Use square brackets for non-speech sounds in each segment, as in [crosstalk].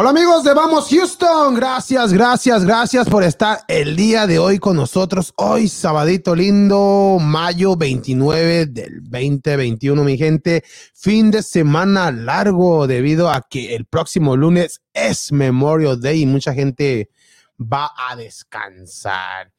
Hola amigos de Vamos Houston, gracias, gracias, gracias por estar el día de hoy con nosotros. Hoy, sabadito lindo, mayo 29 del 2021, mi gente. Fin de semana largo debido a que el próximo lunes es Memorial Day y mucha gente va a descansar.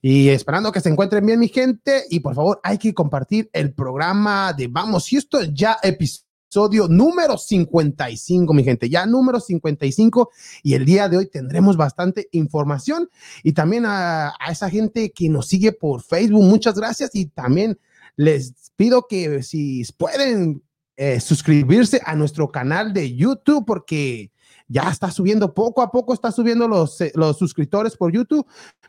Y esperando que se encuentren bien, mi gente. Y por favor, hay que compartir el programa de Vamos Houston, ya episodio episodio número 55, mi gente, ya número 55 y el día de hoy tendremos bastante información. Y también a, esa gente que nos sigue por Facebook, muchas gracias. Y también les pido que si pueden eh, suscribirse a nuestro canal de YouTube porque ya está subiendo poco a poco, está subiendo los, eh, los suscriptores por YouTube,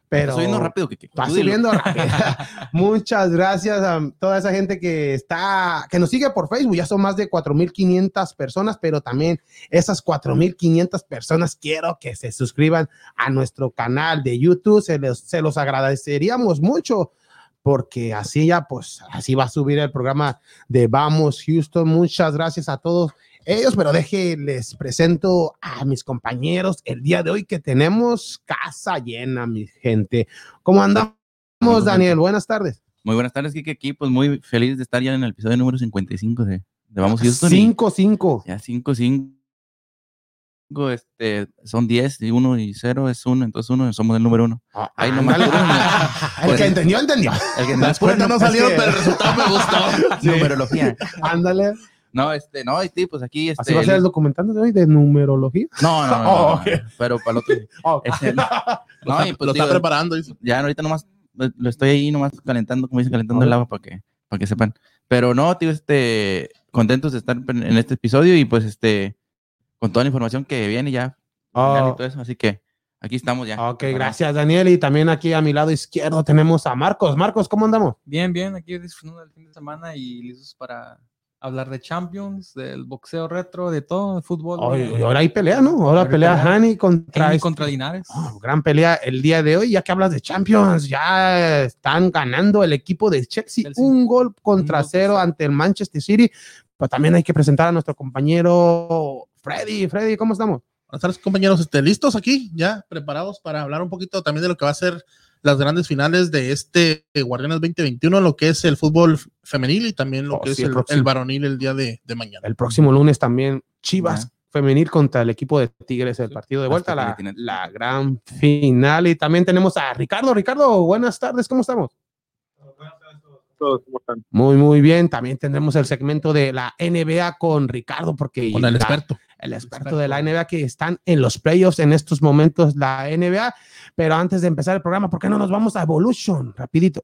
pero está subiendo rápido. Que, está subiendo [laughs] rápido. [laughs] Muchas gracias a toda esa gente que está, que nos sigue por Facebook. Ya son más de 4.500 personas, pero también esas 4.500 personas quiero que se suscriban a nuestro canal de YouTube. Se los, se los agradeceríamos mucho porque así ya, pues, así va a subir el programa de Vamos Houston. Muchas gracias a todos ellos, pero deje, les presento a mis compañeros el día de hoy que tenemos casa llena, mi gente. ¿Cómo andamos, Daniel? Buenas tardes. Muy buenas tardes, Kike. Aquí, pues muy feliz de estar ya en el episodio número 55 de, de Vamos Houston. 5-5. Ya 5-5. Este, son 10 y 1 y 0 es 1, entonces 1 somos el número 1. Ah, Ahí no [laughs] El que entendió, entendió. El que Después no, no salió, pero el resultado me gustó. [laughs] Numerología. Ándale. No, este, no, sí, pues aquí. Este, ¿Así va a ser el documental de hoy de numerología? No, no, no. Oh, [laughs] pero para el otro. [laughs] Oh. Este, no, [laughs] y pues, lo está preparando. Ya ahorita nomás lo estoy ahí nomás calentando, como dice, calentando el agua para que, para que sepan. Pero no, tío, este, contentos de estar en este episodio y pues este, con toda la información que viene ya. Oh. Y todo eso, así que aquí estamos ya. Ok, gracias Daniel. Y también aquí a mi lado izquierdo tenemos a Marcos. Marcos, ¿cómo andamos? Bien, bien, aquí disfrutando del fin de semana y listos para hablar de Champions, del boxeo retro, de todo, el fútbol. ahora hay pelea, ¿no? Ahora, pelea Hani contra, este contra Linares. Oh, gran pelea el día de hoy, ya que hablas de Champions, ya están ganando el equipo de Chelsea, un gol contra cero ante el Manchester City. Pero también hay que presentar a nuestro compañero Freddy. Freddy, ¿cómo estamos? Buenas tardes, compañeros. Este, ¿Listos aquí? ¿Ya preparados para hablar un poquito también de lo que va a ser las grandes finales de este Guardianes 2021, lo que es el fútbol femenil y también lo oh, que es el, varonil el día de, mañana. El próximo lunes también Chivas femenil contra el equipo de Tigres, el partido de vuelta, la, la, gran final. Y también tenemos a Ricardo. Ricardo, buenas tardes, ¿cómo estamos? Todos, ¿cómo están? Muy, muy bien. También tendremos el segmento de la NBA con Ricardo, porque... Con el experto el experto de la NBA que están en los playoffs en estos momentos la NBA. Pero antes de empezar el programa, ¿por qué no nos vamos a Evolution? Rapidito.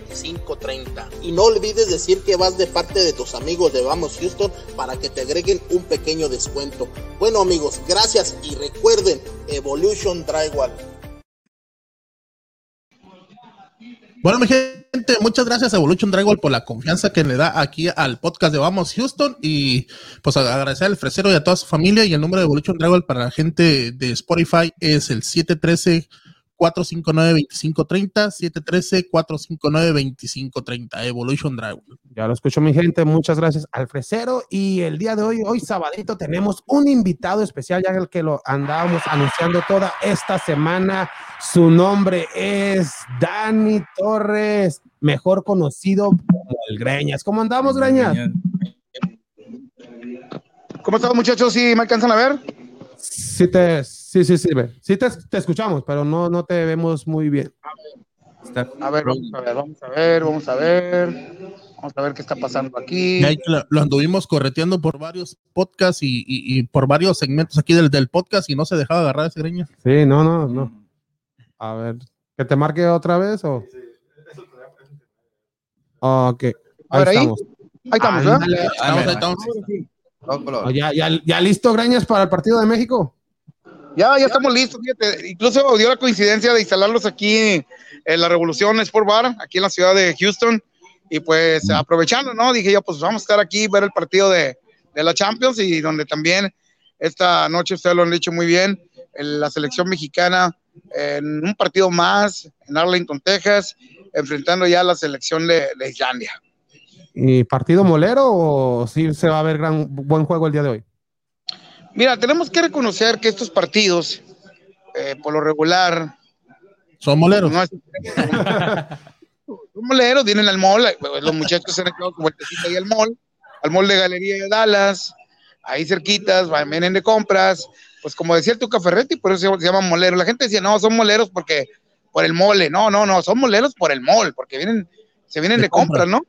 2530. Y no olvides decir que vas de parte de tus amigos de Vamos Houston para que te agreguen un pequeño descuento. Bueno amigos, gracias y recuerden Evolution Drywall. Bueno, mi gente, muchas gracias a Evolution Drywall por la confianza que le da aquí al podcast de Vamos Houston y pues agradecer al fresero y a toda su familia y el número de Evolution Drywall para la gente de Spotify es el 713 459-2530, 713-459-2530, Evolution Drive. Ya lo escucho mi gente, muchas gracias al fresero y el día de hoy, hoy sabadito, tenemos un invitado especial, ya el que lo andábamos anunciando toda esta semana. Su nombre es Dani Torres, mejor conocido como el Greñas. ¿Cómo andamos, Greñas? ¿Cómo estamos, muchachos? ¿Sí me alcanzan a ver? Sí, te, sí, sí, sí, sí te, te, escuchamos, pero no, no te vemos muy bien. A ver, vamos a ver, vamos a ver, vamos a ver. Vamos a ver qué está pasando aquí. Lo, anduvimos correteando por varios podcasts y, y, por varios segmentos aquí del, del, podcast y no se dejaba agarrar ese greña. Sí, no, no, no. A ver, ¿que te marque otra vez o? Ok. A ver, ahí. estamos. Ahí estamos, ¿verdad? Ándale. Estamos, estamos. Todo color. Ya, ya, ya listo, Greñas, para el partido de México. Ya, ya estamos listos, fíjate. Incluso dio la coincidencia de instalarlos aquí en la Revolución Sport Bar, aquí en la ciudad de Houston. Y pues aprovechando, ¿no? Dije yo, pues vamos a estar aquí, ver el partido de, de la Champions y donde también esta noche, ustedes lo han dicho muy bien, en la selección mexicana en un partido más en Arlington, Texas, enfrentando ya a la selección de, de Islandia. ¿Y partido molero o sí se va a ver gran buen juego el día de hoy? Mira, tenemos que reconocer que estos partidos, eh, por lo regular, Son moleros. no son moleros, vienen al mall, eh, los muchachos se han echado su vueltecita ahí al mall, al mall de Galería de Dallas, ahí cerquitas, vienen de compras, pues como decía el Tuca Ferretti, por eso se, llaman moleros. La gente decía, no, son moleros porque por el mole, no, no, no, son moleros por el mall, porque vienen, se vienen de, De compras, ¿no?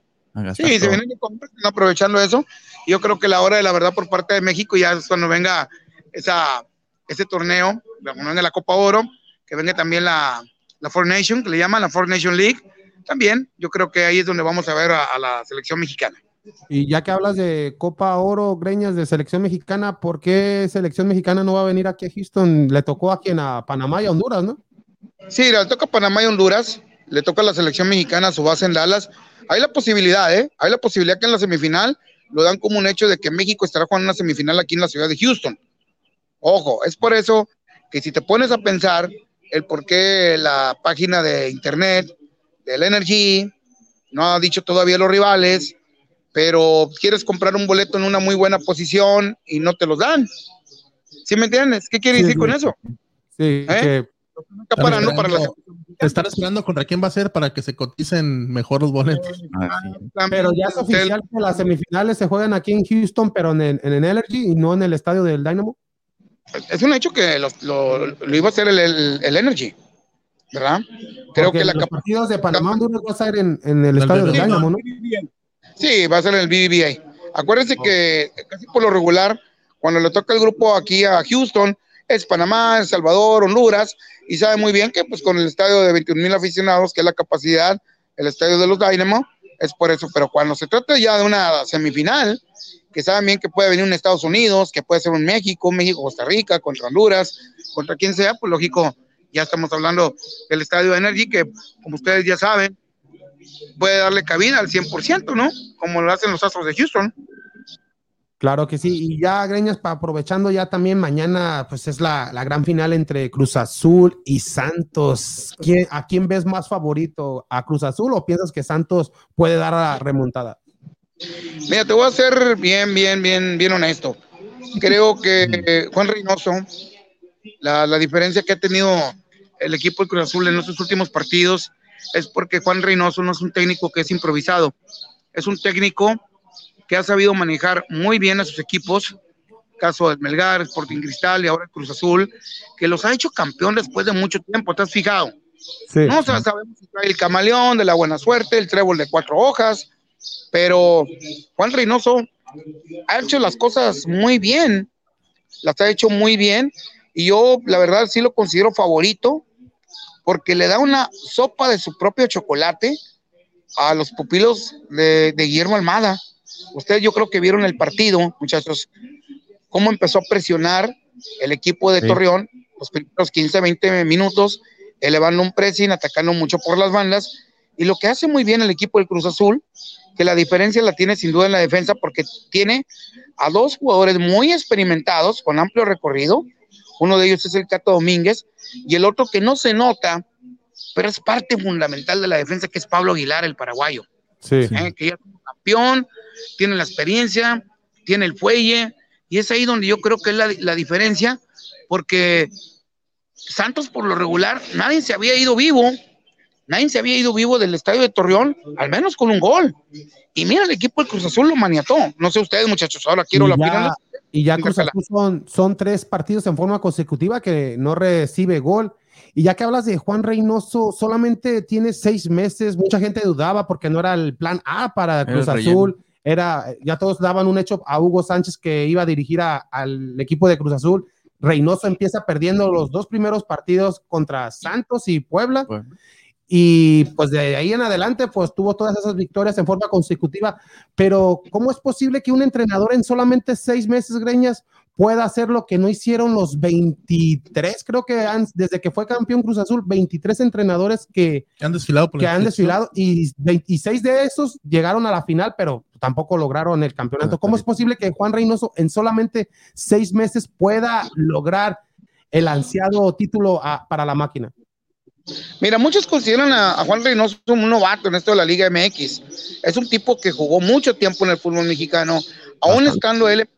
Sí, se vienen de compras, aprovechando eso. Yo creo que la hora de la verdad por parte de México ya es cuando venga esa, ese torneo, cuando venga la Copa Oro, que venga también la, la Four Nation, que le llaman la Four Nation League. También, yo creo que ahí es donde vamos a ver a, a la selección mexicana. Y ya que hablas de Copa Oro, Greñas, de selección mexicana, ¿por qué selección mexicana no va a venir aquí a Houston? Le tocó a quien a Panamá y a Honduras, ¿no? Sí, le toca a Panamá y Honduras, le toca a la selección mexicana su base en Dallas. Hay la posibilidad, ¿eh? Hay la posibilidad que en la semifinal lo dan como un hecho de que México estará jugando una semifinal aquí en la ciudad de Houston. Ojo, es por eso que si te pones a pensar el por qué la página de internet del Energy no ha dicho todavía los rivales, pero quieres comprar un boleto en una muy buena posición y no te los dan. ¿Sí me entiendes? ¿Qué quiere Sí, decir con eso? Sí, ¿Eh? que Está parando para la Te están esperando contra quién va a ser para que se coticen mejor los boletos. Ah, sí. Pero ya es oficial que las semifinales se juegan aquí en Houston, pero en el, en el Energy y no en el estadio del Dynamo. es un hecho que lo, lo iba a hacer el, el- el Energy, ¿verdad? Creo Porque que la los partidos de Panamá Honduras va a ser en, en el El estadio del Dynamo, ¿no? Sí, va a ser el BBVA. Acuérdense que casi por lo regular, cuando le toca el grupo aquí a Houston, es Panamá, El Salvador, Honduras, y sabe muy bien que pues con el estadio de 21 mil aficionados, que es la capacidad, el estadio de los Dynamo, es por eso. Pero cuando se trata ya de una semifinal, que saben bien que puede venir un Estados Unidos, que puede ser un México, México, Costa Rica, contra Honduras, contra quien sea, pues lógico, ya estamos hablando del estadio Energy, que como ustedes ya saben, puede darle cabida al 100%, ¿no? Como lo hacen los Astros de Houston. Claro que sí, y ya Greñas, aprovechando ya también mañana, pues es la, la gran final entre Cruz Azul y Santos. ¿Quién- ¿A quién ves más favorito? ¿A Cruz Azul o piensas que Santos puede dar la remontada? Mira, te voy a ser bien, bien, bien, bien honesto. Creo que eh, Juan Reynoso, la, la diferencia que ha tenido el equipo de Cruz Azul en estos últimos partidos es porque Juan Reynoso no es un técnico que es improvisado, es un técnico que ha sabido manejar muy bien a sus equipos, caso del Melgar, Sporting Cristal y ahora Cruz Azul, que los ha hecho campeón después de mucho tiempo, ¿te has fijado? Sí. No, o sea, sabemos que trae el camaleón de la buena suerte, el trébol de cuatro hojas, pero Juan Reynoso ha hecho las cosas muy bien, las ha hecho muy bien, y yo la verdad sí lo considero favorito, porque le da una sopa de su propio chocolate a los pupilos de, de Guillermo Almada. Ustedes yo creo que vieron el partido, muchachos, cómo empezó a presionar el equipo de Sí. Torreón los primeros 15, 20 minutos, elevando un pressing, atacando mucho por las bandas, y lo que hace muy bien el equipo del Cruz Azul, que la diferencia la tiene sin duda en la defensa, porque tiene a dos jugadores muy experimentados, con amplio recorrido, uno de ellos es el Cato Domínguez, y el otro que no se nota, pero es parte fundamental de la defensa, que es Pablo Aguilar, el paraguayo, Sí. ¿eh? que ya es campeón, tiene la experiencia, tiene el fuelle, y es ahí donde yo creo que es la, la diferencia, porque Santos por lo regular, nadie se había ido vivo, nadie se había ido vivo del estadio de Torreón, al menos con un gol. Y mira, el equipo del Cruz Azul lo maniató. No sé ustedes, muchachos, ahora quiero y la ya, opinión. y ya Cruz. Azul son, son tres partidos en forma consecutiva que no recibe gol. Y ya que hablas de Juan Reynoso, solamente tiene seis meses. Mucha gente dudaba porque no era el plan A para Cruz. Azul. Era, ya todos daban un hecho a Hugo Sánchez que iba a dirigir a- al equipo de Cruz Azul. Reynoso empieza perdiendo los dos primeros partidos contra Santos y Puebla. Bueno. y pues de ahí en adelante pues tuvo todas esas victorias en forma consecutiva, pero ¿cómo es posible que un entrenador en solamente seis meses, Greñas, pueda hacer lo que no hicieron los 23, creo que han, desde que fue campeón Cruz Azul, 23 entrenadores que, han desfilado, que han desfilado y 26 de esos llegaron a la final, pero tampoco lograron el campeonato. ¿Cómo es posible que Juan Reynoso en solamente seis meses pueda lograr el ansiado título para la máquina? Mira, muchos consideran a, Juan Reynoso un novato en esto de la Liga MX. Es un tipo que jugó mucho tiempo en el fútbol mexicano, aún estando él en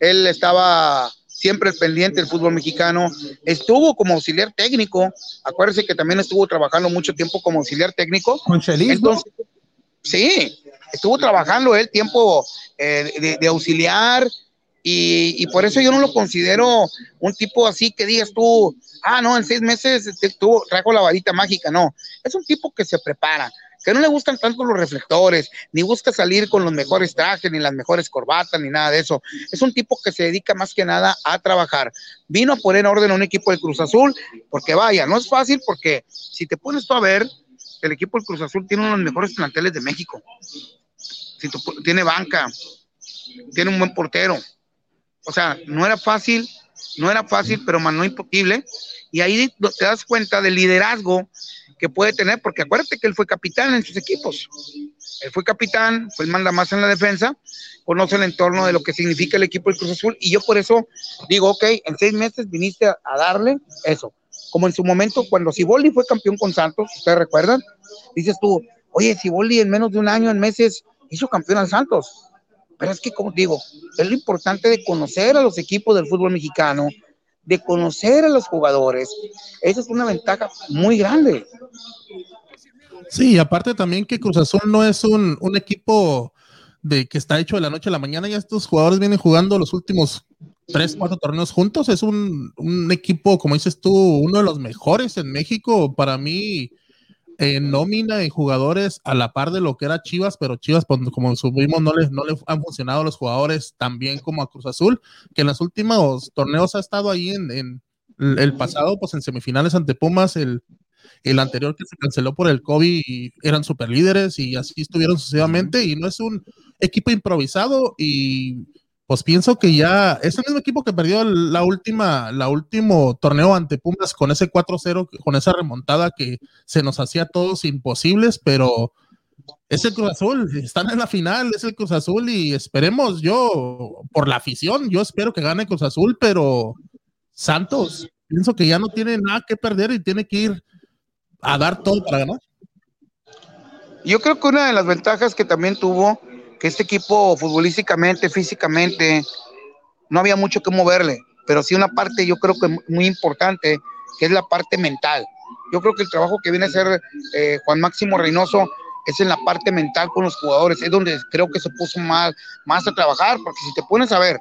él estaba siempre pendiente del fútbol mexicano, estuvo como auxiliar técnico, acuérdese que también estuvo trabajando mucho tiempo como auxiliar técnico. Con Entonces, sí, estuvo trabajando él tiempo eh, de, auxiliar. Y, por eso yo no lo considero un tipo así que digas tú, ah, no, en seis meses tú trajo la varita mágica, no, es un tipo que se prepara, que no le gustan tanto los reflectores, ni busca salir con los mejores trajes, ni las mejores corbatas, ni nada de eso. Es un tipo que se dedica más que nada a trabajar. Vino a poner en orden a un equipo del Cruz Azul, porque vaya, no es fácil, porque si te pones tú a ver, el equipo del Cruz Azul tiene uno de los mejores planteles de México. tiene banca, tiene un buen portero. O sea, no era fácil, no era fácil, pero más no imposible. Y ahí te das cuenta del liderazgo que puede tener, porque acuérdate que él fue capitán en sus equipos. Él fue capitán, fue el manda más en la defensa, conoce el entorno de lo que significa el equipo del Cruz Azul, y yo por eso digo, ok, en seis meses viniste a, darle eso. Como en su momento, cuando Siboldi fue campeón con Santos, ¿ustedes recuerdan? Dices tú, oye, Siboldi en menos de un año, en meses, hizo campeón al Santos. Pero es que, como digo, es lo importante de conocer a los equipos del fútbol mexicano, de conocer a los jugadores. Esa es una ventaja muy grande. Sí, aparte también que Cruz Azul no es un, equipo de que está hecho de la noche a la mañana, ya estos jugadores vienen jugando los últimos tres, cuatro torneos juntos, es un, un equipo, como dices tú, uno de los mejores en México, para mí, en nómina en jugadores a la par de lo que era Chivas, pero Chivas, pues, como subimos, no les, no le han funcionado los jugadores tan bien como a Cruz Azul, que en los últimos torneos ha estado ahí en, el pasado, pues en semifinales ante Pumas, el, el anterior que se canceló por el COVID y eran super líderes y así estuvieron sucesivamente y no es un equipo improvisado y pues pienso que ya es el mismo equipo que perdió la última, la último torneo ante Pumas con ese 4-0, con esa remontada que se nos hacía todos imposibles, pero es el Cruz Azul, están en la final, es el Cruz Azul y esperemos yo, por la afición, yo espero que gane Cruz Azul, pero Santos, pienso que ya no tiene nada que perder y tiene que ir a dar todo para ganar. Yo creo que una de las ventajas que también tuvo que este equipo futbolísticamente, físicamente, no había mucho que moverle, pero sí una parte yo creo que muy importante, que es la parte mental. Yo creo que el trabajo que viene a hacer eh, Juan Máximo Reynoso es en la parte mental con los jugadores, es donde creo que se puso más, más a trabajar, porque si te pones a ver,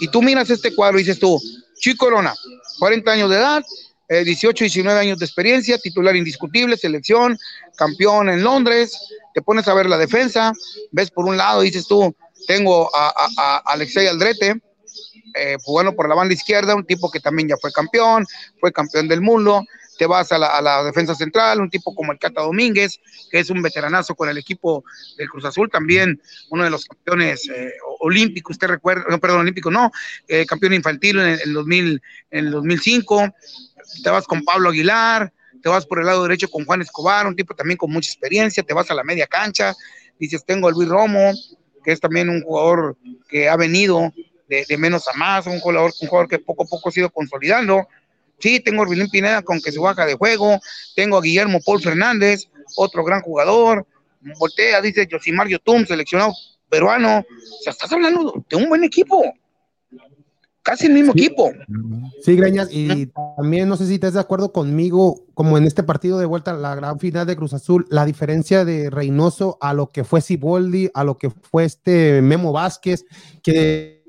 y tú miras este cuadro y dices tú, Chico Corona, 40 años de edad, 18, eh, 19 años de experiencia, titular indiscutible, selección, campeón en Londres, te pones a ver la defensa, ves por un lado, dices tú, tengo a, Alexei Aldrete, eh, jugando por la banda izquierda, un tipo que también ya fue campeón, fue campeón del mundo, te vas a la, defensa central, un tipo como el Cata Domínguez, que es un veteranazo con el equipo del Cruz Azul, también uno de los campeones eh, olímpicos, usted recuerda, no, perdón, olímpico no, eh, campeón infantil en el, 2000, en el 2005, te vas con Pablo Aguilar, te vas por el lado derecho con Juan Escobar, un tipo también con mucha experiencia, te vas a la media cancha, dices, tengo a Luis Romo, que es también un jugador que ha venido de, menos a más, un jugador, un jugador que poco a poco ha ido consolidando. Sí, tengo a Orbilín Pineda con que se baja de juego, tengo a Guillermo Paul Fernández, otro gran jugador, voltea, dice Josimar Tum, seleccionado peruano, o sea, estás hablando de un buen equipo casi el mismo equipo. Sí, Greñas, y también no sé si estás de acuerdo conmigo, como en este partido de vuelta, la gran final de Cruz Azul, la diferencia de Reynoso a lo que fue Siboldi, a lo que fue este Memo Vázquez, que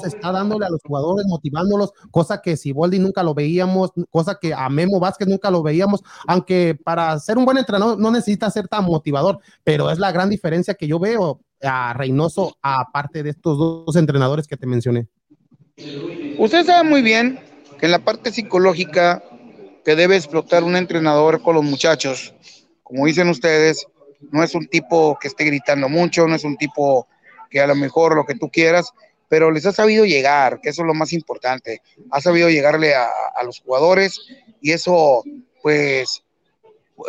se está dándole a los jugadores, motivándolos, cosa que Siboldi nunca lo veíamos, cosa que a Memo Vázquez nunca lo veíamos, aunque para ser un buen entrenador no necesita ser tan motivador, pero es la gran diferencia que yo veo a Reynoso, aparte de estos dos entrenadores que te mencioné? Usted sabe muy bien que en la parte psicológica que debe explotar un entrenador con los muchachos. Como dicen ustedes, no es un tipo que esté gritando mucho, no es un tipo que a lo mejor lo que tú quieras, pero les ha sabido llegar, que eso es lo más importante. Ha sabido llegarle a, los jugadores y eso, pues,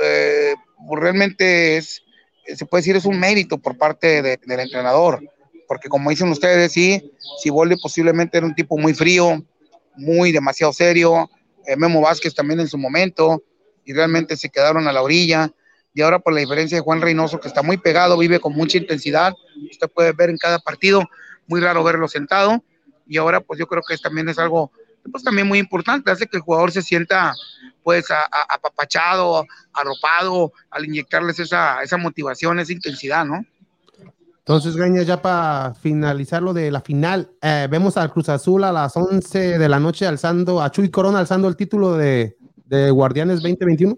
eh, realmente es, se puede decir, es un mérito por parte de, del entrenador, porque como dicen ustedes, sí, Siboldi posiblemente era un tipo muy frío, muy demasiado serio, eh, Memo Vázquez también en su momento, y realmente se quedaron a la orilla. Y ahora por la diferencia de Juan Reynoso, que está muy pegado, vive con mucha intensidad, usted puede ver en cada partido, muy raro verlo sentado, y ahora pues yo creo que también es algo pues también muy importante, hace que el jugador se sienta pues a- a- apapachado, arropado, al inyectarles esa, esa motivación, esa intensidad, ¿no? Entonces, Greñas, ya para finalizar lo de la final, eh, vemos al Cruz Azul a las 11 de la noche alzando, a Chuy Corona alzando el título de, de Guardianes 2021.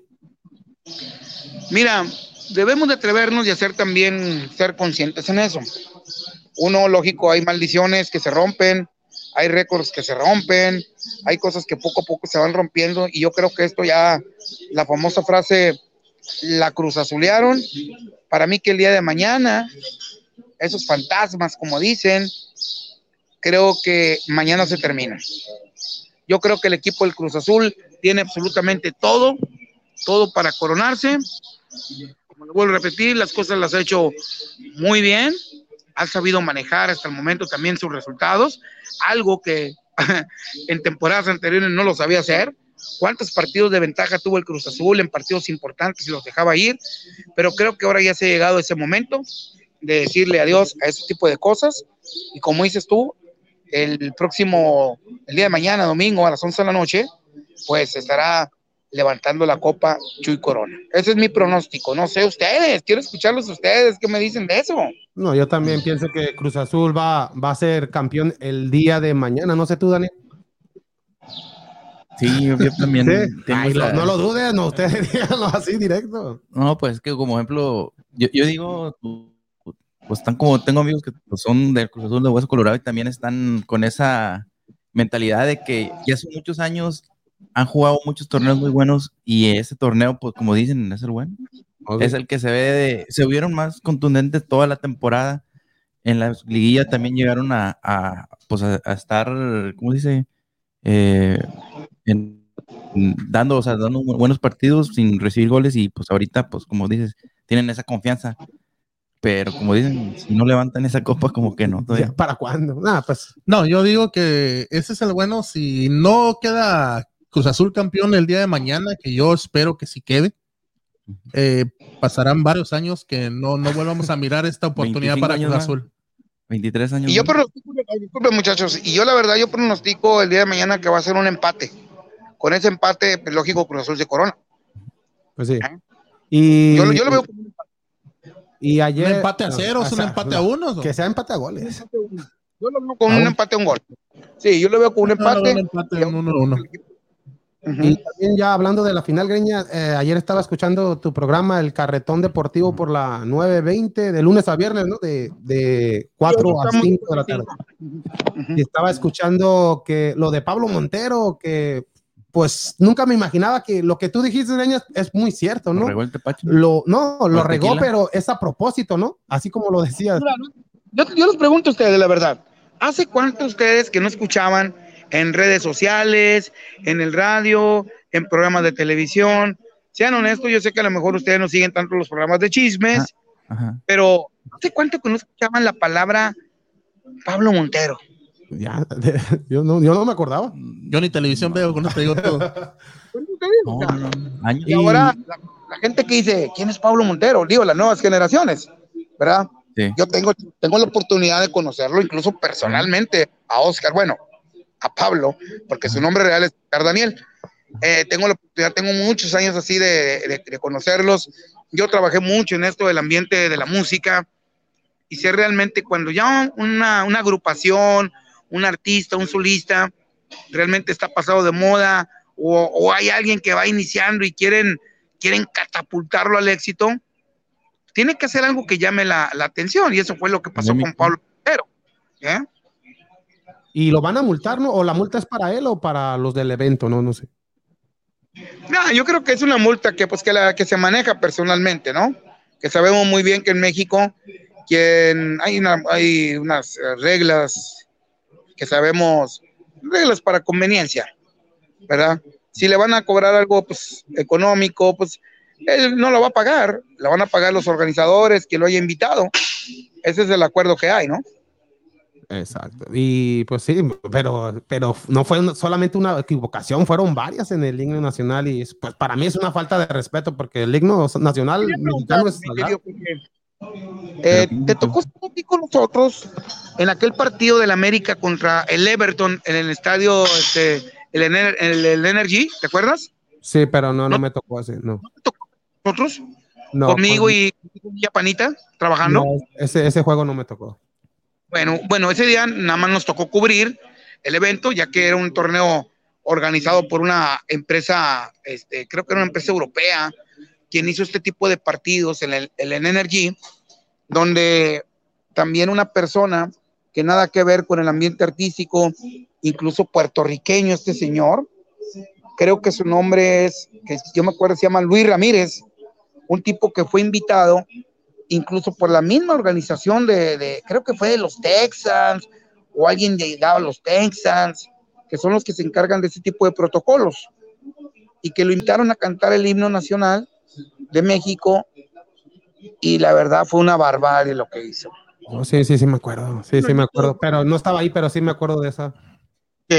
Mira, debemos de atrevernos y hacer también, ser conscientes en eso. Uno, lógico, hay maldiciones que se rompen, hay récords que se rompen, hay cosas que poco a poco se van rompiendo y yo creo que esto ya, la famosa frase, la cruz azulearon, para mí que el día de mañana, esos fantasmas, como dicen, creo que mañana se termina. Yo creo que el equipo del Cruz Azul tiene absolutamente todo, todo para coronarse. Como lo vuelvo a repetir, las cosas las ha hecho muy bien, ha sabido manejar hasta el momento también sus resultados, algo que [laughs] en temporadas anteriores no lo sabía hacer. ¿Cuántos partidos de ventaja tuvo el Cruz Azul en partidos importantes y los dejaba ir? Pero creo que ahora ya se ha llegado ese momento de decirle adiós a ese tipo de cosas. Y como dices tú, el próximo, el día de mañana, domingo, a las 11 de la noche, pues estará levantando la copa Chuy Corona. Ese es mi pronóstico. No sé ustedes, quiero escucharlos ustedes. ¿Qué me dicen de eso? No, yo también pienso que Cruz Azul va, va a ser campeón el día de mañana. No sé tú, Daniel. Sí, yo, también Sí. tengo Ay, esa- no, lo dudes, no, ustedes [laughs] díganlo así directo. No, pues que como ejemplo, yo, yo digo, pues están como, tengo amigos que pues, son del Cruz Azul de Hueso Colorado y también están con esa mentalidad de que ya hace muchos años han jugado muchos torneos muy buenos y ese torneo, pues como dicen, es el bueno. Es el que se ve de, se vieron más contundentes toda la temporada. En la liguilla también llegaron a, a, pues a, a estar, ¿cómo se dice? Eh, en- en- dando, o sea, dando bu- buenos partidos sin recibir goles y pues ahorita, pues como dices, tienen esa confianza. Pero como dicen, si no levantan esa copa, como que no. todavía. ¿Para cuándo? Nada, pues No, yo digo que ese es el bueno. Si no queda Cruz Azul campeón el día de mañana, que yo espero que sí quede. Eh, pasarán varios años que no, no volvamos a mirar esta oportunidad para Cruz Azul. Más. 23 años. Y yo pronostico, disculpen muchachos, y yo la verdad, yo pronostico el día de mañana que va a ser un empate. Con ese empate, pues, lógico, Cruz Azul de Corona. Pues sí. Y, yo, yo lo veo como un empate. Y ayer, un empate a ceros, o un empate a uno. Que sea empate a goles. Yo lo veo con un empate a un gol. Sí, yo lo veo con un empate. No, un empate a un 1-1. -huh. Y también ya hablando de la final greña, eh, ayer estaba escuchando tu programa, el Carretón Deportivo por la 9.20, de lunes a viernes, ¿no? De, de 4 a 5 de la tarde. Uh -huh. Y estaba escuchando que lo de Pablo Montero, que pues nunca me imaginaba que lo que tú dijiste, Greña, es muy cierto, ¿no? Regó el lo, no, lo regó, pero es a propósito, ¿no? Así como lo decías. Yo, yo les pregunto a ustedes, la verdad, ¿hace cuánto ustedes que no escuchaban en redes sociales, en el radio, en programas de televisión? Sean honestos, yo sé que a lo mejor ustedes no siguen tanto los programas de chismes, Ajá. pero ¿hace cuánto que no escuchaban la palabra Pablo Montero? Ya, [laughs] yo, no, yo no me acordaba. Yo ni televisión veo, con te digo todo. ¿no te digo? No, no, no. Y ahora la, la gente que dice, ¿quién es Pablo Montero? Digo, las nuevas generaciones, ¿verdad? Sí. Yo tengo, tengo la oportunidad de conocerlo, incluso personalmente, a Oscar, bueno, a Pablo, porque su nombre real es Daniel. Eh, tengo la oportunidad, tengo muchos años así de, de- de conocerlos. Yo trabajé mucho en esto del ambiente de la música y sé realmente cuando ya una, una agrupación, un artista, un solista, realmente está pasado de moda o, o hay alguien que va iniciando y quieren, quieren catapultarlo al éxito, tiene que hacer algo que llame la, la atención y eso fue lo que pasó con Pablo. ¿eh? ¿Y lo van a multar, no? ¿O la multa es para él o para los del evento? No, no sé. No, yo creo que es una multa que pues que la que se maneja personalmente, ¿no? Que sabemos muy bien que en México quien hay una, hay unas eh, reglas que sabemos reglas para conveniencia, ¿verdad? Si le van a cobrar algo pues económico, pues él no lo va a pagar, la van a pagar los organizadores que lo haya invitado. Ese es el acuerdo que hay, ¿no? Exacto. Y pues sí, pero, pero no fue una- solamente una equivocación, fueron varias en el himno nacional y es- pues para mí es una falta de respeto porque el himno nacional mexicano es eh, te tocó estar aquí con nosotros en aquel partido del América contra el Everton en el estadio, este, el, Ener- el, el Energy, ¿te acuerdas? Sí, pero no, no me tocó así, no. Nosotros, no conmigo pues, y y a Panita, trabajando. no, ese, ese juego no me tocó. Bueno, bueno, ese día nada más nos tocó cubrir el evento, ya que era un torneo organizado por una empresa, este, creo que era una empresa europea, quien hizo este tipo de partidos en el, Energy, donde también una persona que nada que ver con el ambiente artístico, incluso puertorriqueño, este señor, creo que su nombre es, que yo me acuerdo, se llama Luis Ramírez, un tipo que fue invitado incluso por la misma organización de, de- creo que fue de los Texans o alguien llegado a los Texans, que son los que se encargan de ese tipo de protocolos, y que lo invitaron a cantar el himno nacional de México, y la verdad fue una barbarie lo que hizo. Oh, sí, sí, sí me acuerdo. Sí, sí me acuerdo. Pero no estaba ahí, pero sí me acuerdo de esa. Sí,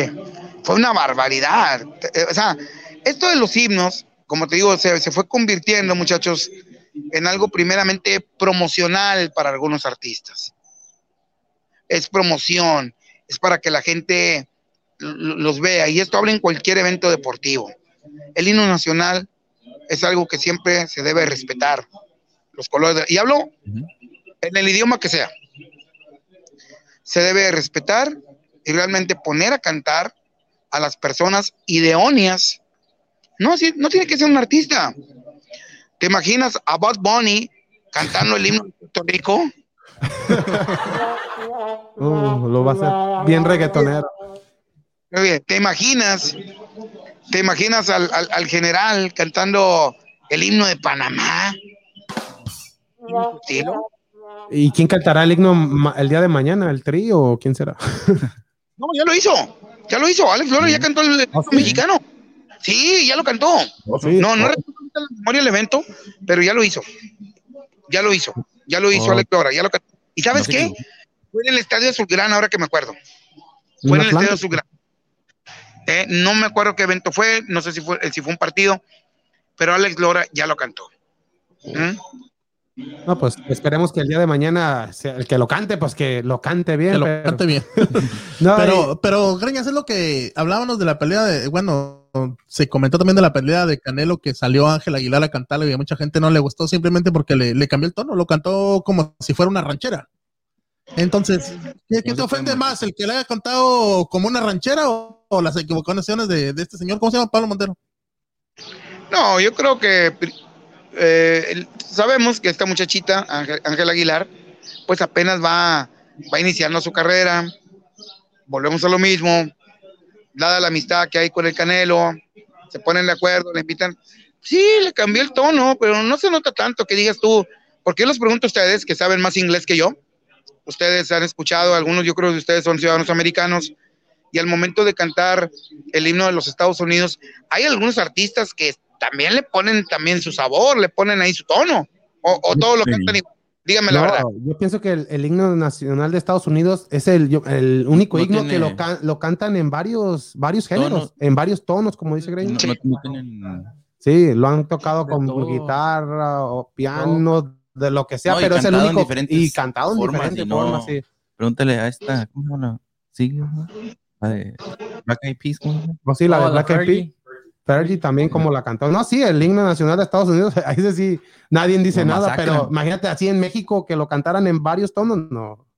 fue una barbaridad. Eh, O sea, esto de los himnos, como te digo, se, se fue convirtiendo, muchachos, en algo primeramente promocional para algunos artistas. Es promoción, es para que la gente los vea, y esto habla en cualquier evento deportivo. El himno nacional es algo que siempre se debe respetar. Los colores, de- y hablo en el idioma que sea. Se debe respetar y realmente poner a cantar a las personas idóneas. No, no tiene que ser un artista. ¿Te imaginas a Bud Bunny cantando el himno de Puerto Rico? [laughs] Uh, lo va a hacer bien reggaetonero. ¿Te imaginas? ¿Te imaginas al, al- al general cantando el himno de Panamá? ¿Y quién cantará el himno el día de mañana? ¿El tri o quién será? [laughs] No, ya lo hizo. Ya lo hizo. Alex Lora ya cantó el himno sí? mexicano. Sí, ya lo cantó. Sí. No, no recuerdo ahorita la memoria del evento, pero ya lo hizo. Ya lo hizo. Ya lo hizo Oh. Alex Lora. Ya lo cantó. ¿Y sabes No qué? Fue en el estadio Azulgrana, ahora que me acuerdo. ¿En Fue en el Atlanta? estadio Azulgrana. Eh, no me acuerdo qué evento fue, no sé si fue, si fue un partido, pero Alex Lora ya lo cantó. ¿Mm? No, pues esperemos que el día de mañana sea el que lo cante, pues que lo cante bien. Que lo pero- cante bien. [laughs] No, Pero, pero, Greñas, es lo que hablábamos de la pelea de, bueno, se comentó también de la pelea de Canelo que salió Ángel Aguilar a cantarle y a mucha gente no le gustó simplemente porque le, le cambió el tono, lo cantó como si fuera una ranchera. Entonces, ¿qué, te ofende más? ¿El que le haya cantado como una ranchera o, o las equivocaciones de, de este señor? ¿Cómo se llama? Pablo Montero. No, yo creo que eh, sabemos que esta muchachita, Ángel, Ángel Aguilar, pues apenas va, va iniciando su carrera. Volvemos a lo mismo. Dada la amistad que hay con el Canelo, se ponen de acuerdo, le invitan. Sí, le cambió el tono, pero no se nota tanto que digas tú. Porque yo les pregunto a ustedes que saben más inglés que yo. Ustedes han escuchado, algunos yo creo que ustedes son ciudadanos americanos. Y al momento de cantar el himno de los Estados Unidos, hay algunos artistas que también le ponen también su sabor, le ponen ahí su tono, o, o todo lo Sí. cantan igual. Dígame la no, verdad. yo pienso que el, el himno nacional de Estados Unidos es el, el único No himno que lo, can- lo cantan en varios, varios géneros, en varios tonos, como dice tienen- Sí, lo han tocado De con todo. guitarra o piano, de lo que sea, pero es el único. Y cantado en formas, diferentes formas, sí. Pregúntale a esta, ¿cómo? Sí, ¿no? la de Black Eyed Peas, ¿cómo? O sí, la Oh, de la Black Eyed. Peas. Fergie también como la cantó. No, sí, el himno nacional de Estados Unidos, [laughs] ahí sí, sí, nadie dice nada, masacran. pero imagínate así en México que lo cantaran en varios tonos, no.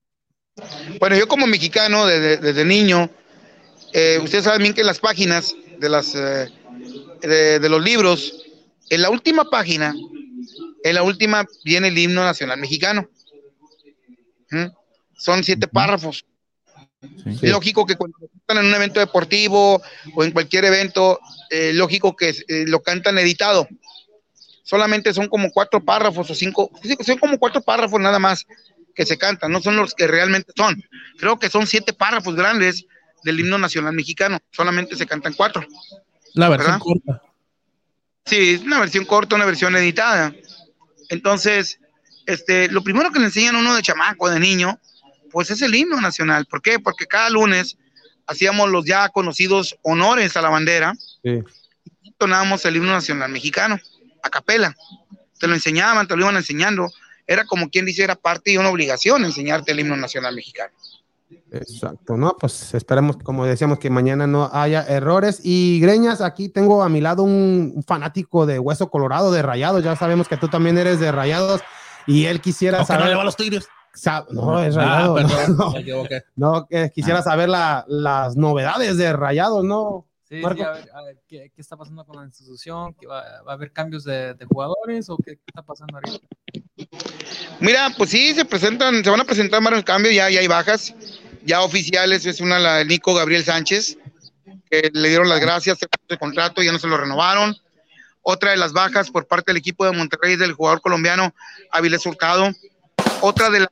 Bueno, yo como mexicano desde, desde niño, eh, ustedes saben bien que en las páginas de, las, eh, de, de los libros, en la última página, en la última viene el himno nacional mexicano. ¿Mm? Son siete párrafos. Sí. Es lógico que cuando en un evento deportivo o en cualquier evento, eh, lógico que eh, lo cantan editado. Solamente son como cuatro párrafos o cinco, son como cuatro párrafos nada más que se cantan, no son los que realmente son. Creo que son siete párrafos grandes del himno nacional mexicano, solamente se cantan cuatro. La versión ¿Verdad? corta. Sí, es una versión corta, una versión editada. Entonces, este, lo primero que le enseñan a uno de chamaco, de niño, pues es el himno nacional. ¿Por qué? Porque cada lunes hacíamos los ya conocidos honores a la bandera Sí. y entonábamos el himno nacional mexicano, a capela. Te lo enseñaban, te lo iban enseñando. Era como quien dice, era parte y una obligación enseñarte el himno nacional mexicano. Exacto, ¿no? Pues esperemos, como decíamos, que mañana no haya errores. Y Greñas, aquí tengo a mi lado un fanático de Hueso Colorado, de Rayados. Ya sabemos que tú también eres de Rayados. Y él quisiera Aunque no saber. le va a los tigres. No, es Ah, Rayado. perdón, no, me equivoqué. no, que quisiera saber la- las novedades de Rayados, ¿no? Sí, a ver, a ver, ¿qué, qué está pasando con la institución? ¿Que va, va a haber cambios de, de jugadores o qué, qué está pasando ahorita? Mira, pues sí, se presentan, se van a presentar varios cambios, ya, ya hay bajas, ya oficiales, es una la de Nico Gabriel Sánchez, que le dieron las gracias el contrato, ya no se lo renovaron. Otra de las bajas por parte del equipo de Monterrey es del jugador colombiano Avilés Hurtado. Otra de las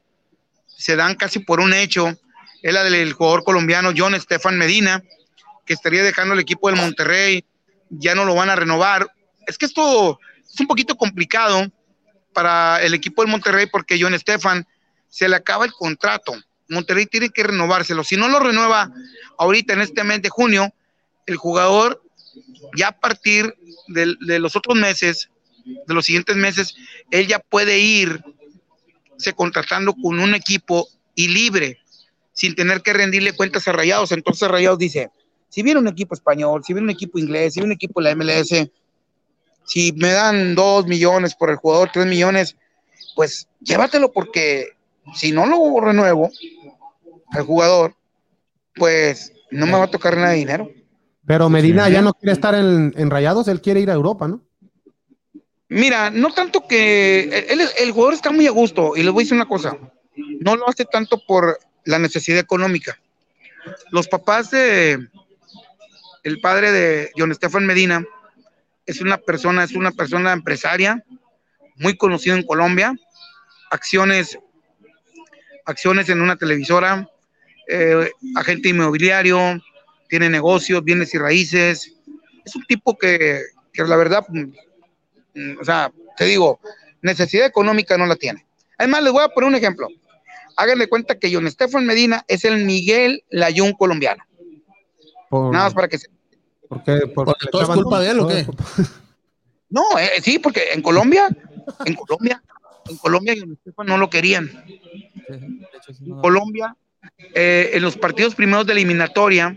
se dan casi por un hecho es la del jugador colombiano John Estefan Medina, que estaría dejando el equipo del Monterrey, ya no lo van a renovar. Es que esto es un poquito complicado para el equipo del Monterrey porque John Estefan se le acaba el contrato. Monterrey tiene que renovárselo. Si no lo renueva ahorita en este mes de junio, el jugador ya a partir de, de los otros meses, de los siguientes meses, él ya puede ir se contratando con un equipo y libre, sin tener que rendirle cuentas a Rayados. Entonces Rayados dice, si viene un equipo español, si viene un equipo inglés, si viene un equipo de la MLS, si me dan dos millones por el jugador, tres millones, pues llévatelo porque si no lo renuevo al jugador, pues no me va a tocar nada de dinero. Pero Medina Sí. ya no quiere estar en, en Rayados, él quiere ir a Europa, ¿no? Mira, no tanto que él- el jugador está muy a gusto y les voy a decir una cosa, no lo hace tanto por la necesidad económica. Los papás de el padre de John Estefan Medina es una persona, es una persona empresaria muy conocido en Colombia, acciones, acciones en una televisora, eh, agente inmobiliario, tiene negocios, bienes y raíces. Es un tipo que, que la verdad, o sea, te digo, necesidad económica no la tiene. Además, les voy a poner un ejemplo. Háganle cuenta que John Estefan Medina es el Miguel Layún colombiano. Por, Nada más para que se... ¿por qué? Porque Porque todo es culpa de él, ¿o qué? No, eh, sí, porque en Colombia, en Colombia, en Colombia John Estefan no lo querían. No- Colombia, eh, en los partidos primeros de eliminatoria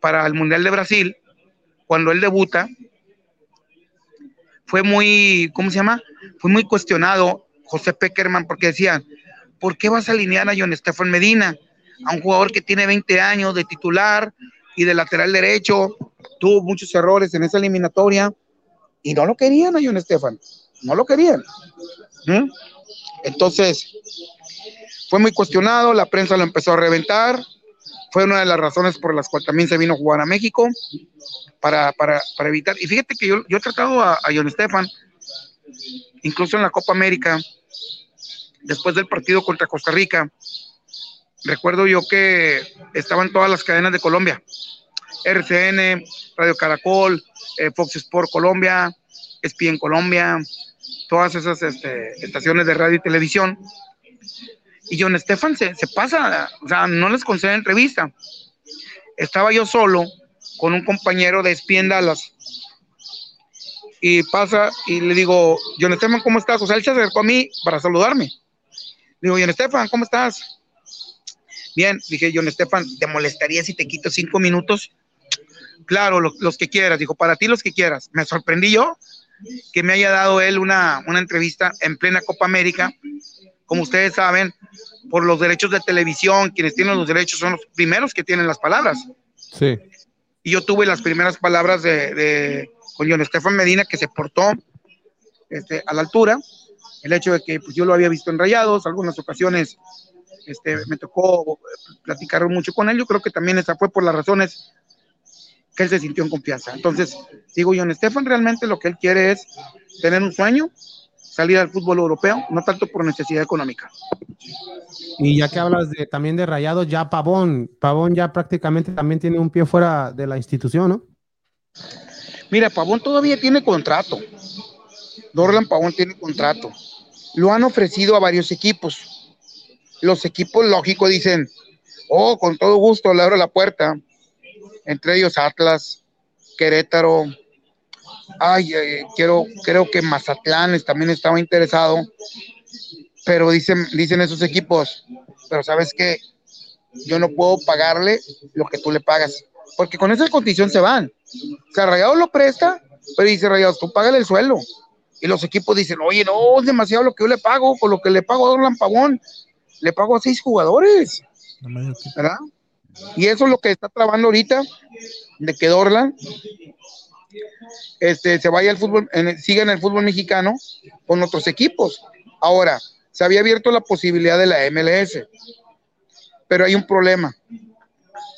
para el Mundial de Brasil, cuando él debuta, fue muy, ¿cómo se llama? Fue muy cuestionado José Peckerman porque decían, ¿por qué vas a alinear a John Estefan Medina? A un jugador que tiene 20 años de titular y de lateral derecho, tuvo muchos errores en esa eliminatoria y no lo querían a John Estefan, no lo querían. Entonces, fue muy cuestionado, la prensa lo empezó a reventar, fue una de las razones por las cuales también se vino a jugar a México, para, para, para evitar, y fíjate que yo, yo he tratado a, a John Estefan, incluso en la Copa América, después del partido contra Costa Rica, recuerdo yo que estaban todas las cadenas de Colombia, RCN, Radio Caracol, eh, Fox Sport Colombia, ESPN Colombia, todas esas este, estaciones de radio y televisión, y John Estefan se, se pasa, o sea, no les concede entrevista. Estaba yo solo con un compañero de ESPN Dallas y pasa y le digo, John Estefan, ¿cómo estás? O sea, él se acercó a mí para saludarme. Digo, John Estefan, ¿cómo estás? Bien, dije, John Estefan, ¿te molestaría si te quito cinco minutos? Claro, lo- los que quieras, dijo, para ti los que quieras. Me sorprendí yo que me haya dado él una, una entrevista en plena Copa América. Como ustedes saben, por los derechos de televisión, quienes tienen los derechos son los primeros que tienen las palabras. Sí. Y yo tuve las primeras palabras de, de con John Estefan Medina, que se portó este, a la altura. El hecho de que pues, yo lo había visto en Rayados, algunas ocasiones Este, me tocó platicar mucho con él. Yo creo que también esa fue por las razones que él se sintió en confianza. Entonces, digo, John Stefan realmente lo que él quiere es tener un sueño, salir al fútbol europeo, no tanto por necesidad económica. Y ya que hablas de, también de Rayados, ya Pavón, Pavón ya prácticamente también tiene un pie fuera de la institución, ¿no? Mira, Pavón todavía tiene contrato. Dorlan Pavón tiene contrato. Lo han ofrecido a varios equipos. Los equipos, lógico, dicen, oh, con todo gusto le abro la puerta. Entre ellos Atlas, Querétaro. Ay, eh, quiero, creo que Mazatlán también estaba interesado. Pero dicen, dicen esos equipos, pero sabes que yo no puedo pagarle lo que tú le pagas. Porque con esa condición se van. O sea, Rayados lo presta, pero dice Rayados, tú págale el suelo. Y los equipos dicen, oye, no, es demasiado lo que yo le pago, con lo que le pago a Dorlan Pavón, le pago a seis jugadores. ¿Verdad? Y eso es lo que está trabando ahorita, de que Dorlan este, se vaya al fútbol, en, siga en el fútbol mexicano con otros equipos. Ahora, se había abierto la posibilidad de la MLS, pero hay un problema.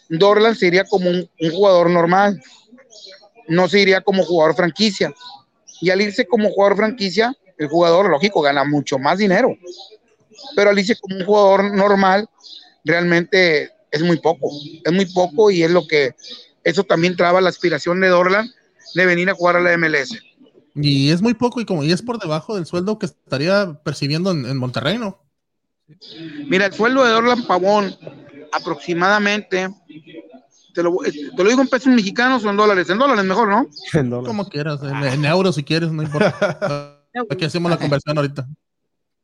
Dorlan sería como un, un jugador normal, no se iría como jugador franquicia. Y al irse como jugador franquicia, el jugador, lógico, gana mucho más dinero. Pero al irse como un jugador normal, realmente es muy poco. Es muy poco y es lo que, eso también traba la aspiración de Dorlan de venir a jugar a la MLS. Y es muy poco y como y es por debajo del sueldo que estaría percibiendo en, en Monterrey, ¿no? Mira, el sueldo de Dorlan Pavón aproximadamente te lo, eh, te lo, digo en pesos mexicanos o en dólares. En dólares mejor, ¿no? [laughs] En dólares. Como quieras, en, en, euros si quieres, no importa. [laughs] Aquí hacemos la conversión ahorita.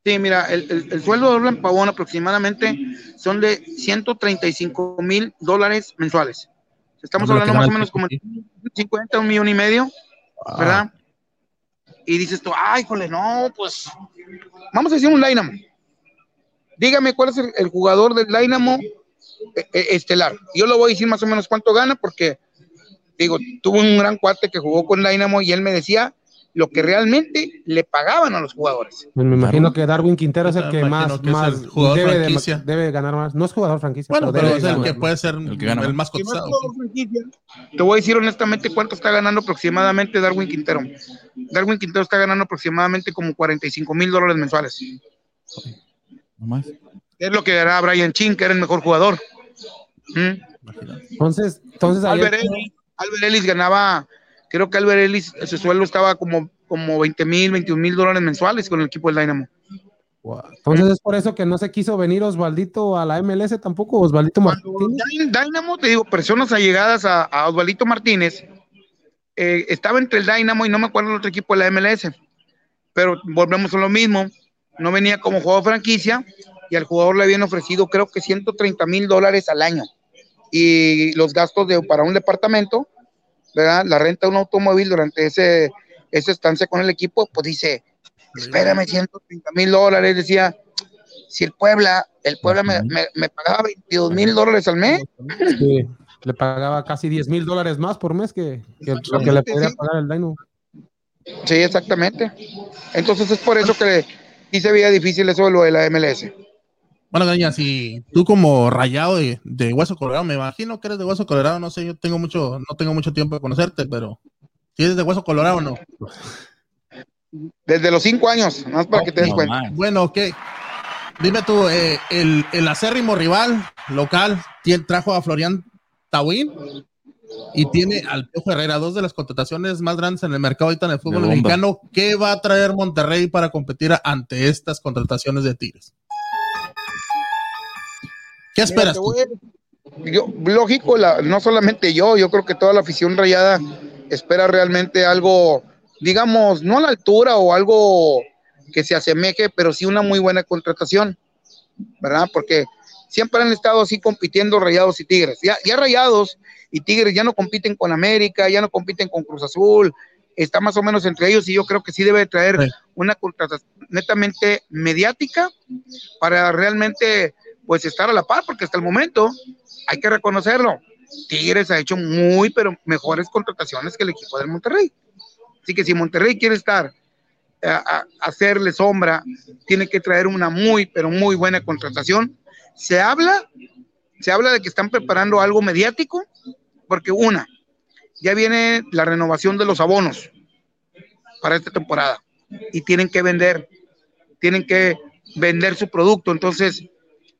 Sí, mira, el, el, el sueldo de Orlan Pavón aproximadamente son de 135 mil dólares mensuales. Estamos hablando más o menos como 50, un millón y medio, ¿verdad? Y dices tú, ay, jole, no, pues vamos a decir un Dynamo. Dígame cuál es el, el jugador del Dynamo estelar. Yo lo voy a decir más o menos cuánto gana porque, digo, tuvo un gran cuate que jugó con Dynamo y él me decía lo que realmente le pagaban a los jugadores. Me imagino que Darwin Quintero es el que más, que más el debe, de, debe, ganar más. No es jugador franquicia. Bueno, pero, pero es el que puede ser el, que gana el más cotizado. Te voy a decir honestamente cuánto está ganando aproximadamente Darwin Quintero. Darwin Quintero está ganando aproximadamente como 45 mil dólares mensuales. No más. Es lo que dará Brian Chin, que era el mejor jugador. ¿Mm? Entonces, entonces Albert, ayer... Ellis, Albert Ellis ganaba, creo que Albert Ellis, su sueldo estaba como, como 20 mil, 21 mil dólares mensuales con el equipo del Dynamo. Wow. Entonces es por eso que no se quiso venir Osvaldito a la MLS tampoco, Osvaldito Martínez. Dynamo, te digo, personas allegadas a, a Osvaldito Martínez, eh, estaba entre el Dynamo y no me acuerdo el otro equipo de la MLS, pero volvemos a lo mismo, no venía como jugador franquicia y al jugador le habían ofrecido creo que 130 mil dólares al año y los gastos de, para un departamento, ¿verdad? La renta de un automóvil durante ese, esa estancia con el equipo, pues dice, espérame, 130 mil dólares, decía, si el Puebla, el Puebla me, me, me pagaba 22 mil dólares al mes. Sí, le pagaba casi 10 mil dólares más por mes que, que lo que le podría sí. pagar el Dino. Sí, exactamente. Entonces es por eso que sí se veía difícil eso de lo de la MLS. Bueno, Gaña, si tú como rayado de, de, Hueso Colorado, me imagino que eres de Hueso Colorado, no sé, yo tengo mucho, no tengo mucho tiempo de conocerte, pero si eres de Hueso Colorado o no. Desde los cinco años, más para que te des no, cuenta. Man. Bueno, ¿qué? Dime tú, eh, el, el, acérrimo rival local tiene, trajo a Florian Tawin y tiene al Piojo Herrera, dos de las contrataciones más grandes en el mercado ahorita en el fútbol mexicano. ¿Qué va a traer Monterrey para competir ante estas contrataciones de Tigres? ¿Qué esperas? Mira, yo, lógico, la, no solamente yo, yo creo que toda la afición rayada espera realmente algo, digamos, no a la altura o algo que se asemeje, pero sí una muy buena contratación, ¿verdad? Porque siempre han estado así compitiendo Rayados y Tigres. Ya, ya Rayados y Tigres ya no compiten con América, ya no compiten con Cruz Azul, está más o menos entre ellos y yo creo que sí debe traer sí. una contratación netamente mediática para realmente pues estar a la par, porque hasta el momento hay que reconocerlo. Tigres ha hecho muy, pero mejores contrataciones que el equipo del Monterrey. Así que si Monterrey quiere estar a, a, hacerle sombra, tiene que traer una muy, pero muy buena contratación Se habla, se habla de que están preparando algo mediático, porque una, ya viene la renovación de los abonos para esta temporada y tienen que vender, tienen que vender su producto. Entonces,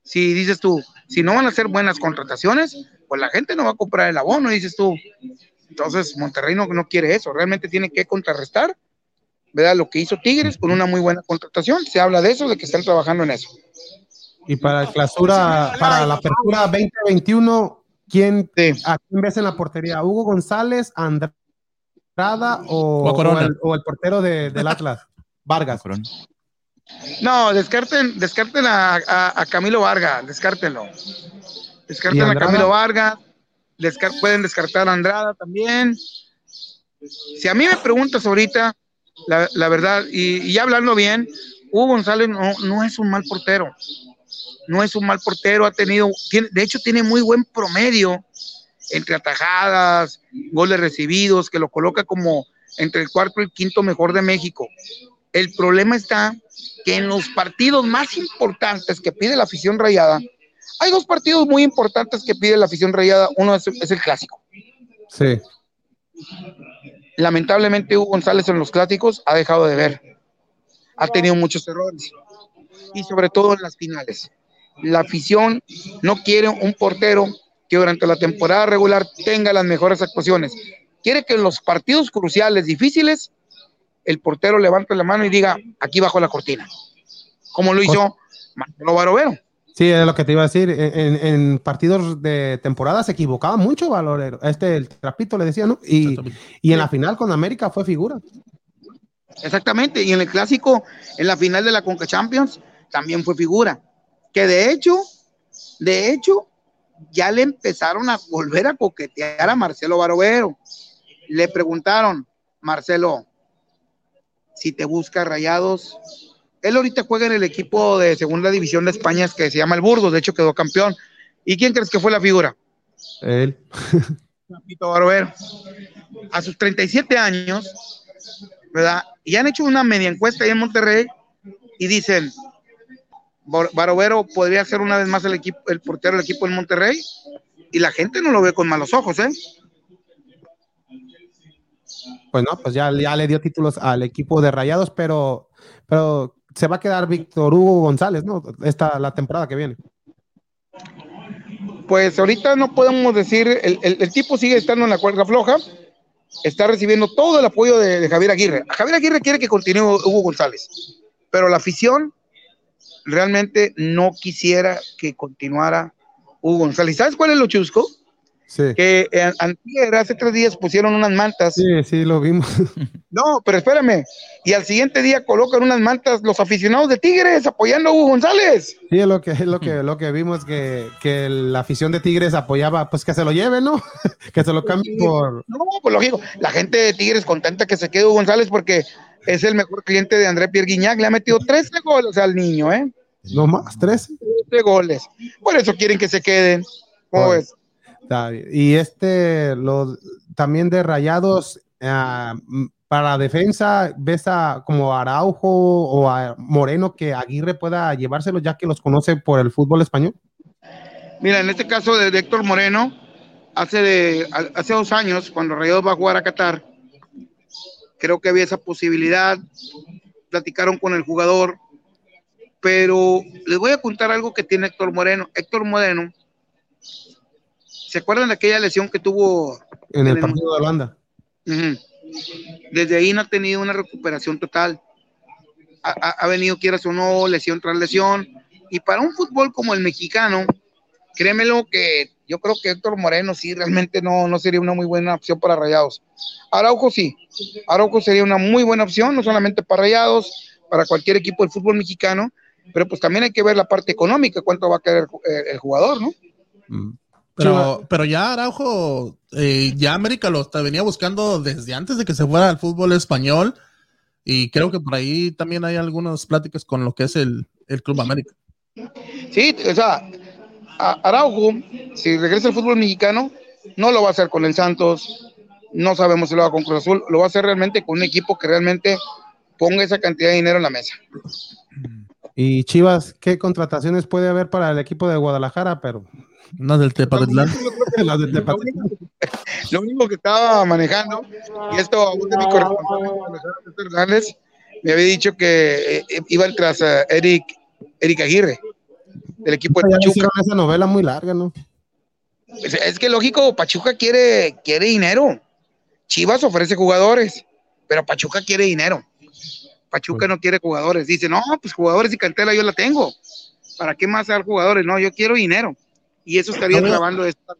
si dices tú, si no van a hacer buenas contrataciones, pues la gente no va a comprar el abono, dices tú. Entonces, Monterrey no, no quiere eso, realmente tiene que contrarrestar, ¿verdad? Lo que hizo Tigres con una muy buena contratación, se habla de eso, de que están trabajando en eso. Y para la clausura, para la apertura 2021, ¿quién, Sí. ¿a quién ves en la portería? ¿Hugo González, Andrada o, O Corona. o el, o el portero de- del Atlas? [laughs] Vargas. Corona. No, descarten, descarten a, a- a Camilo Vargas, descártenlo. ¿Y Descarten a? Camilo Vargas, descar- pueden descartar a Andrada también. Si a mí me preguntas ahorita, la, la verdad, y, y hablando bien, Hugo González no, no es un mal portero. No es un mal portero, ha tenido, tiene, de hecho tiene muy buen promedio entre atajadas, goles recibidos, que lo coloca como entre el cuarto y el quinto mejor de México. El problema está que en los partidos más importantes que pide la afición rayada, hay dos partidos muy importantes que pide la afición rayada. Uno es, es el clásico. Sí. Lamentablemente, Hugo González en los clásicos ha dejado de ver. Ha tenido muchos errores. Y sobre todo en las finales. La afición no quiere un portero que durante la temporada regular tenga las mejores actuaciones. Quiere que en los partidos cruciales, difíciles, el portero levante la mano y diga, aquí bajo la cortina. Como lo hizo Marcelo Barovero. Sí, es lo que te iba a decir. En, partidos de temporada se equivocaba mucho Valorero. Este, el trapito le decía, ¿no? Y, y en la final con América fue figura. Exactamente, y en el clásico, en la final de la Conca Champions, también fue figura. Que de hecho, de hecho, ya le empezaron a volver a coquetear a Marcelo Barovero. Le preguntaron, Marcelo, si te busca rayados. Él ahorita juega en el equipo de segunda división de España que se llama el Burgos, de hecho quedó campeón. ¿Y quién crees que fue la figura? Él. [laughs] Pito Barbero. A sus 37 años, ¿verdad? Y han hecho una media encuesta ahí en Monterrey y dicen, Bar- Barovero podría ser una vez más el equipo, el portero del equipo en Monterrey y la gente no lo ve con malos ojos, ¿eh? Pues no, pues ya, le dio títulos al equipo de Rayados, pero, pero se va a quedar Víctor Hugo González, ¿no? Esta la temporada que viene. Pues ahorita no podemos decir, el, el- tipo sigue estando en la cuerda floja, está recibiendo todo el apoyo de, de Javier Aguirre. Javier Aguirre quiere que continúe Hugo González, pero la afición realmente no quisiera que continuara Hugo González. ¿Sabes cuál es lo chusco? Sí. Que eh, antier, hace tres días pusieron unas mantas. Sí, sí, lo vimos. [laughs] No, pero espérame. Y al siguiente día colocan unas mantas los aficionados de Tigres apoyando a Hugo González. Sí, es lo que, es lo que, lo que vimos que, que la afición de Tigres apoyaba, pues que se lo lleve, ¿no? [laughs] que se lo cambie por. No, pues lógico. La gente de Tigres contenta que se quede Hugo González porque es el mejor cliente de André Pierre Guignac. Le ha metido 13 goles al niño, ¿eh? No más, tres. 13 goles. Por eso quieren que se queden. ¿Cómo ves? Y este, lo, también de Rayados, m- para defensa, ¿ves a como Araujo o a Moreno que Aguirre pueda llevárselo ya que los conoce por el fútbol español? Mira, en este caso de, Héctor Moreno, hace, de, hace dos años, cuando Rayados va a jugar a Qatar, creo que había esa posibilidad. Platicaron con el jugador, pero les voy a contar algo que tiene Héctor Moreno. Héctor Moreno, ¿se acuerdan de aquella lesión que tuvo En el En el- partido de Holanda. Ujú. Desde ahí no ha tenido una recuperación total. Ha, ha- ha venido, quieras o no, lesión tras lesión. Y para un fútbol como el mexicano, créemelo que yo creo que Héctor Moreno sí realmente no, no sería una muy buena opción para Rayados. Araujo sí. Araujo sería una muy buena opción, no solamente para Rayados, para cualquier equipo del fútbol mexicano, pero pues también hay que ver la parte económica, cuánto va a querer el, el jugador, ¿no? Mm. Pero, pero ya Araujo, eh, ya América lo está- venía buscando desde antes de que se fuera al fútbol español. Y creo que por ahí también hay algunas pláticas con lo que es el, el Club América. Sí, o sea, Araujo, si regresa al fútbol mexicano, no lo va a hacer con el Santos, no sabemos si lo va con Cruz Azul, lo va a hacer realmente con un equipo que realmente ponga esa cantidad de dinero en la mesa. Y Chivas, ¿qué contrataciones puede haber para el equipo de Guadalajara? Pero No del Tepatitlán. de Tepatitlán. Lo único que estaba manejando, y esto a un de mi corresponsal me había dicho que eh, iban tras Eric, Eric Aguirre, del equipo de Pachuca. esa novela muy larga, ¿no? Es, es que lógico, Pachuca quiere, quiere dinero. Chivas ofrece jugadores, pero Pachuca quiere dinero. Pachuca no quiere jugadores. Dice, no, pues jugadores y cantera yo la tengo. ¿Para qué más dar jugadores? No, yo quiero dinero. Y eso estaría no. trabando esto.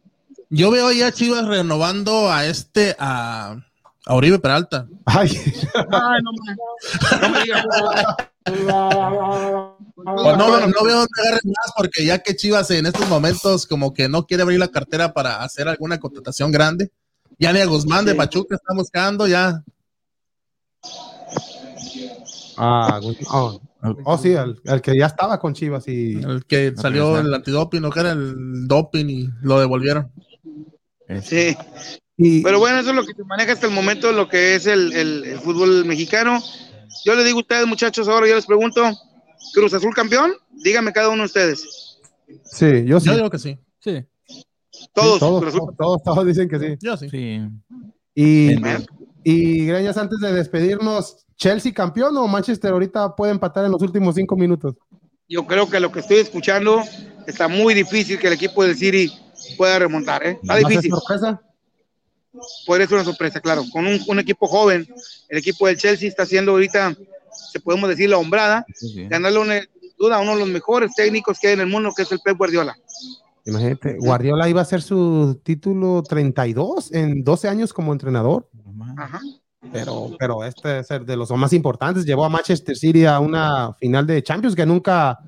Yo veo ya a Chivas renovando a este, a, a Oribe Peralta. Ay, Ay, no, me- no me digas. Pues no, no veo dónde agarren más porque ya que Chivas en estos momentos como que no quiere abrir la cartera para hacer alguna contratación grande. Ya ni a Guzmán de Pachuca está buscando, ya. ah, güey. oh, oh, sí, el, el que ya estaba con Chivas y El que salió el antidoping, no que era el doping y lo devolvieron. Sí. y- Pero bueno, eso es lo que se maneja hasta el momento, lo que es el, el- el fútbol mexicano. Yo les digo a ustedes, muchachos, ahora yo les pregunto, ¿Cruz Azul campeón? Díganme cada uno de ustedes. sí, yo sí. Yo digo que sí. Sí. Todos, Sí, todos, todos, todos dicen que sí. Yo sí. Sí. Y, y Greñas, antes de despedirnos, ¿Chelsea campeón o Manchester ahorita puede empatar en los últimos cinco minutos? yo creo que lo que estoy escuchando está muy difícil que el equipo del City pueda remontar. ¿eh? Está ¿Va a ser difícil. sorpresa? Podría ser una sorpresa, claro. Con un, un equipo joven, el equipo del Chelsea está haciendo ahorita, se podemos decir, la hombrada, Sí, sí. ganarle una duda a uno de los mejores técnicos que hay en el mundo, que es el Pep Guardiola. Imagínate, Guardiola iba a ser su título 32 en 12 años como entrenador, Ajá. pero, pero este es el de los más importantes. Llevó a Manchester City a una final de Champions que nunca,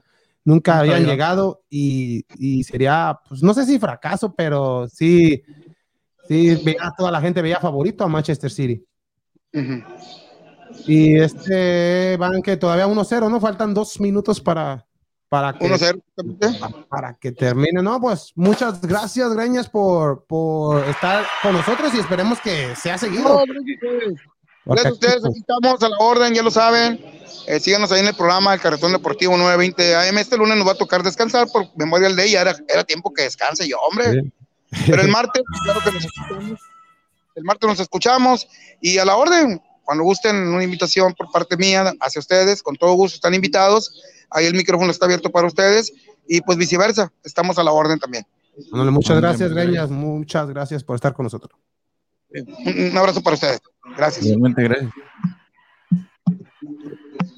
nunca habían llegado y, y sería, pues no sé si fracaso, pero sí, sí, veía, toda la gente veía favorito a Manchester City. Y este van que todavía 1-0, ¿no? Faltan dos minutos para, para que 1-0, justamente. para que termine. No, pues muchas gracias, Greñas, por, por estar con nosotros y esperemos que sea seguido. Gracias a ustedes. Aquí, estamos a la orden, ya lo saben. Eh, síganos ahí en el programa El Carretón Deportivo 920 AM. Este lunes nos va a tocar descansar por Memorial Day, ya era, era tiempo que descanse yo, hombre. Pero el martes, claro que nos escuchamos. El martes nos escuchamos y a la orden, cuando gusten una invitación por parte mía hacia ustedes, con todo gusto están invitados. Ahí el micrófono está abierto para ustedes y pues viceversa, estamos a la orden también. Muchas gracias, muchas Greñas. Muchas gracias por estar con nosotros. Un, un abrazo para ustedes. Gracias.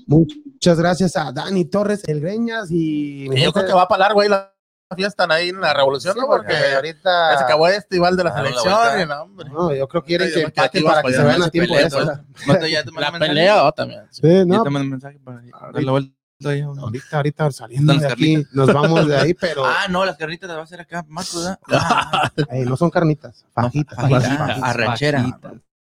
Muchas gracias a Dani Torres, el Greñas y Y yo creo que va para largo ahí la fiesta ahí en la revolución, ¿no? Porque ahorita ya se acabó este igual de la Ah, la selección. vuelta. y no, hombre. No, yo creo que quieren que aquí para que se vean a tiempo pelea, mandé La mensaje. pelea también. [laughs] Sí, no, mensaje para dar la vuelta. Ahorita, ahorita saliendo de aquí, carnitas. nos vamos de ahí, pero [laughs] Ah, no, las carnitas las va a hacer acá, más, ¿verdad? [laughs] Ah, ey, no son carnitas, fajitas. fajitas, fajitas, fajitas. arrachera.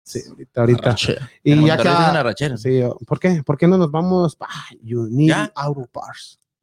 Sí, ahorita, ahorita. Y ya arrachera. Sí, ¿por qué? ¿Por qué no nos vamos? Ah, Unity ¿Ya? Auto Parts.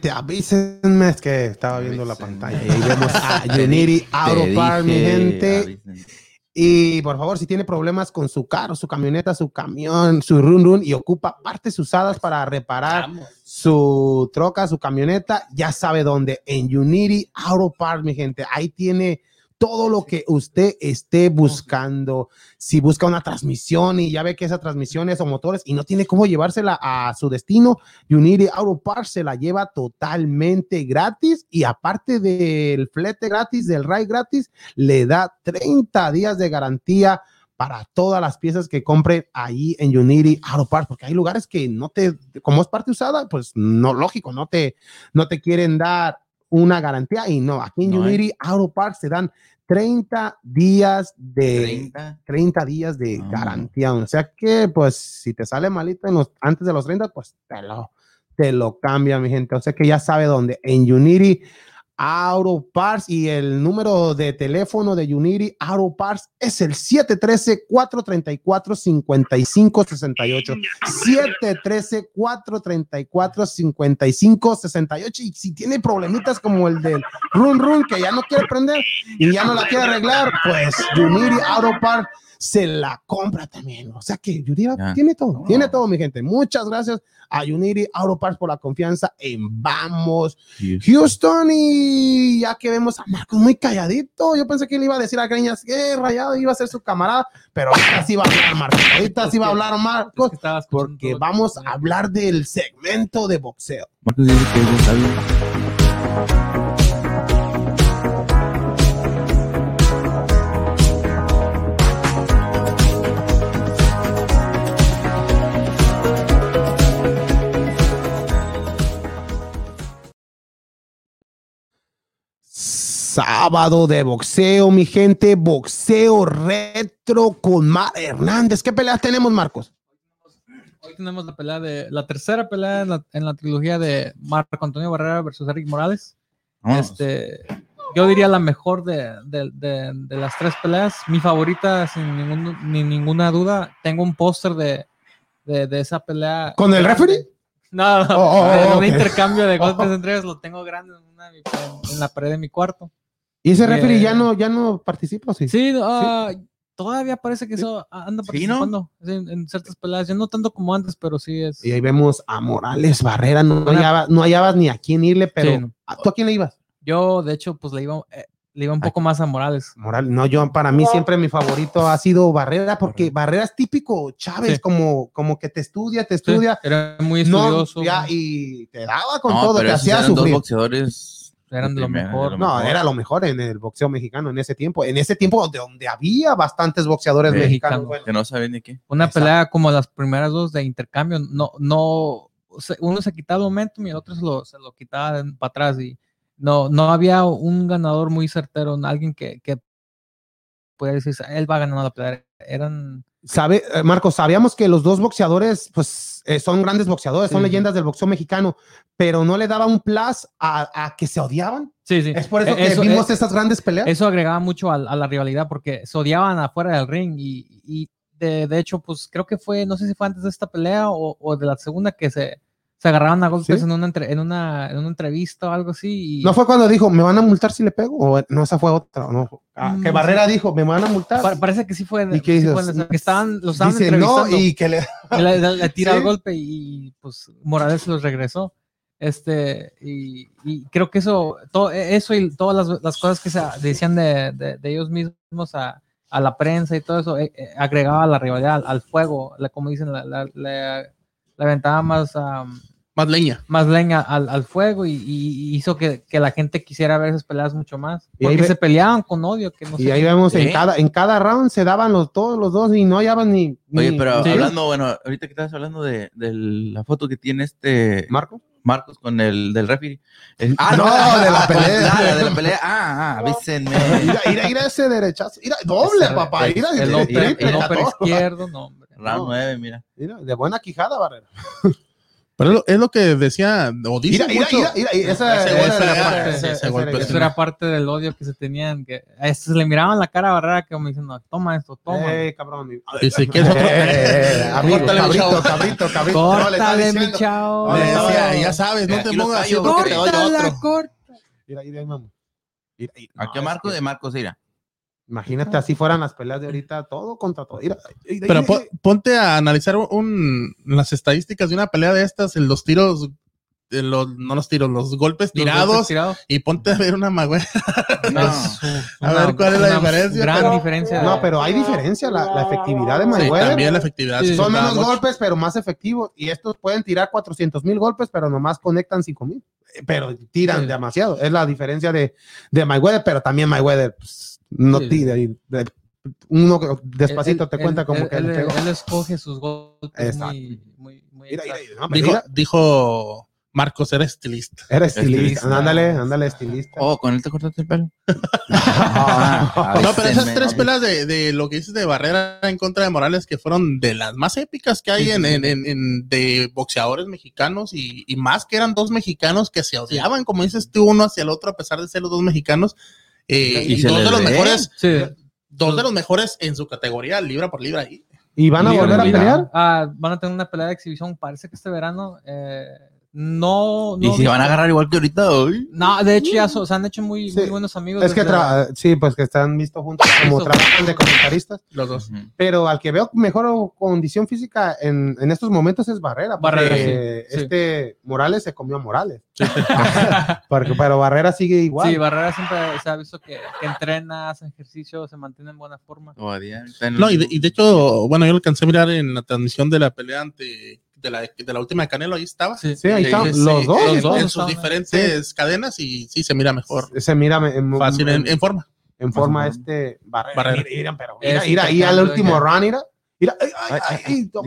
Te avísenme, es que estaba viendo la Avísenme. pantalla y ahí vemos a [laughs] Parts, mi gente. avisen. Y por favor, si tiene problemas con su carro, su camioneta, su camión, su run run y ocupa partes usadas para reparar su troca, su camioneta, ya sabe dónde. En Unity Auto Parts, mi gente. Ahí tiene todo lo que usted esté buscando. Si busca una transmisión y ya ve que esa transmisión es o motores y no tiene cómo llevársela a su destino, Unity Auto Parts se la lleva totalmente gratis y aparte del flete gratis, del ride gratis, le da 30 días de garantía para todas las piezas que compre ahí en Unity Auto Parts, porque hay lugares que no te, como es parte usada, pues no, lógico, no te, no te quieren dar una garantía y no, aquí en No. Unity Auto Parts te dan 30 días de 30. 30 días de garantía. O sea que, pues, si te sale malito en los, antes de los 30, pues te lo, te lo cambia, mi gente. O sea que ya sabe dónde. En Unity Auto Parts y el número de teléfono de Unity Auto Parts es el 713-434-5568. 713-434-5568. Y si tiene problemitas como el del Run Run que ya no quiere prender y ya no la quiere arreglar, pues Unity Auto Parts se la compra también. O sea que Ya. tiene todo, tiene todo, mi gente. Muchas gracias a Unity Auto Parts por la confianza en Vamos Houston y ya que vemos a Marcos muy calladito, yo pensé que le iba a decir a Greñas que rayado iba a ser su camarada, pero ahorita sí va a hablar Marcos, [laughs] ahorita sí va a hablar Es Marcos que estaba escuchando porque que- vamos a hablar del segmento de boxeo. Marcos dice que Sábado de boxeo, mi gente, boxeo retro con Mar Hernández. ¿Qué peleas tenemos, Marcos? Hoy tenemos la pelea de la tercera pelea en la, en la trilogía de Marco Antonio Barrera versus Eric Morales. Este, yo diría la mejor de, de- de- de las tres peleas. Mi favorita, sin ningún, ni ninguna duda. Tengo un póster de, de, de esa pelea. ¿Con el referee? No, no, Oh, oh, en oh, un intercambio de [laughs] golpes entre ellos lo tengo grande en, una en la pared de mi cuarto. ¿Y ese referee Eh, ya no, ya no participa? Sí. Sí, ah, todavía parece que eso anda Sí, ¿no? participando sí, en, en ciertas peleas. Ya no tanto como antes, pero sí es. Y ahí vemos a Morales Barrera, no, Una- hallabas, no hallabas ni a quién irle, pero Sí, no. ¿a- ¿tú a quién le ibas? Yo, de hecho, pues le iba, eh, le iba un poco más a Morales. Morales, no, yo para mí siempre mi favorito ha sido Barrera, porque Barrera es típico Chávez, Sí. como, como que te estudia, te Sí, estudia, era muy no, estudioso. ya, y te daba con No, todo, pero te hacía eran dos sufrir. boxeadores. Eran de lo mejor. de lo No, mejor. era lo mejor en el boxeo mexicano en ese tiempo. En ese tiempo donde, donde había bastantes boxeadores Sí. mexicanos. Bueno. Que no saben ni qué. Una Exacto. pelea como las primeras dos de intercambio, no, no, se- uno se quitaba el momentum y el otro se lo, se lo quitaba para atrás y no, no había un ganador muy certero, alguien que, que pudiera decir, él va ganando la pelea. Eran, Sabe, eh, Marcos, sabíamos que los dos boxeadores, pues, eh, son grandes boxeadores, son leyendas del boxeo mexicano, pero no le daba un plus a, a que se odiaban. sí, sí. Es por eso Eh, que eso, vimos eh, esas grandes peleas. eso agregaba mucho a, a la rivalidad porque se odiaban afuera del ring y, y de, de hecho, pues creo que fue, no sé si fue antes de esta pelea o, o de la segunda que se, se agarraban a golpes Sí. en, una entre- en, una, en una entrevista o algo así. Y, ¿No fue cuando dijo, me van a multar si le pego? O no, esa fue otra. ¿o No. Ah, que Mm, Barrera dijo, me van a multar. Pa- parece que sí fue. ¿Y qué sí fue en que estaban, los estaban Dice no entrevistando. y que le. [laughs] le, le- le tira el golpe y pues Morales los regresó. Este, y, y creo que eso, todo eso y todas las, las cosas que se decían de, de- de ellos mismos a, a la prensa y todo eso, eh, eh, agregaba la rivalidad al, al fuego, la- como dicen, la, la, la- le aventaba más, am, Más leña. más leña al, al fuego y, y hizo que, que la gente quisiera ver esas peleas mucho más. Y Porque ve- se peleaban con odio. Que no Y sé ahí qué- vemos en cada, en cada round se daban los todos los dos y no hallaban ni. Oye, ni- pero Sí. hablando, bueno, ahorita que estás hablando de, de la foto que tiene este Marco. Marcos con el del referee. Ah, no, [laughs] de la pelea. Ah, de la pelea. Ah, ah, avísenme. Mira, mira, mira ese derechazo. Mira, doble, Ese- papá. Mira, el triple, el upper todo. izquierdo, no, hombre. Round No. 9, mira. Mira, de buena quijada, Barrera. Pero es lo, es lo que decía, o dice Mira, mucho. mira, mira, esa, Ese esa golpe, era parte, ese- esa- ese esa golpe era- sí. Eso era parte del odio que se tenían, que a estos le miraban la cara a Barrera como diciendo, toma esto, toma. Eh, cabrón. Y si quieres otro- Eh, amigo, Córtale, cabrito, cabrito, cabrito. Córtale, mi estaba- ya sabes, no te pongas así Córtala, corta. Mira, mira, ahí, mamá. A Marcos es de Marcos, mira. Imagínate así fueran las peleas de ahorita, todo contra todo. Mira, mira, Pero mira, ponte a analizar un, las estadísticas de una pelea de estas, en los tiros, en los, no los tiros, los golpes Los tirados, golpes tirados. y ponte a ver una magüera. [laughs] No. A una- ver, ¿cuál es la diferencia? Gran Pero- diferencia. No, pero hay diferencia, la, la efectividad de Sí, Mayweather. también la efectividad. Sí, sí, son menos mucho. golpes, pero más efectivos. Y estos pueden tirar 400 mil golpes, pero nomás conectan 5 mil. Eh, Pero tiran Sí. demasiado. Es la diferencia de, de Mayweather, pero también Mayweather pues, no Sí. tira. y de- uno que despacito Él- te él- cuenta como él- que él, él escoge sus golpes muy, muy, Mira, no, Dijo, Marcos, era estilista. era estilista. Estilista. Ándale, ándale, estilista. Oh, con él te cortaste el pelo. [laughs] No, pero esas tres pelas de, de lo que dices de Barrera en contra de Morales, que fueron de las más épicas que hay en, en- en- en- de boxeadores mexicanos y, y más que eran dos mexicanos que se odiaban, como dices tú, uno hacia el otro, a pesar de ser los dos mexicanos. Eh, Y y se dos de los ve. mejores, Sí. dos de los mejores en su categoría, libra por libra. ¿Y van a volver a pelear? Ah, van a tener una pelea de exhibición, parece que este verano. eh, no, no. Y si van a agarrar igual que ahorita hoy. No, de hecho ya so- se han hecho muy, Sí. muy buenos amigos. Es que tra- sí, pues que están vistos juntos como trabajan de comentaristas, Los dos. pero al que veo mejor condición física en, en estos momentos es Barrera. Barrera, sí, sí. Este Morales se comió a Morales. [laughs] porque, pero Barrera sigue igual. Sí, Barrera siempre se ha visto que, que entrena, hace ejercicio, se mantiene en buena forma. En- No, y de, y de hecho, bueno, yo lo alcancé a mirar en la transmisión de la pelea ante, de la, de la última de Canelo, ahí estaba. Sí. Sí, ahí Sí, están Sí, los sí, dos. en, los dos en sus diferentes cadenas y sí se mira mejor. Se mira en, Fácil, en, en forma. en forma este Barrera. Barrera. Mira, mira, pero Es mira, mira ahí al último ya. run, mira. Mira, ay, ay, Ay, ay, dijo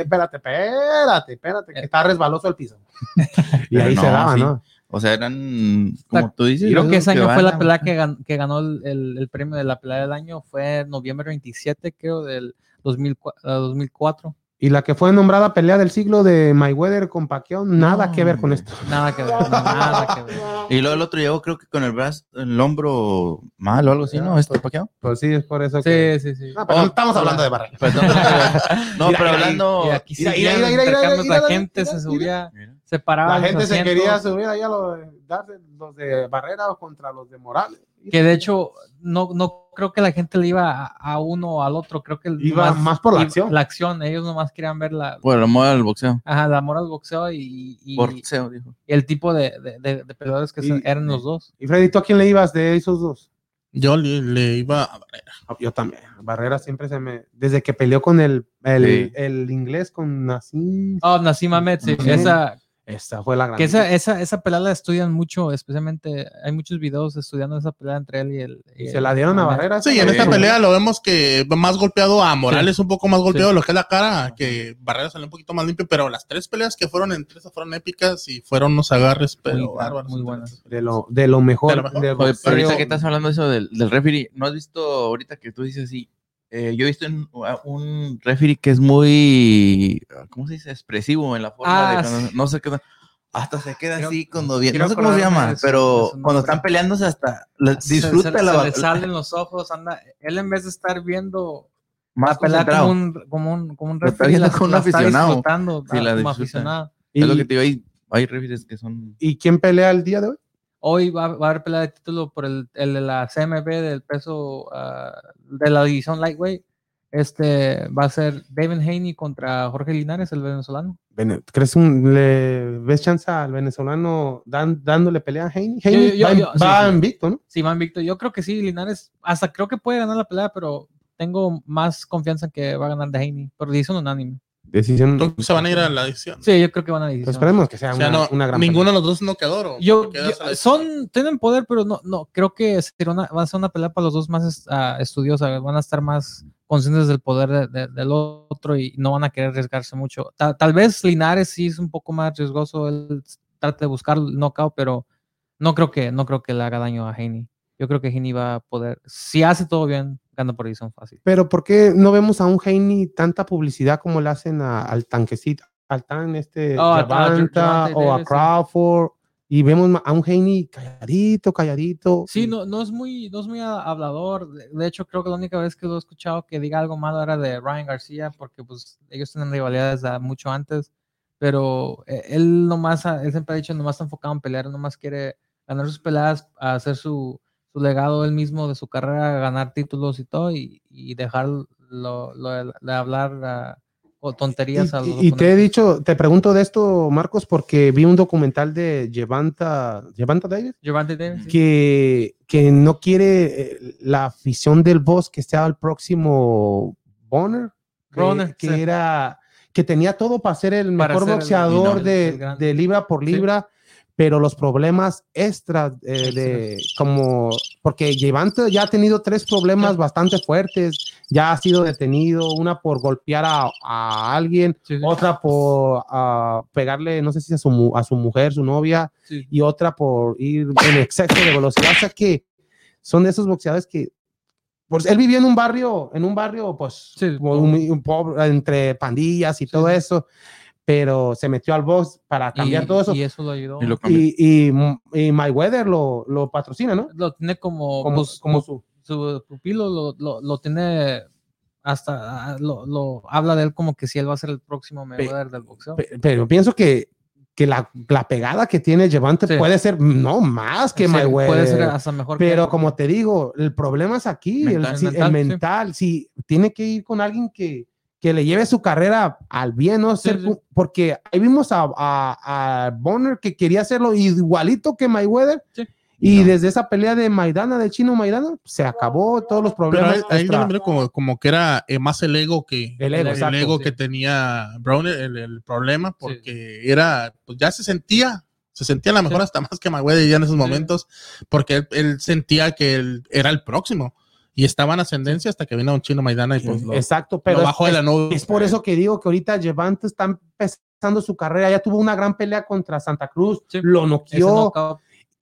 espérate, espérate, espérate, que está resbaloso el piso. [laughs] y ahí no, se daba, sí. ¿no? O sea, eran, como tú dices. Creo que ese año fue la pelea que, gan- que ganó el, el- el premio de la pelea del año. Fue en noviembre 27, creo, del 2004. eh, 2004. Y la que fue nombrada pelea del siglo de Mayweather con Pacquiao, nada No, que ver con esto. Nada que ver, no, [laughs] nada que ver. Y luego el otro llegó, creo que con el brazo, el hombro mal o algo así, ¿no? Este paqueado. Pues sí, es por eso que... Sí, sí, sí. Pero Oh, no estamos hablando de Barrera. Perdón, no, Mira, [laughs] pero hablando. Y aquí sí, mira, mira, mira, intercambios, mira, la gente mira, se subía, Mira. se paraba. La gente se quería subir allá los, darse los de Barrera contra los de Morales. Que de hecho, no, no creo que la gente le iba a, a uno o al otro. Creo que Iba más por la iba- acción. La acción, ellos nomás querían ver la, Por el amor al boxeo. ajá, el amor al boxeo y, y- Boxeo, dijo. y el tipo de, de, de- de peleadores que Y- eran los dos. Y Freddy, ¿tú a quién le ibas de esos dos? Yo le, le iba a Barrera. Yo también. Barrera siempre se me... Desde que peleó con el, el, Sí. el inglés, con Nassim... Oh, Nassim Ahmed, sí. Sí. Esa, Esta fue la gran... que esa, esa, esa pelea la estudian mucho, especialmente hay muchos videos estudiando esa pelea entre él y el. y se el- la dieron a. Barrera. Sí, en esta pelea lo vemos que más golpeado a Morales, un poco más golpeado lo que es la cara, que Barrera salió un poquito más limpio, pero las tres peleas que fueron entre esas fueron épicas y fueron unos agarres, pero Muy, bárbaros. muy buenas. De lo, de lo mejor. De lo mejor. Oye, pero ahorita que estás hablando de eso del, del referee, ¿no has visto ahorita que tú dices así? Eh, yo he visto un, un referee que es muy, ¿cómo se dice? Expresivo en la forma Ah, de cuando- no sé qué, hasta se queda Creo- así cuando viene, no sé cómo se llama, pero cuando están peleándose hasta Se- disfruta se, la, se la- le salen los ojos, anda. Él en vez de estar viendo más la como un, como un, como un está referee, la- como un la está aficionado. disfrutando, Sí, ah, la como aficionado. ¿Y, Es lo que te digo, hay, hay que son... ¿Y quién pelea el día de hoy? Hoy va, va a haber pelea de título por el, el de la CMB del peso ah, de la división lightweight. Este va a ser David Haney contra Jorge Linares, el venezolano. ¿Crees un, le ves chance al venezolano dan- dándole pelea a Haney? Yo- Haney yo- va, yo- sí, va sí. invicto, ¿no? Sí, Van Víctor, yo creo que sí, Linares, hasta creo que puede ganar la pelea, pero tengo más confianza en que va a ganar de Haney, por decisión unánime. Decisión. Se van a ir a la decisión. Sí, yo creo que van a Pues decisión. esperemos que sea O sea, una, no, una gran ninguno de los dos no quedó. ¿o? Yo, son, tienen poder, pero no, no, creo que será una- va a ser una pelea para los dos más estudiosa, van a estar más conscientes del poder de- de- del otro y no van a querer arriesgarse mucho. Ta- tal vez Linares sí es un poco más riesgoso, él trata de buscar el knockout, pero no creo que, no creo que le haga daño a Haney. Yo creo que Haney va a poder, si hace todo bien, gana por decisión fácil. Pero ¿por qué no vemos a un Haney tanta publicidad como le hacen a- al tanquecito, al tan este Oh, o a. Crawford? Y vemos a un Haney calladito, calladito. Sí, no, no es muy, no es muy ha- hablador. De, hecho, creo que la única vez que lo he escuchado que diga algo malo era de Ryan García, porque pues ellos tienen rivalidades de mucho antes. Pero eh, él nomás, él siempre ha dicho, nomás está enfocado en pelear, nomás quiere ganar sus peleas, hacer su, su legado él mismo de su carrera, ganar títulos y todo, y, y dejar lo, lo de, de hablar o tonterías a los Y, y te he dicho, te pregunto de esto, Marcos, porque vi un documental de Levanta, Levanta Davis, Gervonta Davis, sí. que, que no quiere eh, la afición del boss que sea el próximo Bonner, que, Bonner, que sí. era que tenía todo para ser el Para mejor ser boxeador el- de, el de libra por Sí. Pero los problemas extras eh, de como porque Llevante ya ha tenido tres problemas bastante fuertes, ya ha sido detenido, una por golpear a, a alguien, Sí, sí. otra por ah, pegarle, no sé si a su, a su mujer, su novia, Sí. y otra por ir en exceso de velocidad. O sea que son de esos boxeadores que, pues él vivía en un barrio, en un barrio, pues, un, un pobre, entre pandillas y todo eso, pero se metió al box para cambiar y, todo eso. y eso lo ayudó. Y lo cambió. Y, y, y Mayweather lo, lo patrocina, ¿no? Lo tiene como, Como, pues, como su. su pupilo, lo, lo, lo tiene hasta, ah, lo, lo habla de él como que si él va a ser el próximo Mayweather del boxeo. pe- Pero pienso que, que la, la pegada que tiene Levante Sí. puede ser, no más que Sí, Mayweather. Puede ser hasta mejor. que Pero él. como te digo, el problema es aquí, el Mental. si- el Mental, sí. mental. Si tiene que ir con alguien que, que le lleve su carrera al bien, ¿no? Sí, Ser- sí. Porque ahí vimos a, a, a Bonner que quería hacerlo igualito que Mayweather. Sí. Y No. desde esa pelea de Maidana, del chino Maidana, se acabó todos los Pero problemas. ahí, ahí yo extra- lo miro como, como que era eh, más el ego que El ego, el exacto, ego sí. que tenía Brown, el, el problema, porque era, pues ya se sentía, se sentía a lo mejor Sí. hasta más que Mayweather ya en esos Sí. momentos, porque él, él sentía que él era el próximo y estaba en ascendencia hasta que vino un chino Maidana y pues lo, Exacto, lo es- de la nube. Es por eso que digo que ahorita Levante está empezando su carrera. Ya tuvo una gran pelea contra Santa Cruz, Sí. lo noqueó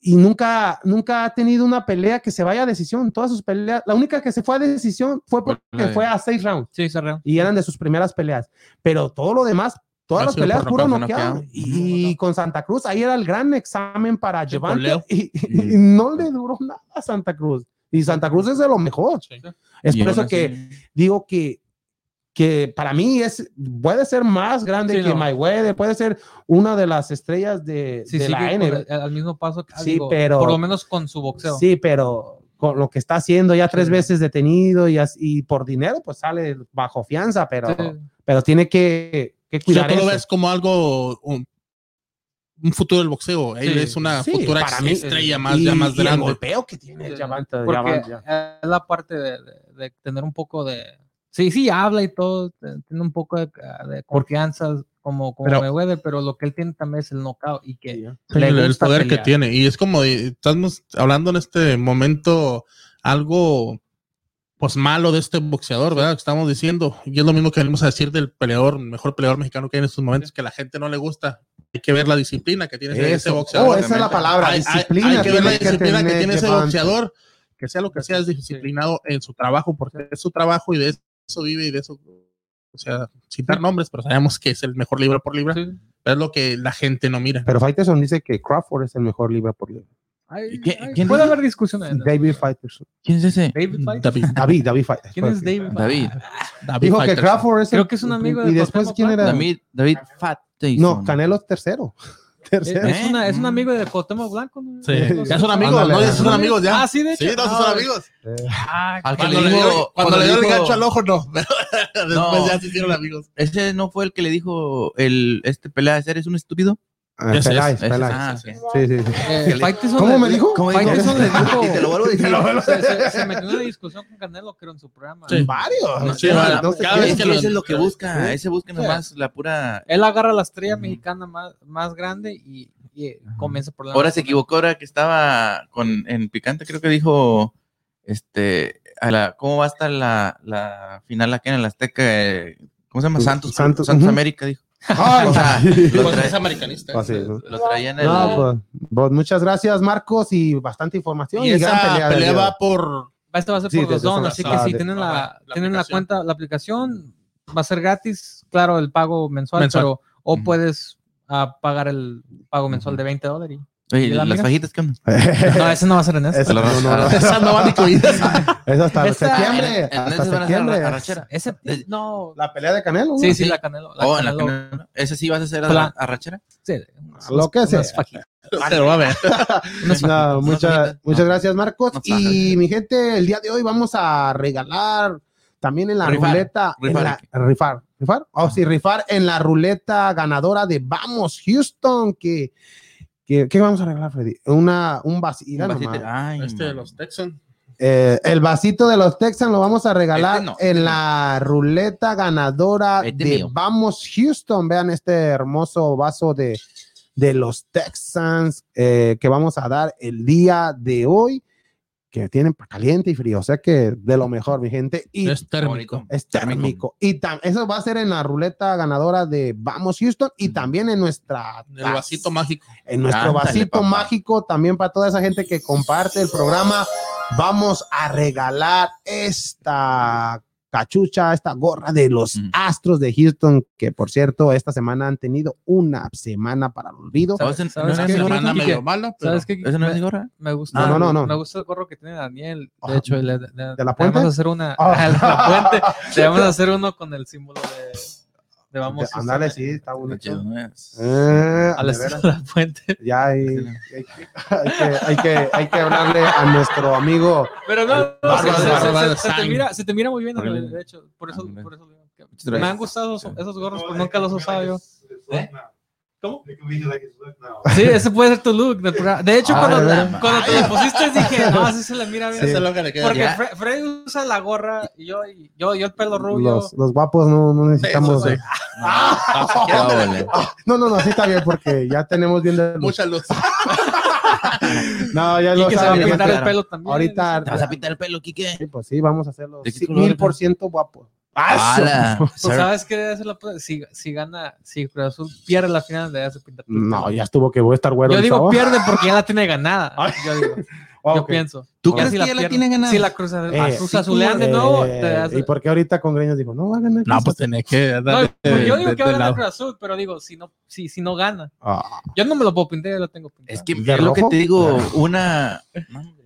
y nunca, nunca ha tenido una pelea que se vaya a decisión. Todas sus peleas, la única que se fue a decisión fue porque fue a seis rounds Sí, y eran de sus primeras peleas. Pero todo lo demás, todas las peleas puro noqueado. noqueado. Y, con Santa Cruz, ahí era el gran examen para Sí, Levante y, y no le duró nada a Santa Cruz. Y Santa Cruz es de lo mejor. Sí. Es Y por eso que digo que, que para mí es, puede ser más grande Sí, que no. Mayweather, puede ser una de las estrellas de, Sí, de sigue la el- al mismo paso que Sí, digo, pero- por lo menos con su boxeo. Sí, pero con lo que está haciendo ya tres Sí. veces detenido y, y por dinero, pues sale bajo fianza, pero, Sí. pero tiene que, que O sea, cuidar tú lo eso. ves como algo, un, un futuro del boxeo. Él Sí. es una Sí, futura para ex- mí, estrella más, y, ya más y el grande. golpeo que tiene Sí. Javante- Porque Javante, ya. es la parte de, de- de tener un poco de... Sí, sí, habla y todo, tiene un poco de, de confianza como, como Pero- Mayweather, pero lo que él tiene también es el knockout y que Sí, le el, el poder que tiene. Y es como, estamos hablando en este momento algo pues malo de este boxeador, ¿verdad? Que estamos diciendo. Y es lo mismo que venimos a decir del peleador, mejor peleador mexicano que hay en estos momentos, que a la gente no le gusta. Hay que ver la disciplina que tiene ese, boxeador. Oh, esa es la palabra, hay, disciplina. hay que ver la disciplina que, tiene ese boxeador, que sea lo que sea, es disciplinado en su trabajo, porque es su trabajo y de eso vive y de eso, o sea, citar nombres, pero sabemos que es el mejor libra por libra, Sí. pero es lo que la gente no mira. Pero Faitelson dice que Crawford es el mejor libra por libra. Ay, ¿Quién- ay, quién puede haber discusiones. ¿no? David Faitelson. ¿Quién es ese? David. [laughs] David, David, David Faitelson. ¿Quién es David? David. David Dijo que. Crawford es el- Creo que es un amigo de Y después, ¿quién era? David, David Fat. No, Canelo es tercero. [laughs] Tercero. Es, una, es un Mm. amigo de Cuauhtémoc Blanco. ¿no? Sí, son amigos, Ándale, ¿no? Ya son ándale. amigos ya. Ah, sí, de hecho. Sí, no, Ah, son amigos. Ah, Al que Cuando le le dio, dijo- cuando le dio el gancho al ojo, no. [laughs] Después No. ya se hicieron amigos. Ese no fue el que le dijo el este pelea ¿eres un estúpido? Ah, Peláez, Peláez. ah, sí. Sí, sí, sí. eh, ¿Cómo le- me dijo? ¿Cómo dijo? Le dijo. Y te lo vuelvo a decir. [laughs] Se, se- se metió en una discusión con Canelo, creo, en su programa. Sí. Varios. No, Sí, no, vale. no, sé cada vez que lo- ese es lo que busca. Sí. Ese busca nomás la pura. Él agarra la estrella mexicana más, más grande y, y comienza por la. Ahora se equivocó, ahora que estaba con, en Picante, creo que dijo, este, a la, ¿cómo va a estar la, la final aquí en el Azteca? eh, ¿Cómo se llama? Santos, Santos, Santos. América, dijo. Ay, O sea, [laughs] lo Pues americanista. Ah, sí, ¿no? lo traía en el... No, pues, pues, muchas gracias, Marcos, y bastante información. Y Y, gran esa pelea. del pelea de va por. Este va a ser Sí, por dos esa- así que ah, si de- tienen la, Ajá, la tienen la cuenta, la aplicación va a ser gratis, claro, el pago mensual, Mensual. pero o Ujú. puedes ah, pagar el pago mensual de 20 dólares. Oye, ¿Y la las amiga? fajitas, ¿qué onda? [laughs] No, ese no va a ser en este. Esa- no, no, no. Esas no van incluidas. [laughs] Es hasta Esta- septiembre. En- en hasta a septiembre. arrachera. Ese, no. La pelea de Canelo. Sí, sí, sí. la Canelo. La Oh, en la Canelo, ¿Ese sí vas a hacer Plan- arrachera? sí, Lo que sea. unas fajitas. [laughs] Pero va a ver. Unas No, muchas, muchas No. gracias, Marcos. No, y mi gente, el día de hoy vamos a regalar también en la Rifar. ruleta. en Rifar. la- rifar. ¿Rifar? Oh, sí, rifar en la ruleta ganadora de Vamos Houston. Que, ¿Qué vamos a regalar, Freddy? Una, un vasito. Un vasito. Ay, Este de los Texans. Eh, el vasito de los Texans lo vamos a regalar Este no, en este no. la ruleta ganadora Este de mío. Vamos Houston. Vean este hermoso vaso de, de los Texans eh, que vamos a dar el día de hoy, que tienen pa' caliente y frío, o sea que de lo mejor, mi gente. Y Es térmico. es térmico. Y tam- eso va a ser en la ruleta ganadora de Vamos Houston y también en nuestra El vasito mágico. en nuestro vasito papá. mágico, también para toda esa gente que comparte el programa, vamos a regalar esta cachucha, esta gorra de los Ujú. Astros de Houston, que por cierto, esta semana han tenido una semana para el olvido. ¿Sabes, ¿Sabes qué? mi gorra, Semana medio mala, pero ¿Sabes qué? ¿Esa no es Me- mi gorra? Me gusta, No, no, no, no. me gusta el gorro que tiene Daniel. De hecho, le, le- ¿De la puente? Vamos a hacer una. [laughs] De la puente. Le vamos a hacer uno con el símbolo de. De vamos. Ándale, sí, está bonito. Eh, A de la, a puente. ya hay, hay, que, hay, que, hay, que, hay que hablarle a nuestro amigo. Pero no, no, se- se- se- se, te mira, se te mira muy bien, de hecho. Por eso, por eso me han gustado esos, esos gorros, pero nunca los he usado yo. ¿Eh? ¿Cómo? Sí, ese puede ser tu look. del programa. De hecho, Ah, cuando, cuando te lo pusiste dije, no, así se le mira bien. Sí. Porque. Fre- Freddy usa la gorra y yo, y yo, yo el pelo rubio. Los, los guapos no, no necesitamos. Ah, vale. No, no, no, sí está bien porque ya tenemos bien de luz. Mucha luz. [laughs] No, ya y lo que se va a pintar el pelo también. Ahorita, ¿Te vas a pintar el pelo, Kike? Sí, pues sí, vamos a hacerlo. ¿De qué Sí, color mil por ciento guapo. Pues, ¿Sabes qué debe hacer la? Si, si gana, si Cruz Azul pierde la final, debe hacer pintar. No, ya estuvo que voy a estar güero. Yo digo sábado. pierde porque ya la tiene ganada. [laughs] Yo digo, [laughs] Ah, yo pienso. ¿Tú crees si que ya la tiene ganada? Si la Cruz, Eh, Cruz Azulean de nuevo, Eh, te hace- ¿Y por qué ahorita con Greños dijo, no va a ganar? No, pues Azul"? tenés que No, darle pues yo de- digo de- que va a de ganar. Cruz Azul, pero digo, si no, si, si no gana. Ah, Yo no me lo puedo pintar, ya lo tengo pintado. Es que ¿De es lo que te digo, una... [laughs]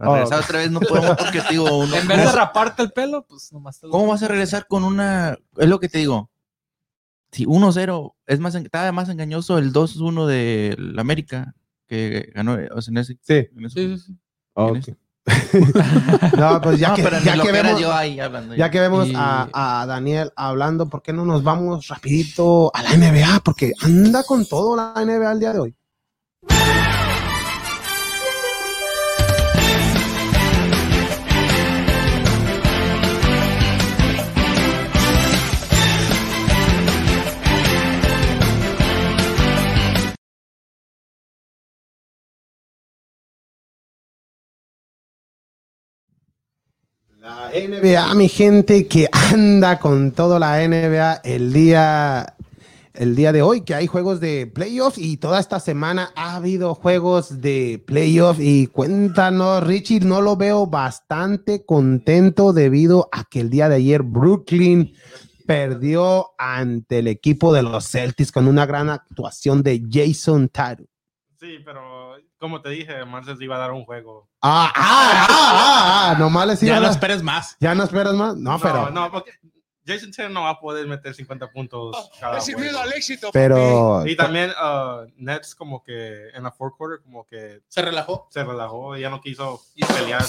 Oh. regresar otra vez no podemos porque te digo, [laughs] uno- en vez de raparte el pelo, pues nomás te lo ¿cómo vas a regresar con una... Es lo que te digo. Si 1-0, es más, en- estaba más engañoso el 2-1 de la América que ganó o sea, en ese... sí. en ese- Sí, sí, sí. ok. es? [laughs] no, pues ya No, que, ya que vemos, yo ahí hablando. ya que vemos Y- a, a Daniel hablando, ¿por qué no nos vamos rapidito a la NBA? Porque anda con todo la NBA el día de hoy. La NBA, mi gente que anda con todo la NBA el día, el día de hoy, que hay juegos de playoffs y toda esta semana ha habido juegos de playoffs y cuéntanos, Richie, no lo veo bastante contento debido a que el día de ayer Brooklyn perdió ante el equipo de los Celtics con una gran actuación de Jason Tatum. Sí, pero como te dije, Marcel iba a dar un juego. Ah, ah, ah, ah, ah, nomás les iba Ya a no esperes más. ¿Ya no esperas más? No, pero... No, porque Jason Tatum no va a poder meter 50 puntos cada sin juego. miedo al éxito. Pero Y también uh, Nets como que en la fourth quarter como que Se relajó. se relajó y ya no quiso pelear.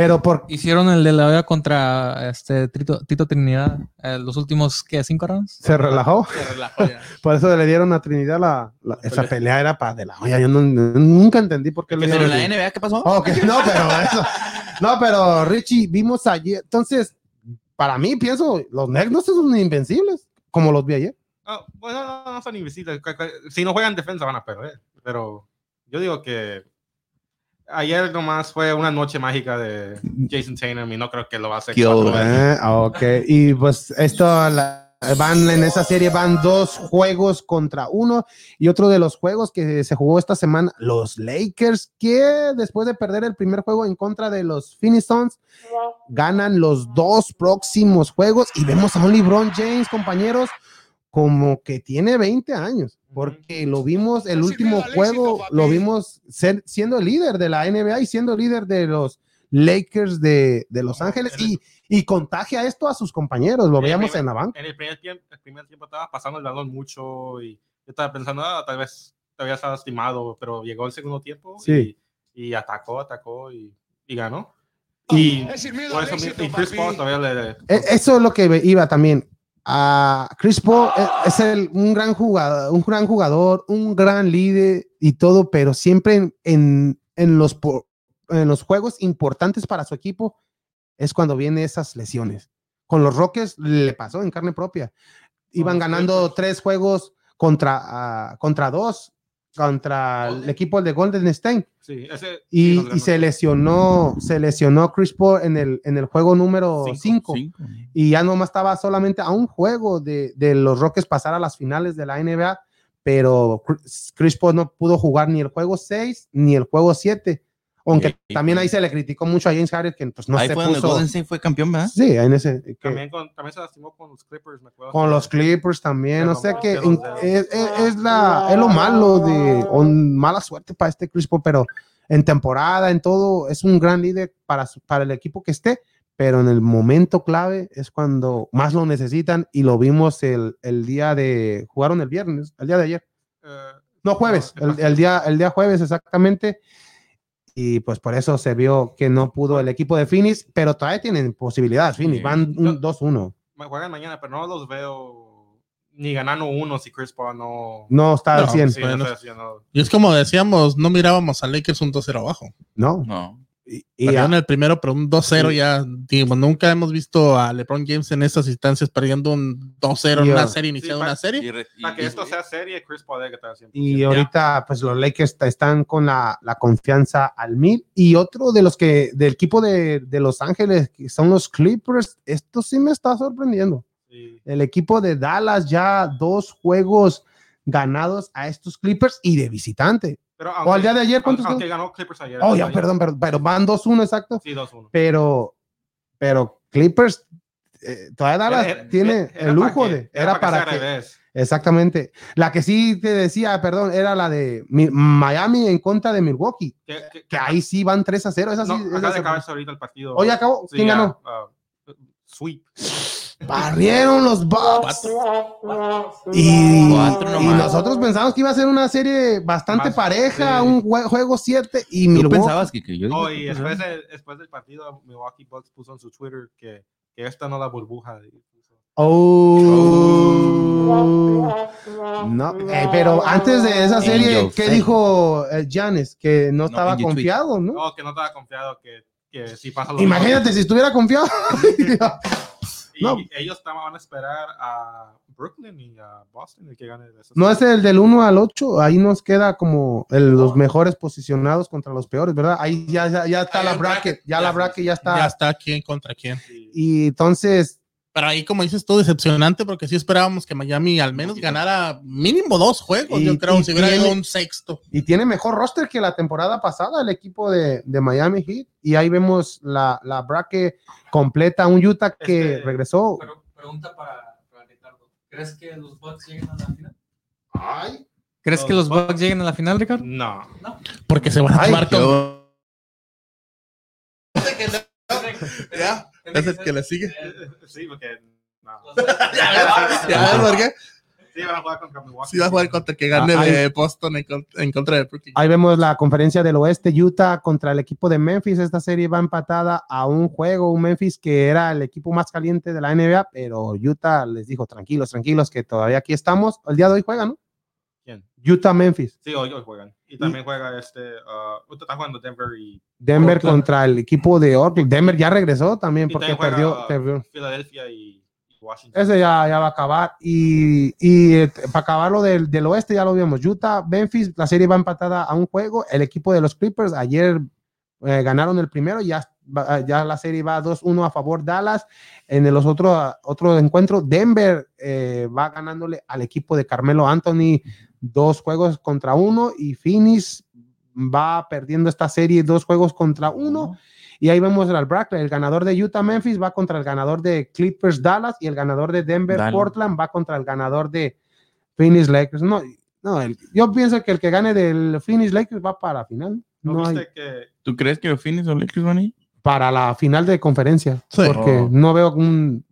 Pero por Hicieron el de la olla contra este Tito, Tito Trinidad eh, los últimos, ¿qué? ¿Cinco rounds? se relajó. Se relajó ya. [laughs] Por eso le dieron a Trinidad la, la- esa pelea era para de la olla. Yo no- nunca entendí por qué le Pero dieron. la NBA, ¿qué pasó? Ok, no, pero eso. No, pero Richie, vimos ayer. Entonces, para mí, pienso, los Nets no son invencibles, como los vi ayer. Ah, bueno, no, no son cu- Si no juegan defensa van a perder. Pero yo digo que ayer nomás fue una noche mágica de Jason Tatum y no creo que lo va a hacer. Eh, ok, y pues esto la- van en esa serie van dos juegos contra uno y otro de los juegos que se jugó esta semana los Lakers que después de perder el primer juego en contra de los Phoenix Suns ganan los dos próximos juegos y vemos a un LeBron James compañeros como que tiene 20 años porque lo vimos el último juego lo vimos ser- siendo el líder de la NBA y siendo líder de los Lakers de, de Los Ángeles y, y contagia esto a sus compañeros, lo veíamos primer- en la banca. En el primer tiempo, el primer tiempo estaba pasando el balón mucho y yo estaba pensando, ah, tal vez todavía está lastimado, pero llegó el segundo tiempo Sí. y, y atacó, atacó y, y ganó. Y por eso mi- éxito, y Chris. Paul todavía le, E- Eso es lo que iba también. A Chris Paul e- es el, un gran jugador, un gran jugador, un gran líder y todo, pero siempre en, en, en los, en los juegos importantes para su equipo es cuando vienen esas lesiones. Con los Rockets le pasó en carne propia. Iban ganando tres juegos contra, ah, contra dos contra el equipo de Golden State. Sí, ese, sí, Y, se lesionó, se lesionó Chris Paul en el, en el juego número Cinco. 5 Cinco. y ya nomás estaba solamente a un juego de, de los Rockets pasar a las finales de la NBA, pero Chris- Chris Paul no pudo jugar ni el juego 6 ni el juego 7, aunque Sí, también ahí se le criticó mucho a James Harden que pues no Ahí se fue donde puso. Golden State fue campeón, ¿verdad? Sí, en ese que- También, con- también se lastimó con los Clippers, me acuerdo. con los Clippers también, Pero o sea que en- es, es- es la, es lo malo de o mala suerte para este Chris Paul, pero en temporada, en todo, es un gran líder para, su- para el equipo que esté, pero en el momento clave es cuando más lo necesitan y lo vimos el, el día de, jugaron el viernes, el día de ayer, Eh, no jueves, No, el, el día, el día jueves exactamente. Y pues por eso se vio que no pudo el equipo de Phoenix, pero todavía tienen posibilidades. Phoenix Sí. van un 2-1. me juegan mañana, pero no los veo ni ganando uno si Chris Paul no. No está al No, 100. Sí, no Y es como decíamos, no mirábamos a Lakers un 2-0 abajo. No. No. Y, y Perdieron el primero, pero un 2-0 Sí. ya, digo, nunca hemos visto a LeBron James en estas instancias perdiendo un 2-0 en una serie, iniciando sí, una serie. Y Para que y- esto sea serie, Chris Paul debe estar siempre. y ahorita, pues los Lakers están con la, la confianza al mil. Y otro de los que, del equipo de, de Los Ángeles, que son los Clippers, esto sí me está sorprendiendo. Sí. El equipo de Dallas ya dos juegos ganados a estos Clippers y de visitante. Pero O al día de ayer, ¿cuántos aunque, ganó Clippers ayer. Oh, ya, perdón, perdón, pero van 2-1 exacto. Sí, 2-1. Pero, pero Clippers, eh, todavía Dallas Era- era- tiene era el lujo que- de, era para que que, exactamente. La que sí te decía, perdón, era la de Mi- Miami en contra de Milwaukee, Que, que- que ahí sí van 3 a 0. Esa sí, no, esa acaba de se- acabarse ahorita el partido. Oh, ya acabó. Sí, ¿Quién ya, ganó? ah, sweep. Barrieron los Bucks. Y, nosotros pensamos que iba a ser una serie bastante Más, pareja, sí. un jue- juego 7 y ¿Tú Milwaukee. pensabas que, que yo Oh, y después, ¿verdad? de- después del partido, Milwaukee Bucks puso en su Twitter que, que esta no la burbuja. Oh. No, eh, pero antes de esa serie, Angel ¿qué dijo eh, Giannis? Que no estaba confiado, ¿no? No, que no estaba confiado que, que si pasa lo Imagínate si estuviera confiado. [laughs] [laughs] Y No. ellos van a esperar a Brooklyn y a Boston el que gane de esos no es el del 1 al 8, ahí nos queda como el- los mejores posicionados contra los peores, ¿verdad? Ahí ya, ya, ya está la bracket, bracket, ya la bracket ya está. Ya está quién contra quién. Y entonces, Pero ahí, como dices tú, decepcionante porque sí esperábamos que Miami al menos ganara mínimo dos juegos, Y- yo creo, si hubiera ido un sexto. y tiene mejor roster que la temporada pasada el equipo de, de Miami Heat. Y ahí vemos la, la bracket completa, un Utah que Este- regresó. Pero pregunta para, para Ricardo. ¿Crees que los Bucks lleguen a la final? Ay, ¿Crees que Los Bucks lleguen a la final, Ricardo? No. Porque se van a tomar con... [laughs] Ya, es el que le sigue. Sí, porque. No. [laughs] Ya ves por qué. Sí, van a jugar contra Milwaukee. Sí va a jugar contra el que gane Ah, de Boston en contra de Brooklyn. Ahí vemos la conferencia del oeste, Utah contra el equipo de Memphis. Esta serie va empatada a un juego, un Memphis que era el equipo más caliente de la NBA, pero Utah les dijo, tranquilos, tranquilos, que todavía aquí estamos. El día de hoy juegan, ¿no? Utah-Memphis. Sí, hoy, hoy juegan. Y también juega este. Uh, está jugando Denver y Denver Oakland. contra el equipo de Oakland. Denver ya regresó también Y porque también perdió, juega- perdió. Philadelphia y, y Washington. Ese ya, ya va a acabar. Y, y para acabar lo del, del oeste, ya lo vimos. Utah, Memphis, la serie va empatada a un juego. El equipo de los Clippers ayer eh, ganaron el primero. Ya, va- ya la serie va 2-1 a favor Dallas. En el- los otros otro encuentros, Denver eh, va ganándole al equipo de Carmelo Anthony dos juegos contra uno. Y Phoenix va perdiendo esta serie dos juegos contra uno. Y ahí vemos al bracket. El ganador de Utah Memphis va contra el ganador de Clippers Dallas y el ganador de Denver. Portland va contra el ganador de Phoenix Lakers. No, no el- yo pienso que el que gane del Phoenix Lakers va para la final. ¿No, No hay- que ¿Tú crees que los Phoenix o Lakers van a ir? Para la final de conferencia. Sí. Porque Oh. no veo un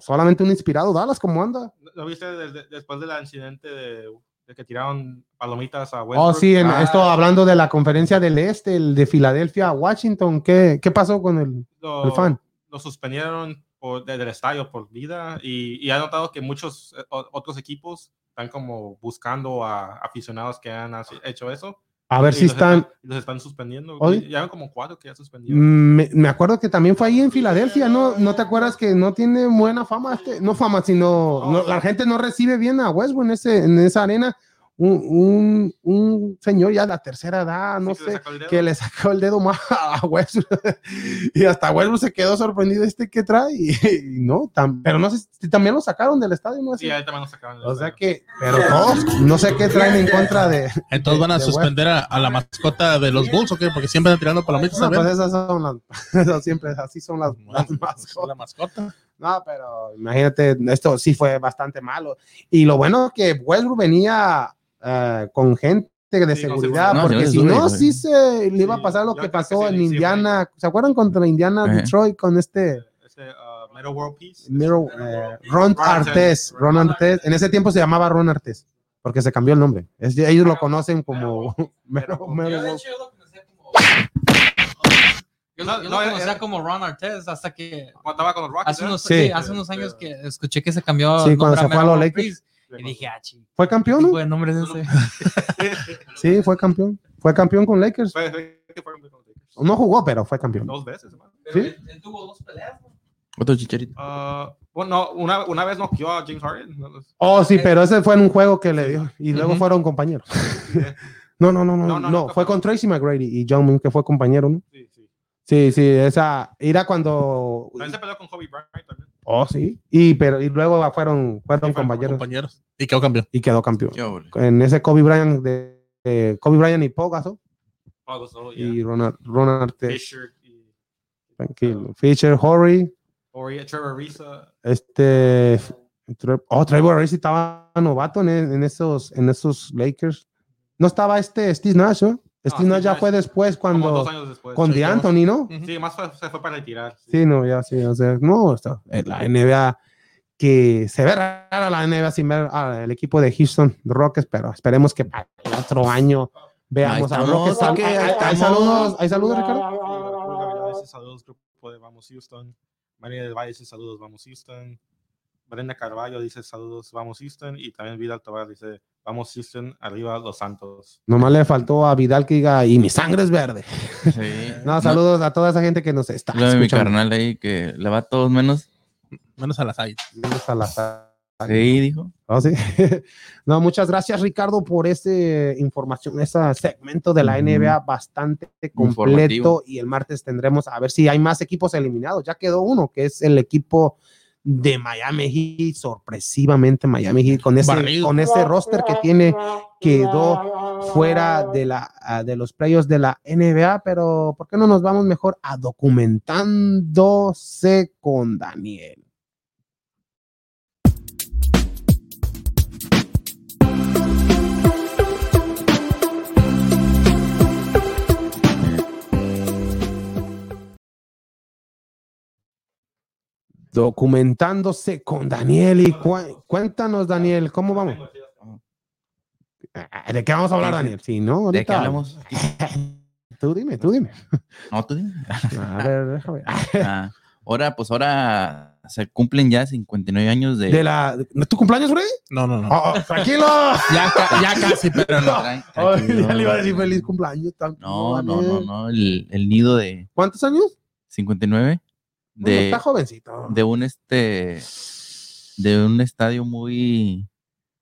solamente un inspirado Dallas como anda. ¿No viste desde- después del incidente de, de que tiraron palomitas a Oh, Westbrook? sí, en, Ah, esto hablando de la conferencia del este, el de Filadelfia, Washington. ¿Qué, qué pasó con el, lo, el fan? lo suspendieron por, de- del estadio por vida y, y ha notado que muchos eh, otros equipos están como buscando a aficionados que han hecho eso. A ver si los están. Los están suspendiendo. Oye. Ya como cuatro que ya suspendieron. Me, me acuerdo que también fue ahí en Filadelfia, ¿no? ¿No te acuerdas que no tiene buena fama este? No fama, sino no, la gente no recibe bien a Westbrook en, ese, en esa arena un, un, un señor ya de la tercera edad, no Sí, que le sé, que le sacó el dedo más [laughs] a Westbrook. y hasta Westbrook se quedó sorprendido este que trae. Y, [laughs] y no, tam- pero no sé si también lo sacaron del estadio, no Sí, ahí también lo sacaban. del O sea que, pero todos, no sé qué traen en contra de. Entonces van a de suspender a, a la mascota de los Bulls, ¿o qué? Porque siempre están tirando palomitas No, pues esas son las, [laughs] esas siempre así son las, las Bueno, mascotas. La mascota. No, pero imagínate, esto sí fue bastante malo. Y lo bueno es que Westbrook venía eh, con gente de Sí, seguridad. No, porque si no, sí. se le iba a pasar lo que pasó en Indiana. ¿Se acuerdan contra Indiana Ajá. Detroit con este Ese, uh, Metal World Peace. Miro, eh, Ron? Artés. Ron Artés. En ese tiempo se llamaba Ron Artés, porque se cambió el nombre. Es- ellos lo conocen como [laughs] Mero- Mero Yo, de Wolf. hecho, yo lo conocía como. Yo, No, lo- yo no, lo era- conocía era- como Ron Artest hasta que Cuando estaba con los Rockets. hace unos, Sí. sí, hace unos años que escuché que se cambió. Sí, el cuando se fue a los World Lakers. Peace, Y dije, ah, chi, Fue ¿qué campeón, ¿no? de nombre es ese? [laughs] Sí, fue campeón. Fue campeón con Lakers. Fue- fue- fue con los Lakers. No jugó, pero fue campeón. Dos veces, hermano. ¿Sí? Él, él tuvo dos peleas. ¿no? Otro chicharito. Uh, bueno, una, una vez noqueó a James Harden. Oh, sí, pero ese fue en un juego que le dio. Y luego fueron compañeros. [laughs] No, no, no, no, No, no, no, no, fue con Tracy McGrady y John Moon, que fue compañero, ¿no? Sí, sí. Sí, sí, esa era cuando. También se peleó con Kobe Bryant también. Oh, sí. Y, pero, y luego fueron, fueron fueron compañeros Compañeros. Y quedó campeón. y quedó campeón. En ese Kobe Bryant de eh, Kobe Bryant y Oh, Gasol, yeah. y Ronald, Ronald. Fisher y Tranquilo. Fisher, Horry, Ori- Trevor Ariza. este. Oh, Trevor Ariza estaba novato en, en esos, en esos Lakers. No estaba este Steve Nash, ¿no? Steve Steve Nash ya fue después Como dos cuando. años después. Con Sí, DeAnthony, ¿no? Sí, más fue- se fue para retirar. Sí. Sí, no, ya sí, o sea, no, está, en la NBA que se ve rara la NBA sin ver al equipo de Houston Rockets, pero esperemos que para el otro año veamos Ahí a Rockets. ¿Hay, saludos, ¿hay saludos, Ricardo? Saludos, grupo de Vamos Houston. María del Valle dice saludos, Vamos Houston. Brenda Carballo dice saludos, Vamos Houston. Y también Vidal Tobar dice Vamos Houston, arriba los Santos. Nomás le faltó a Vidal que diga, y mi sangre es verde. Sí. [laughs] No, saludos a toda esa gente que nos está Lo de mi escuchando. carnal ahí que le va a todos menos. Menos a las águilas. Saludos a la- Sí, dijo. Oh, sí. [laughs] no, muchas gracias, Ricardo, por esa información, ese segmento de la. NBA bastante completo. Y el martes tendremos a ver si hay más equipos eliminados. Ya quedó uno, que es el equipo de Miami Heat, sorpresivamente Miami Heat, con ese, Barrido. con ese roster que tiene, quedó fuera de, la, ah, de los playoffs de la NBA. Pero, ¿por qué no nos vamos mejor a documentándose con Daniel? Documentándose con Daniel. Y cuéntanos, Daniel, ¿cómo vamos? ¿De qué vamos a hablar, Daniel? Sí, ¿no? ¿De qué Ahorita- hablamos? [laughs] Tú dime, tú dime. No, tú dime. [laughs] A ver, déjame. [laughs] Ah, ahora, pues ahora se cumplen ya 59 años de. De la, ¿no es tu cumpleaños, Freddy? No, no, no. Oh, tranquilo. Ya, ca- ya casi, pero no. Tranquilo. ya le iba a decir feliz cumpleaños. No, no, no, no. El, el nido de ¿Cuántos años? 59 Bueno, de, está jovencito. de un este de un estadio muy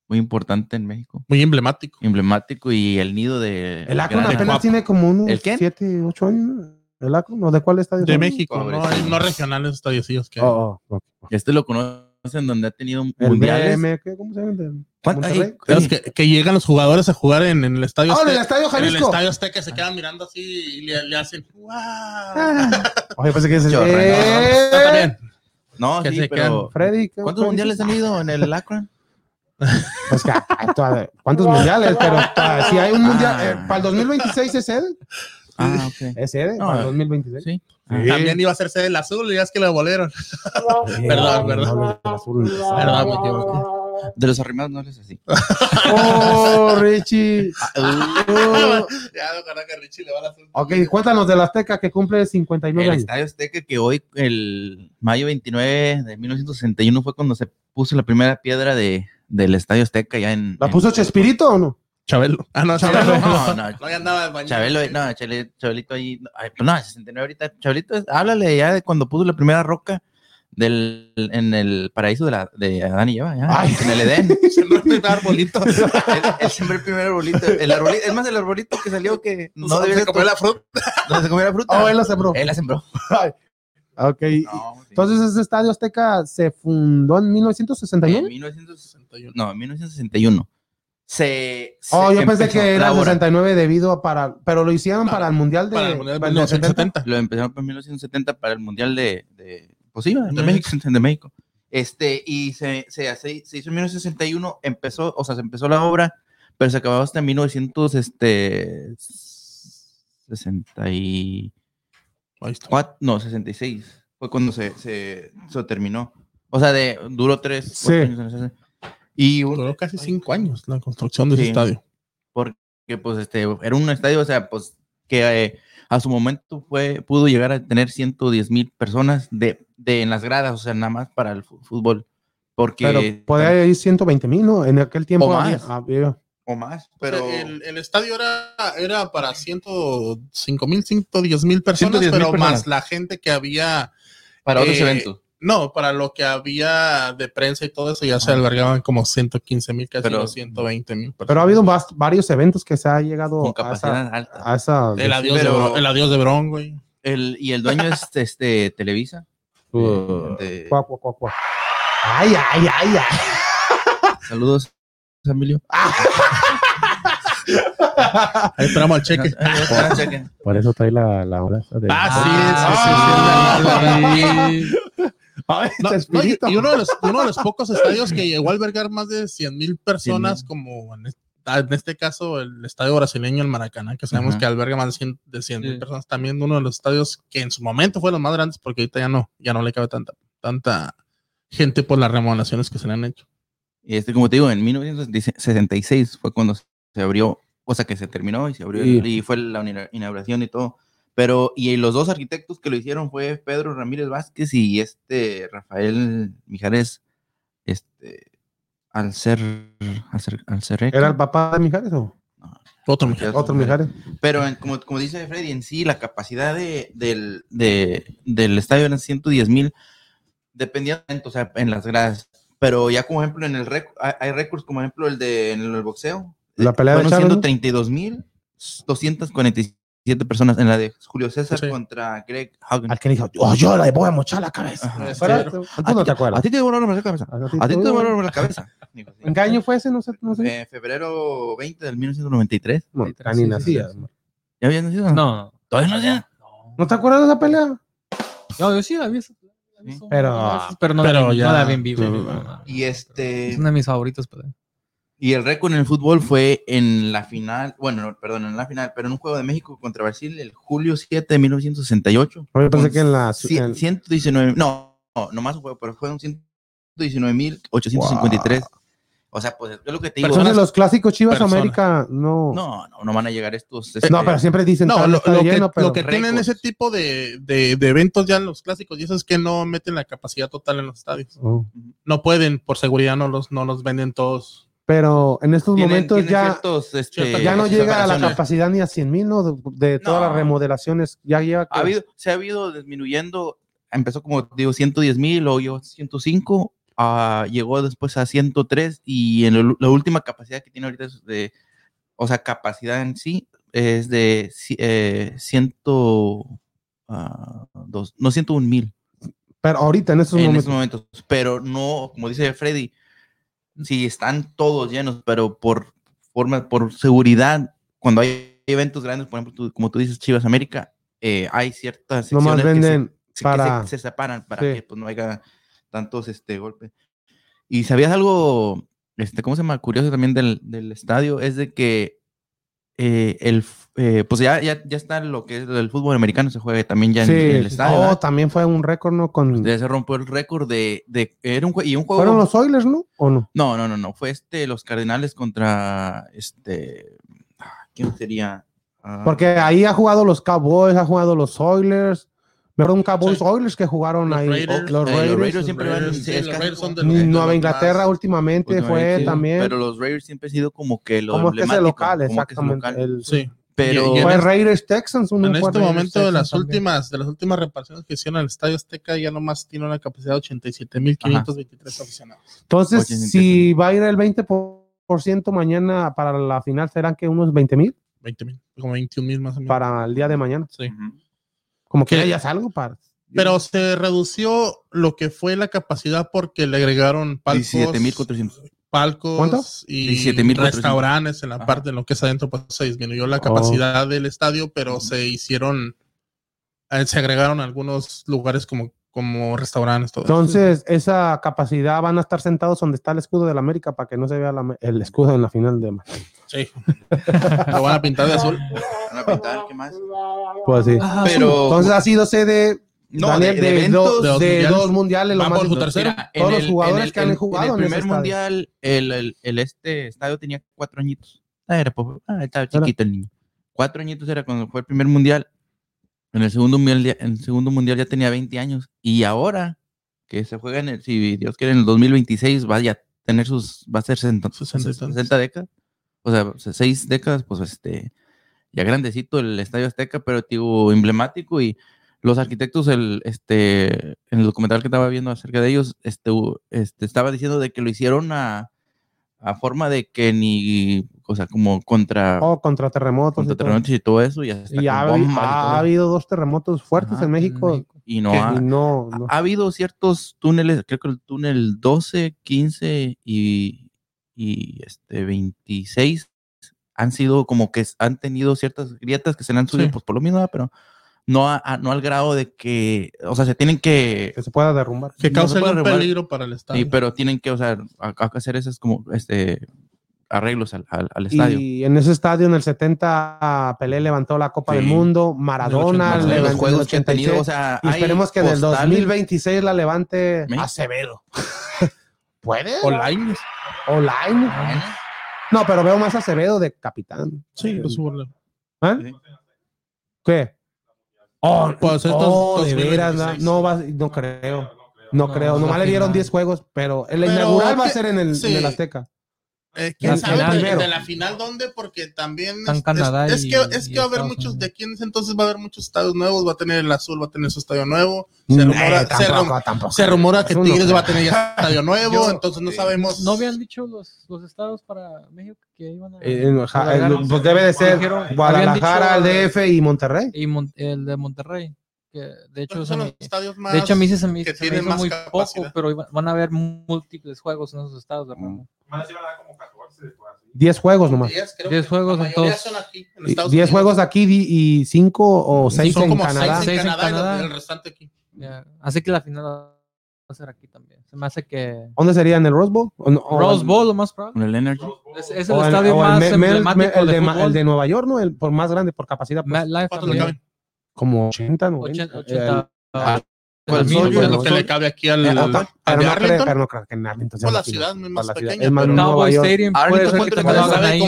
muy importante en México, Muy emblemático. emblemático y el nido de el Akron apenas tiene como unos ¿El qué? 7, 8 años. ¿El Akron? ¿No? ¿De cuál estadio? De? México, no, no regionales estadios que Oh, oh, ok. Este lo conocen donde ha tenido El mundiales. ¿cómo se llama? ¿De ¿Cuánto- Monterrey? ay, es que, que llegan los jugadores a jugar en, en el estadio Ah, en el Estadio en el Jalisco. estadio Azteca se quedan mirando así y le, le hacen ¡Wow! Oye, pensé que es. ¡Eh! Está también. No, que sí, se pero Freddy, ¿qué- ¿cuántos mundiales han ido en el Akron? [laughs] Pues que, ¿cuántos mundiales? Pero ah, si hay un mundial, Ah. eh, para el 2026 es sede. Ah, ok. Es No, para el eh, 2026. Sí. Sí. También iba a hacerse el azul y ya es que lo volvieron. Sí, [laughs] Perdón, no, perdón. no, no. Perdón, me equivoqué. De los arrimados no les así. Oh, Richie. Oh. Ya acordé que Richie le va al azul. Ok, cuéntanos del Azteca que cumple 59 El años. Estadio Azteca que hoy, el mayo 29 de 1961, fue cuando se puso la primera piedra de, del Estadio Azteca ya en... ¿La en- puso Chespirito o no? Chabelo. Ah, no, Chabelo. No, no, No, ya andaba el baño. Chabelo, no, Chabelito ahí, no, ay, pues no, 69 ahorita, Chabelito, háblale ya de cuando puso la primera roca del, en el paraíso de, la, de Adán y Eva, ya, Ay. en el Edén. [laughs] Sembró el primer arbolito. [laughs] él, sembró el primer arbolito. El arbolito, es más, el arbolito que salió que no No debía se comió la fruta. donde se comió la fruta. Oh, él la sembró. Él la sembró. Ok. No, sí. Entonces, ese estadio Azteca se fundó en en 1961. 1961. No, en 1961. Se, se Oh, yo pensé que era elaborar. 69 debido a para, pero lo hicieron No, para el mundial de, Para el Mundial de del 70. 1970. Lo empezaron en 1970 para el Mundial de, de pues sí, de De México, de México. Este, y se, se, hace- se hizo en 1961, empezó, o sea, se empezó la obra, pero se acabó hasta en 1900, este, 64, Ahí está. no, 66, fue cuando se, se, se terminó. O sea, de, duró tres, Sí. cuatro años en ese- Y Duró casi cinco años la construcción de ese Sí. estadio. porque pues este era un estadio, o sea, pues que eh, a su momento fue pudo llegar a tener 110 mil personas de, de en las gradas, o sea, nada más para el fútbol, porque Pero podía ir 120 mil, ¿no? En aquel tiempo O había- más. había- o más, Pero pero el, el estadio era, era para 105 mil, 110 mil personas, 110,000 pero personas. más la gente que había. para otros eh, eventos. No, para lo que había de prensa y todo eso, ya se albergaban como 115 mil, casi Pero- los 120 mil. Pero ha habido varios eventos que se ha llegado con a capacidad esa, alta. a esa- El adiós, Pero- de, Bron- el adiós de Bron, güey. El, y el dueño es [laughs] este Televisa. Uh, de- cuá, cuá, cuá, cuá. Ay, ay, ay, ay. saludos, Emilio. [laughs] Ahí esperamos al cheque. Por eso trae la, la hora de... Ah, sí, sí, sí, sí, la- la- Ay, No, [laughs] no, y, uno, de los, uno de los pocos [laughs] estadios que llegó a albergar más de 100 mil personas, 100,000. como en, ah, en este caso el estadio brasileño, el Maracaná, que sabemos que alberga más de 100 de 100 mil Sí. personas, también uno de los estadios que en su momento fue los más grandes, porque ahorita ya no, ya no le cabe tanta, tanta gente por las remodelaciones que se le han hecho. Y este, como te digo, en 1966 fue cuando se abrió, o sea, que se terminó y se abrió Sí. y fue la ina- inauguración y todo. Pero, y los dos arquitectos que lo hicieron fue Pedro Ramírez Vázquez y este Rafael Mijares, este, al ser, al ser, al ser ¿Era el papá de Mijares o Otro muchacho. otro Mijares? Pero en- como, como dice Freddy, en sí la capacidad de, del, de- del estadio eran 110 mil, dependía, o sea, en las gradas. Pero ya como ejemplo en el récord, hay, récords como ejemplo el de en el boxeo. La pelea de Chávez, ¿no? 132 mil 247 personas en la de Julio César Sí. contra Greg Hagen. Al que le dijo, oh, yo le voy a mochar la cabeza. Fuera, tú no te acuerdas. A ti te volaron la cabeza. A ti A ti te volaron la cabeza. ¿En qué año fue ese? No sé. No sé. Eh, febrero 20 del 1993. No, ni sí, nacías. sí. ¿Ya habías nacido? No. ¿Todavía no nacías? ¿No te acuerdas de esa pelea? No, yo sí la vi. Pero- pero no, pero la ya- no la vi en vivo. no, no. no. Y este. Es una de mis favoritos. Pero... Y el récord en el fútbol fue en la final, bueno, no, perdón, en la final, pero en un juego de México contra Brasil el julio 7 de 1968. Yo pensé que en la. en- 119, no, no, no más un juego, pero fueron 119.853. O sea, pues es lo que te digo. Entonces los clásicos Chivas Persona. América no. No, no, no van a llegar estos. No, este, pero siempre dicen No, lo, lo que, pero lo que tienen ese tipo de, de- de eventos ya en los clásicos, y eso es que no meten la capacidad total en los estadios. Oh. No pueden, por seguridad, no los, no los venden todos. Pero en estos tienen- momentos tienen ya, ciertos, este, ya no llega a la capacidad ni a 100 mil, ¿no? De, de todas No. las remodelaciones. Ya lleva. ha habido, se ha habido disminuyendo, empezó como digo 110 mil, luego llegó a 105, ah, llegó después a 103 y en el- la última capacidad que tiene ahorita es de, o sea, capacidad en sí es de eh, 100, ah, dos- no 101 mil Pero ahorita en estos en momentos. estos momentos, pero no, como dice Freddy, sí están todos llenos, pero por forma, por seguridad, cuando hay eventos grandes, por ejemplo, tú- como tú dices, Chivas América, eh, hay ciertas secciones que se- venden para- que se, se separan para Sí. que pues, no haya tantos este, golpes. Y sabías algo, este, ¿cómo se llama? Curioso también del, del estadio, es de que eh, el, eh, pues ya, ya, ya está lo que es el fútbol americano, se juega también ya en, Sí, en el estadio. oh, ¿verdad? también fue un récord, ¿no? Con, Ya se rompió el récord de, de era un y un juego ¿Fueron los Oilers, no? ¿O no? no no no no fue este los Cardenales contra este ah, quién sería Ah, Porque ahí ha jugado los Cowboys, ha jugado los Oilers. Me acuerdo un Cowboys Sí. Oilers que jugaron Los ahí. Raiders. los Eh, los Raiders. Raiders siempre van Raiders, sí, los Raiders son de los- los Nueva Inglaterra más- últimamente últimamente, fue sí, también. pero los Raiders siempre han sido como que lo como que es el local, como que es el exactamente. local. el- Sí. Pero Y- y en Fue este- Raiders Texans. En este momento de las también. últimas, de las últimas reparaciones que hicieron al Estadio Azteca, ya nomás tiene una capacidad de 87.523 aficionados. Entonces, 87. si va a ir el 20% mañana para la final, ¿serán que unos 20 mil 20 mil, como 21 mil más o menos. para el día de mañana? Sí. Como que ya es algo para. Pero se redució lo que fue la capacidad porque le agregaron palcos, 17.400. palcos ¿Cuánto? y 17,400. restaurantes en la Ajá. parte de lo que es adentro, pues se disminuyó la Oh. capacidad del estadio, pero se hicieron, eh, se agregaron algunos lugares como, como restaurantes, todo eso. Entonces, esa capacidad van a estar sentados donde está el escudo de la América para que no se vea la- el escudo en la final de. Sí. [laughs] Lo van a pintar de azul. Van a pintar, ¿qué más? Pues sí. Pero Entonces ha sido sede no, Daniel, de, de, do- eventos. de dos de mundiales. dos mundiales. Lo más tercero. Mira, Todos en los el- jugadores en el- que han en- jugado En en el primer estadio. mundial, el, el, el este estadio tenía cuatro añitos. Ah, Era, ah, estaba chiquito el niño. Cuatro añitos era cuando fue el primer mundial. En el segundo mundial, ya- en el segundo mundial ya tenía 20 años. Y ahora que se juega en el, si Dios quiere, en el 2026 va a tener sus, va a ser 60, 60 y 60, tantos. décadas. O sea, seis décadas, pues este, ya grandecito el Estadio Azteca, pero digo, emblemático y los arquitectos, el, este, en el documental que estaba viendo acerca de ellos, este, este, estaba diciendo de que lo hicieron a, a forma de que ni, o sea, como contra, Oh, contra terremotos. contra y todo. terremotos y todo eso, y, hasta Y ha, todo. habido dos terremotos fuertes Ajá, en México. México. y no y ha, no, no. ha habido ciertos túneles, creo que el túnel 12, 15 y, y este 26 han sido como que han tenido ciertas grietas que se le han subido Sí. pues por lo mismo, pero no, a- a- no al grado de que, o sea, se tienen que, que se pueda derrumbar. Que No causa se puede algún revolar. peligro para el estadio. y, pero tienen que, o sea, a- a- hacer esos como este arreglos al, al- al estadio. Y en ese estadio en el 70 Pelé levantó la Copa Sí. del Mundo, Maradona 86, levantó los juegos que han tenido, 86, o sea, y esperemos que en el postales- 2026 la levante México. Acevedo. [laughs] ¿Puede? O Lainez. O. No, pero veo más Acevedo de capitán. Sí, pues. ¿Eh? Sí. ¿Qué? Oh, Pues estos oh, de veras, 2026. no, no va, no creo. No, No, creo. Nomás le dieron final. 10 juegos, pero el Pero inaugural va a ser en el, sí. en el Azteca. Eh, ¿Quién sabe de- la final dónde? Porque también es, Canadá es- es y- que, es que va a haber muchos, de aquí entonces va a haber muchos estadios nuevos, va a tener el azul, va a tener su estadio nuevo, se rumora, se tampoco, rum- tampoco. se rumora que no Tigres va a tener ya estadio [laughs] nuevo, Yo- entonces no sabemos. ¿No habían dicho los, los estados para México que iban a. Eh, ja- pues debe de ser Dijeron- Guadalajara, dicho- DF y Monterrey. Y Mon- el de Monterrey. Que de hecho, son me- los estadios más de hecho a mí se me, que se me tienen hizo más muy capacidad. poco, pero iba- van a haber múltiples juegos en esos estados. ¿verdad? Mm. Más iban a dar como 14. pues, así. 10 juegos nomás. Diez, creo 10 que juegos en todos. son aquí, en Y Estados 10 Unidos. juegos aquí y 5 o 6 son en Canadá. en Canadá, y el- el restante aquí. Así que la final va a ser aquí también. Se me hace que. ¿Dónde sería? ¿En el Rose Bowl? ¿O no- o Rose en- Bowl, lo más probable. Con el Energy. Es, el en- estadio el más Me- Me- emblemático el, de, el de Nueva York, ¿no? El por más grande, por capacidad. pues, MetLife ¿Cuántos le también. caben? como 80, 90. 80, 80, Ah, el ¿cuál mil, soy yo? pues, Es lo que le cabe aquí al, Eh, al- o- al pero, de no creo, Arlington. pero no creo que en Arlington sea la ciudad más pequeña, Cowboy York. Stadium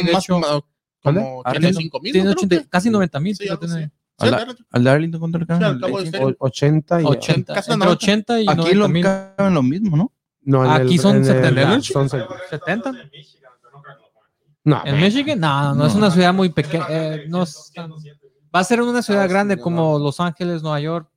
de hecho. como, tiene Arlington 5 mil. Tiene 80 casi 90 mil. Sí. Al, al de Arlington, al El. O- 80 y 80, Casi entre 90. 80 y Aquí 90 lo mil. caben lo mismo, ¿no? No, en Aquí el- son en el- 70. son se- 70. En Michigan, pero no. No, En Michigan, no, no, es No. una ciudad muy pequeña. eh, no es va a ser una ciudad grande como Los Ángeles, Nueva York,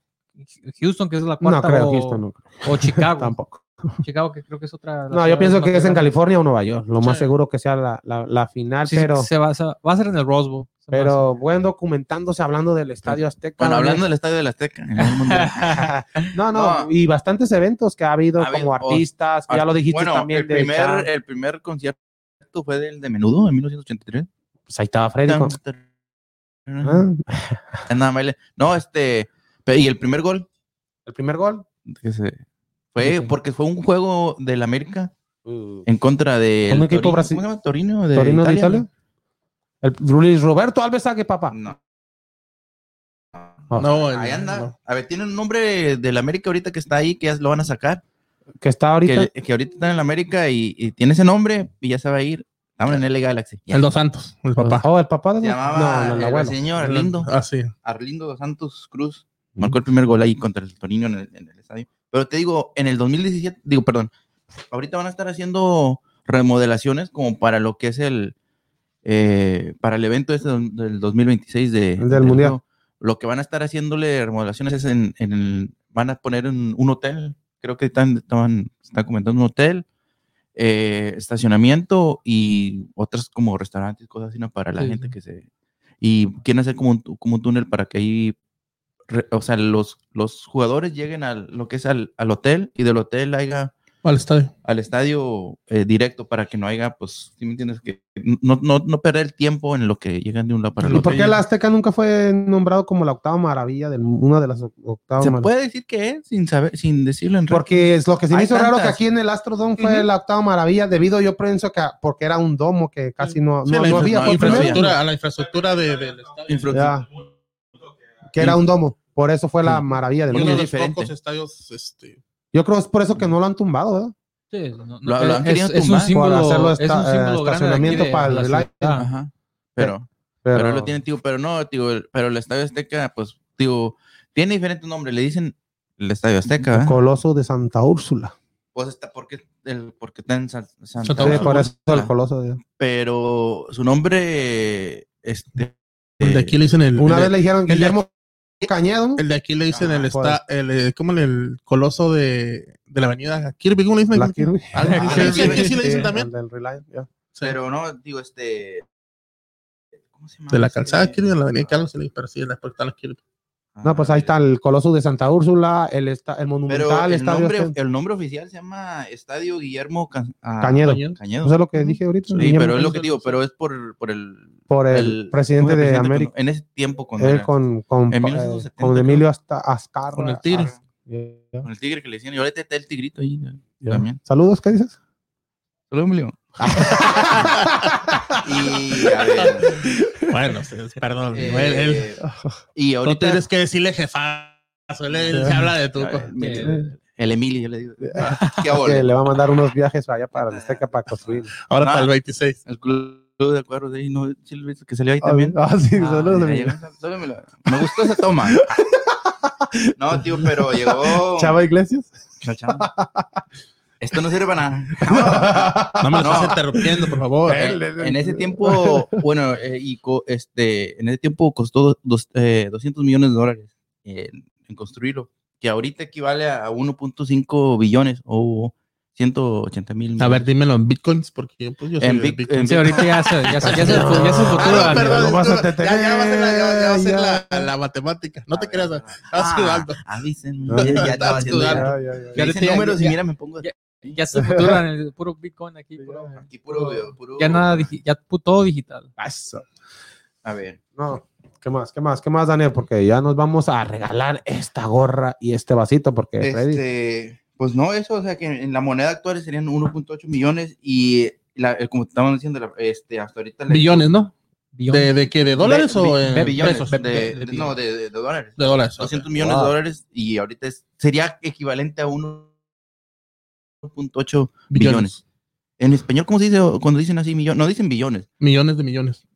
Houston, que es la no cuarta, creo, o, Houston, no creo. o Chicago. [laughs] Tampoco. Chicago, que creo que es otra. No, yo pienso que es en. California o Nueva York. Lo más seguro que sea la, la, la final, Sí, pero, se va, se va- va a ser en el Rose Bowl. Pero bueno, documentándose hablando del Estadio Azteca. Bueno, hablando del estadio del Azteca. en el Mundial. [laughs] No, no, No. y bastantes eventos que ha habido Ha habido, como artistas, ya lo dijiste bueno, también el primer, el primer concierto fue del de Menudo en 1983. Pues ahí estaba Freddy. Ah. Ah. No, este, y el primer gol El primer gol. que se fue porque fue un juego del América en contra de ¿Un equipo brasi- ¿Cómo se llama? Torino de Torino de Italia. El Luis Roberto Alves Sague, papá. No. Oh, No, el- Ahí anda. no. A ver, tiene un nombre del América ahorita que está ahí, que ya lo van a sacar. Que está ahorita. Que, que ahorita está en el América y, y tiene ese nombre y ya se va a ir. Estaban en L Galaxy. Ya. El Dos Santos, el papá. Oh, el papá de Se llamaba no, el el señor Arlindo. Ah, sí. Arlindo dos Santos Cruz marcó el primer gol ahí contra el Torino en el, en el estadio. Pero te digo, en el 2017, digo, perdón, ahorita van a estar haciendo remodelaciones como para lo que es el, eh, para el evento este del- del 2026 de, El del Mundial. Lo que van a estar haciéndole remodelaciones es en, en el, van a poner un, un hotel, creo que están, estaban, están comentando un hotel, eh, estacionamiento y otras como restaurantes, cosas así, ¿no? Para la Sí, gente que se... Y quieren hacer como un, como un túnel para que ahí, o sea, los, los jugadores lleguen al, lo que es al, al hotel y del hotel haya Al estadio. al estadio eh, directo para que no haya, pues, ¿sí me entiendes? Que no, no, no perder el tiempo en lo que llegan de un lado para el ¿Y otro. por qué la Azteca nunca fue nombrado como la octava maravilla del una de las octavas Se maravillas? puede decir que es sin saber, sin decirlo en Porque es lo que se me hizo raro que aquí en el Astrodome fue la octava maravilla, debido yo pienso que porque era un domo que casi no, Sí, no, la no había. infraestructura, a la infraestructura de, del estadio. Ya. Que era un domo. Por eso fue la maravilla del Y uno mundo. de los diferente. pocos estadios, este, Yo creo que es por eso que no lo han tumbado, ¿verdad? Sí, no- no, Lo- lo han es, un símbolo, hacerlo es un esta- eh, símbolo estacionamiento de para el ciudad. Ajá. Pero, Pero, pero, lo tienen, tío, pero no, tío, el- pero el Estadio Azteca, pues, tío, tiene diferentes nombres. Le dicen el Estadio Azteca, el ¿verdad? Coloso de Santa Úrsula. Pues está porque, el, porque está en San- Santa Sí, Úrsula. por eso el Úrsula. Coloso. de- Pero su nombre, este... el de aquí le dicen el, Una el, vez le dijeron Guillermo Cañedo. ¿no? el de aquí le dicen Ah, el, pues. esta, el, eh, ¿cómo le- el coloso de, de la avenida Kirby? ¿Cómo le dicen? La Kirby. Ah, sí, sí, aquí sí le dicen también. el del Reliant. Pero no, digo, este... ¿Cómo se llama? de la Este- calzada Kirby, de la avenida Carlos, sí, pero sí, la portal Kirby. No, pues ahí está el Coloso de Santa Úrsula, el, esta, el Pero Monumental, el Estadio nombre, el nombre oficial se llama Estadio Guillermo Ca- ah, Cañedo. Cañedo. Eso es lo que dije ahorita. Sí, Guillermo pero es lo que digo, pero es por, por el, Por el, el- presidente ¿cómo se de? América. En ese tiempo cuando Él con, con, En eh, 1970, con Emilio hasta Azcarra. Con el Tigre. Ya, con el tigre que le decían, y ahorita está el tigrito ahí también. Saludos, ¿qué dices? Solo Emilio. [laughs] y a ver, Bueno, perdón. eh, él, él- y no tienes que decirle jefazo. Él, él se habla de tu. a ver, el, el Emilio, yo le digo. [laughs] Qué que ahora. le va a mandar unos viajes allá para la Azteca para construir. Ahora Ah. para el 26. El club de cuadros de ahí, no, que salió ahí también. Ah, sí, Ah, llegó, solo me, lo- me gustó esa toma. [laughs] No, tío, pero llegó. Chava Iglesias. Chava. Esto no sirve para nada. [laughs] No me lo No. estás interrumpiendo, por favor. En, en ese tiempo, bueno, eh, y co- este, en ese tiempo costó dos- eh, 200 millones de dólares en, en construirlo, que ahorita equivale a 1.5 billones o 180 mil. A ver, dímelo en bitcoins, porque pues, yo soy En bit- bitcoins. en Sí, ahorita ya se, ya se, ya se, Ah, ya se futuro. ah, Daniel. perdón, lo vas a ya, tener, ya va a ser la, ya, ya va a ser la, la matemática. No te creas, estás Ah, sudando. avísenme. Ah, Ya, ya [laughs] estás haciendo ya. Ya, ya, números y mira, me pongo. Ya- se futuran el puro Bitcoin aquí. puro- Aquí puro, puro. ya nada, ya todo digital. Eso. A ver. No, ¿qué más? ¿Qué más? ¿Qué más, Daniel? Porque ya nos vamos a regalar esta gorra y este vasito, porque Freddy- Este, pues no, eso, o sea que en la moneda actual serían 1.8 millones y la, el- como te estaban diciendo, la- este, hasta ahorita. la- Billones, ¿no? Billones. ¿De, de qué? ¿De dólares de- o de billones? pesos? de- De, de- de- no, de, de- de dólares. de dólares. 200 millones Wow. de dólares y ahorita es- sería equivalente a 1.8 billones. En español, ¿cómo se dice cuando dicen así millones? No dicen billones. Millones de millones.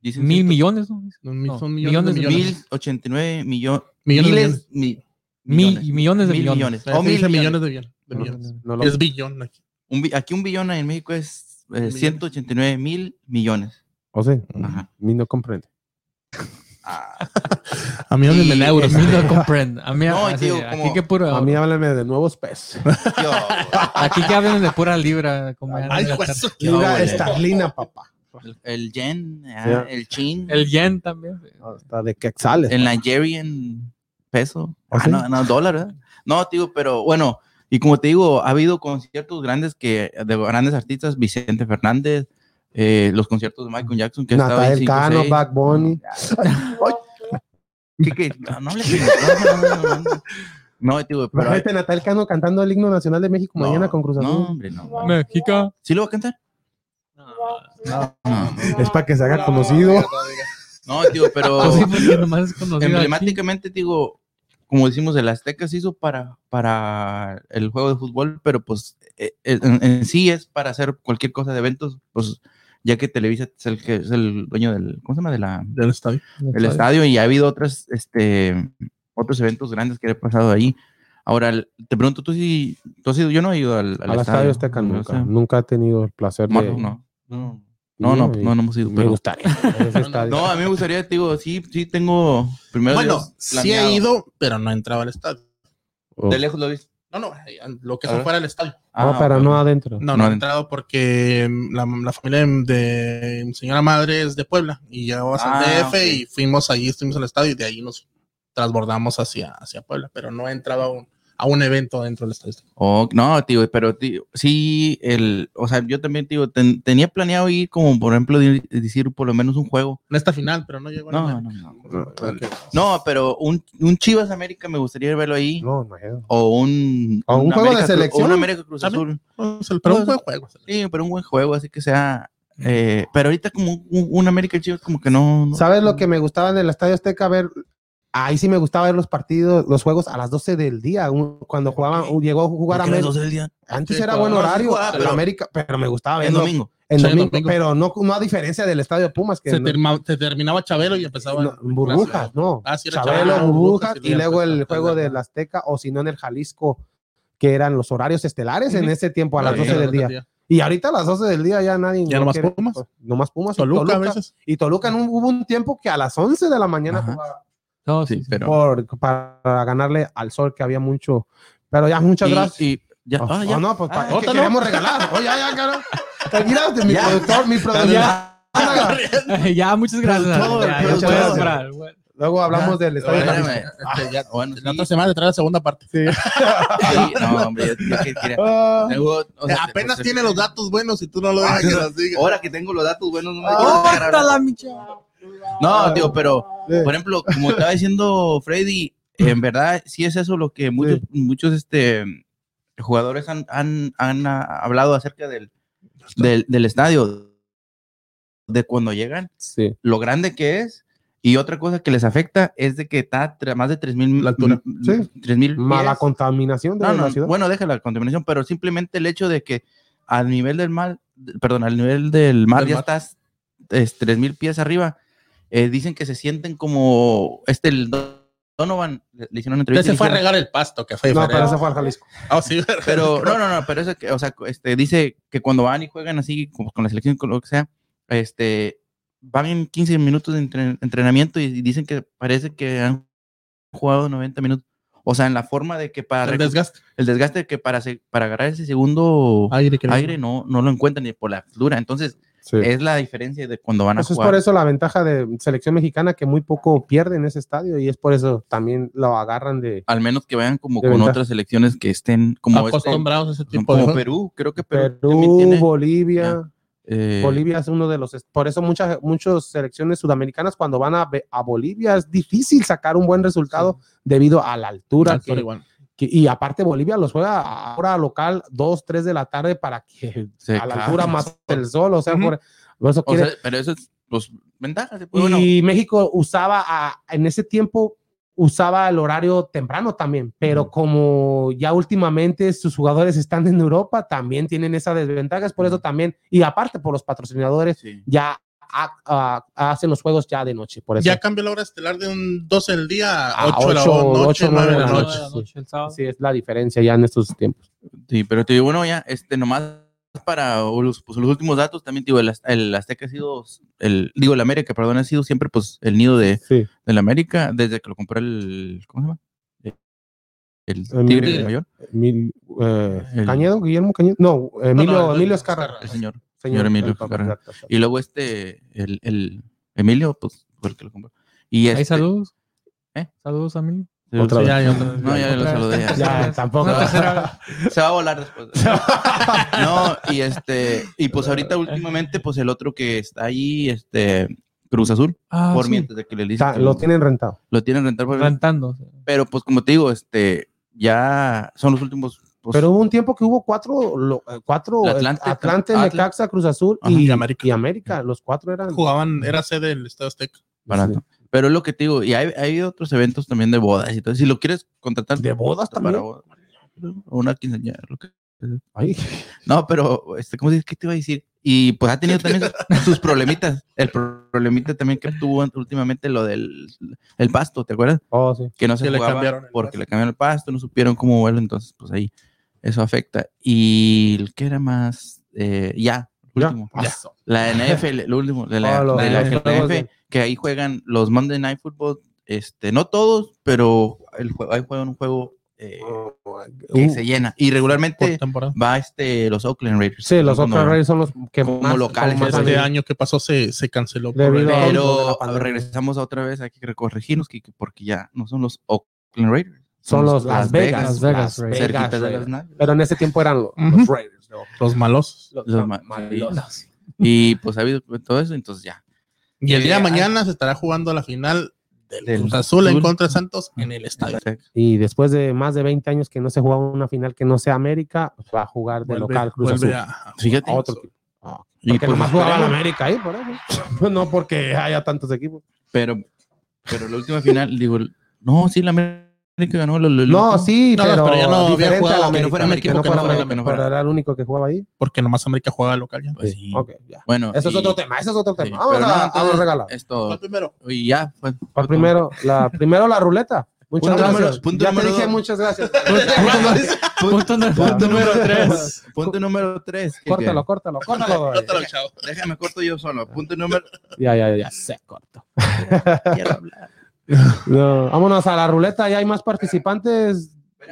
Dicen Mil millones, ¿no? No, mil- No, son millones, de millones de millones. Mil ochenta y nueve millo- Millones de miles, mi- millones de mil millones. O mil dice millones. millones de millones. de No, millones. no lo- Es billón aquí. Un aquí un billón en México es eh, millones. 189 mil millones. ¿O sí? Ajá. Mi no comprende. Ah, A millones Y- de euros. A mí no comprendo. A mí, No, así, tío, aquí como- que puro. A mí háblame de nuevos pesos. [laughs] Aquí que hablan de pura libra. Como en Ay, pues. Libra esterlina, papá. el, el yen, ah, Ya. el chin, El yen también. Hasta de quetzales. el Nigerian peso. ¿Ah, Ah, sí? no, no, dólar, ¿verdad? No, tío, pero bueno, y como te digo, ha habido conciertos grandes que de grandes artistas, Vicente Fernández, eh, los conciertos de Michael Jackson, que cinco, Cano. Back Bunny. [laughs] ¿Qué, qué? No, no de- no, no, no, no, no. No, tío, pero. Imagínate Natael Cano cantando el himno nacional de México mañana no, con Cruz No, Azul. hombre, no. México. ¿Sí lo va a cantar? No, Es para que se haga conocido. no tío, pero. [laughs] Sí, nomás es emblemáticamente, digo, como decimos, el Azteca se hizo para, para el juego de fútbol, pero pues eh, eh, en, en sí es para hacer cualquier cosa de eventos, pues ya que Televisa es el que es el dueño del, ¿cómo se llama? De la, Del estadio. el estadio y ha habido otras, este, otros eventos grandes que he pasado ahí. Ahora, te pregunto, tú sí, tú has ido, yo no he ido al, al Al estadio Azteca no nunca. sé. Nunca he tenido el placer No, de. no, no. No, no, no, no hemos ido, Me pero- gustaría. [laughs] estadio. No, a mí me gustaría, te digo, sí, sí tengo primero Bueno, sí he ido, pero no he entrado al estadio. Oh. De lejos lo viste. No, no, lo que ver. fuera del estadio. No, Ah, pero ok. no adentro. No, No no entrado porque mm, la, la familia de mi señora madre es de Puebla y llegamos Ah, al DF ok. y fuimos allí, estuvimos al estadio y de ahí nos transbordamos hacia, hacia Puebla, pero no he entrado a un, a un evento dentro del estadio. Oh, no, tío, pero tío, sí, el, o sea, yo también, tío, ten- tenía planeado ir como, por ejemplo, decir por lo menos un juego. En esta final, pero no llegó a No, la- no, no. Ok. No, pero un, un Chivas América me gustaría verlo ahí. No, no hay. O un, ¿O un juego de América selección? O un América Cruz ¿También? Azul. Pero un buen juego. Sí, pero un buen juego, así que sea. eh, pero ahorita como un, un América Chivas como que no. no- ¿Sabes lo que me gustaba en el Estadio Azteca? Ver, ahí sí me gustaba ver los partidos, los juegos a las 12 del día. un- Cuando jugaban, llegó a jugar a ¿Por qué a las América. 12 del día? Antes Sí, era buen horario, jugaba, en pero- América, pero me gustaba El verlo domingo. en Sí, domingo, domingo. pero no, no a diferencia del Estadio de Pumas, que Se, no- terma- se terminaba Chabelo y empezaba no, burbujas, no. Ah, sí, Chabelo, Chabelo, burbujas, burbujas, y luego el juego del. Azteca, o si no en el Jalisco, que eran los horarios estelares en ese tiempo, a las Sí, 12 del día. Y ahorita a las 12 del día ya nadie. Ya no nomás Pumas. Nomás Pumas. y Toluca, a Toluca. veces. Y Toluca en un- hubo un tiempo que a las 11 de la mañana Ajá. jugaba No, Sí, sí, sí. pero. por, para ganarle al sol, que había mucho. Pero ya, muchas y- gracias. y- ya, Oh, ah, ya. oh, no, pues Ah, es que queremos regalar. Oh, ya, ya, caro. Tranquilate, mi productor, mi [laughs] productor. Ya. ya, muchas gracias. Todo, ya, ya muchas puedes gracias. comprar, güey. Luego hablamos del estadio. Espérame. Jalisco. Este, ya- Bueno, La sí, otra semana trae la segunda parte. sí, [laughs] no, hombre, yo, yo quería- Ah, Luego, o sea, Apenas pues, tiene los datos buenos y tú no lo dejas que [laughs] los diga. Ahora que tengo los datos buenos, no me Ah, quiero dejar hablar. No, tío, pero sí. por ejemplo, como estaba diciendo Freddy, en verdad sí es eso lo que muchos, muchos este, jugadores han, han, han ah, hablado acerca del, del, del estadio, de cuando llegan, Sí. lo grande que es. Y otra cosa que les afecta es de que está más de 3.000 La altura. Sí. 3.000 Mala contaminación de No, la no, ciudad. bueno, deja la contaminación, pero simplemente el hecho de que al nivel del mar, perdón, al nivel del mar Del ya mar. estás es, 3000 pies arriba, eh, dicen que se sienten como este el Donovan, le hicieron una entrevista. y se fue a dijeron- regar el pasto, que fue no, pero ese fue al Jalisco. Ah, sí, [laughs] pero no, no, no, pero eso que, o sea, este, dice que cuando van y juegan así, como con la selección, con lo que sea, este, van en 15 minutos de entren- entrenamiento y dicen que parece que han jugado 90 minutos. O sea, en la forma de que para el desgaste. el desgaste que para, se- para agarrar ese segundo Aire, aire no, no lo encuentran ni por la altura. Entonces, Sí. es la diferencia de cuando van a Eso es jugar. por eso la ventaja de selección mexicana que muy poco pierde en ese estadio y es por eso también lo agarran de Al menos que vayan como con ventaja. otras selecciones que estén como, este, acostumbrados a ese tipo de como. Perú. Creo que Perú, tiene, Bolivia. eh, Bolivia es uno de los, por eso muchas muchas selecciones sudamericanas cuando van a, a Bolivia es difícil sacar un buen resultado debido a la altura. Altura que- igual. Que- y aparte Bolivia los juega a hora local 2, 3 de la tarde para que Sí, a la claro. altura más el sol, o sea, por, por eso o sea, pero eso es pues, ventajas. y bueno, México usaba a- en ese tiempo usaba el horario temprano también, pero como ya últimamente sus jugadores están en Europa, también tienen esa desventaja, es por eso también, y aparte por los patrocinadores, sí. ya ha- hacen los juegos ya de noche, por eso. Ya cambió la hora estelar de un 12 del día a A 8 de la ocho, noche, ocho, 9 de nueve la de la noche. De. Sí, es la diferencia ya en estos tiempos. Sí, pero te digo, bueno, ya, este, nomás para los, pues, los últimos datos, también te digo, el, el Azteca ha sido, el, digo, el América, perdón, ha sido siempre, pues, el nido de, Sí. del América, desde que lo compró el, ¿cómo se llama? El, Tigre. Mayor, Mil- eh, El- Cañedo, Guillermo Cañedo. No, Emilio, no. Escarra. el señor. Señor, Emilio exacto, exacto. Y luego este, el, el Emilio, pues, fue el que lo compró. Y este, saludos. ¿Eh? Saludos, Otra sí, vez. ya, ya, Otra vez. No, ya lo saludé. ya. Ya, tampoco. [laughs] Se va a volar después. [laughs] No, y este, y pues ahorita últimamente, pues el otro que está ahí, este, Cruz Azul, Ah, por sí. mientras de que le dicen Está- que lo tienen rentado. lo tienen rentar, por- Rentando. pero pues como te digo, este, ya son los últimos, pues, Pero hubo un tiempo que hubo cuatro, lo- eh, cuatro eh, Atlante, Atlante. Necaxa, Cruz Azul Ajá, y, y América. y América. Los cuatro eran. Jugaban, era sede del Estado Azteca. barato. Pero es lo que te digo, y hay, hay otros eventos también de bodas y todo. Si lo quieres contratar De bodas para también. bodas, o una quinceañera, lo que- Ay, No, pero, este, ¿cómo dices? ¿Qué te iba a decir? Y pues ha tenido también [laughs] sus- problemitas. El pro- problemita también que tuvo últimamente lo del el pasto, ¿te acuerdas? oh, sí. Que no se Que le cambiaron porque pasto. le cambiaron el pasto, no supieron cómo verlo, entonces pues ahí eso afecta. Y ¿qué era más? Eh, ya, Ya. último. pasó. La NFL, el [laughs] último, de la, Oh, de la NFL, que ahí juegan los Monday Night Football, este, no todos, pero el jue- ahí juegan un juego eh, que Uh, se llena. Y regularmente va este, los Oakland Raiders. Sí, los Oakland Raiders son los que como más locales, como más este año que pasó se, se canceló. Pero regresamos otra vez, hay que corregirnos que, que porque ya no son los Oakland Raiders. Son los Las Vegas, Las Vegas Las Raiders. cerquita de Raiders. Pero en ese tiempo eran los, Ujú. los Raiders. ¿no? los malos. Los, Los ma- malosos. Y pues ha habido todo eso, entonces ya. Y el día de Eh, mañana se estará jugando la final del, Del Cruz Azul en Azul. contra de Santos en el estadio. Y después de más de 20 años que no se jugaba una final que no sea América, pues va a jugar de Vuelve- local Cruz Azul. a- Fíjate. A otro equipo. Ah, Y porque pues nomás jugaba la esperemos. América ahí, por eso. [laughs] no porque haya tantos equipos. Pero, pero la última final, digo, no, sí, la América ganó. No, sí, No, pero, pero ya no había jugado, la que no fuera América, que no que no fuera fuera, América, que no pero fuera. era el único que jugaba ahí. porque nomás América juega local ya. Pues sí. Ya. Bueno, Eso es otro tema, ese es otro sí, tema. Vamos a, no, a entonces, los regalos. Esto, primero. y ya, pues. Primero, la, primero la ruleta. [laughs] Muchas Punto gracias. número- punto ya te número dije dos. muchas gracias. [laughs] Punto, punto número [laughs] tres. Punto número córtalo, córtalo, córtalo. Córtalo, chavo. Déjame corto yo solo. Punto número. Ya, ya, ya, se corto. Quiero hablar. [laughs] No, vámonos a la ruleta. ¿Ya hay más participantes,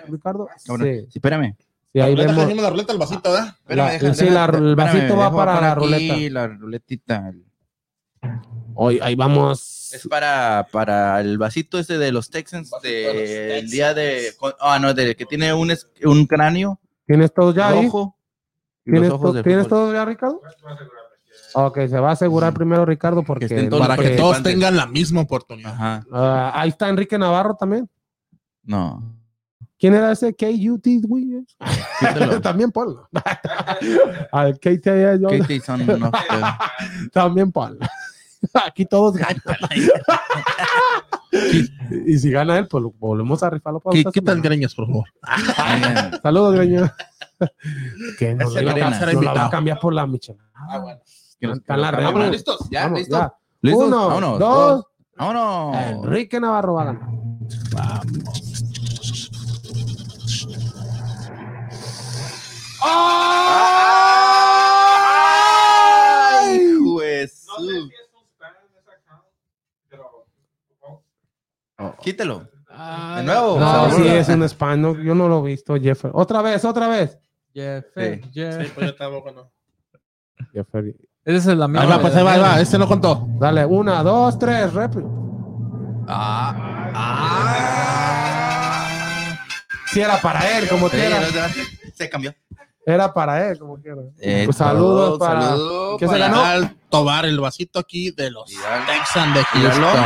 Ricardo? Cabrón. Sí, Sí, espérame. sí, ahí La ruleta, vemos. la ruleta al vasito, ¿verdad? espérame, La- deja- sí, deja- la- el espérame, vasito va dejo para la aquí ruleta. La ruletita. Hoy, ahí vamos. Es para, para el vasito ese de los Texans de del Texans. día de. Ah, no, de que tiene un, un cráneo ¿Tienes todos ya ahí? rojo. y ¿Tienes, los ojos to- del ¿tienes todo ya, Ricardo? Ok, se va a asegurar primero Ricardo porque todos Para que todos tengan la misma oportunidad. Ajá. Ah, ahí está Enrique Navarro también. No. ¿Quién era ese KUT, güey? [laughs] También ponlo. [laughs] Al KT, yo- Katie son [laughs] no, también ponlo. Aquí todos ganan. y, y si gana él, pues volvemos a rifarlo para ¿Qué, qué tal greñas, por favor? Saludos, Greño. que no, lo va a cambiar por la Michelin. Ah, bueno. Que nos- Están las que nos- reglas. vámonos. ¿Listos? Ya, Vamos, listos. ya. ¿Listos? Uno, Vámonos. dos. Vámonos. Enrique Navarro va a ganar. ¡Ay, juez! Quítelo. De nuevo. No, sí, es un spam. no, yo no lo he visto, Jeffer. Otra vez, otra vez. Jeff, Sí. Jeff. Sí, pues yo tampoco no. Jeffer. Esa es la misma. Ahí va, pues ahí va, ahí va. Este no contó. Dale, una, dos, tres, rápido. Ah. Si era para él, como Sí, quiera. Se cambió. Era para él, como quiera. Eh, Pues saludos para. saludos ¿Qué se ganó? Tobar el vasito aquí de los Vidal. Texans de. Houston.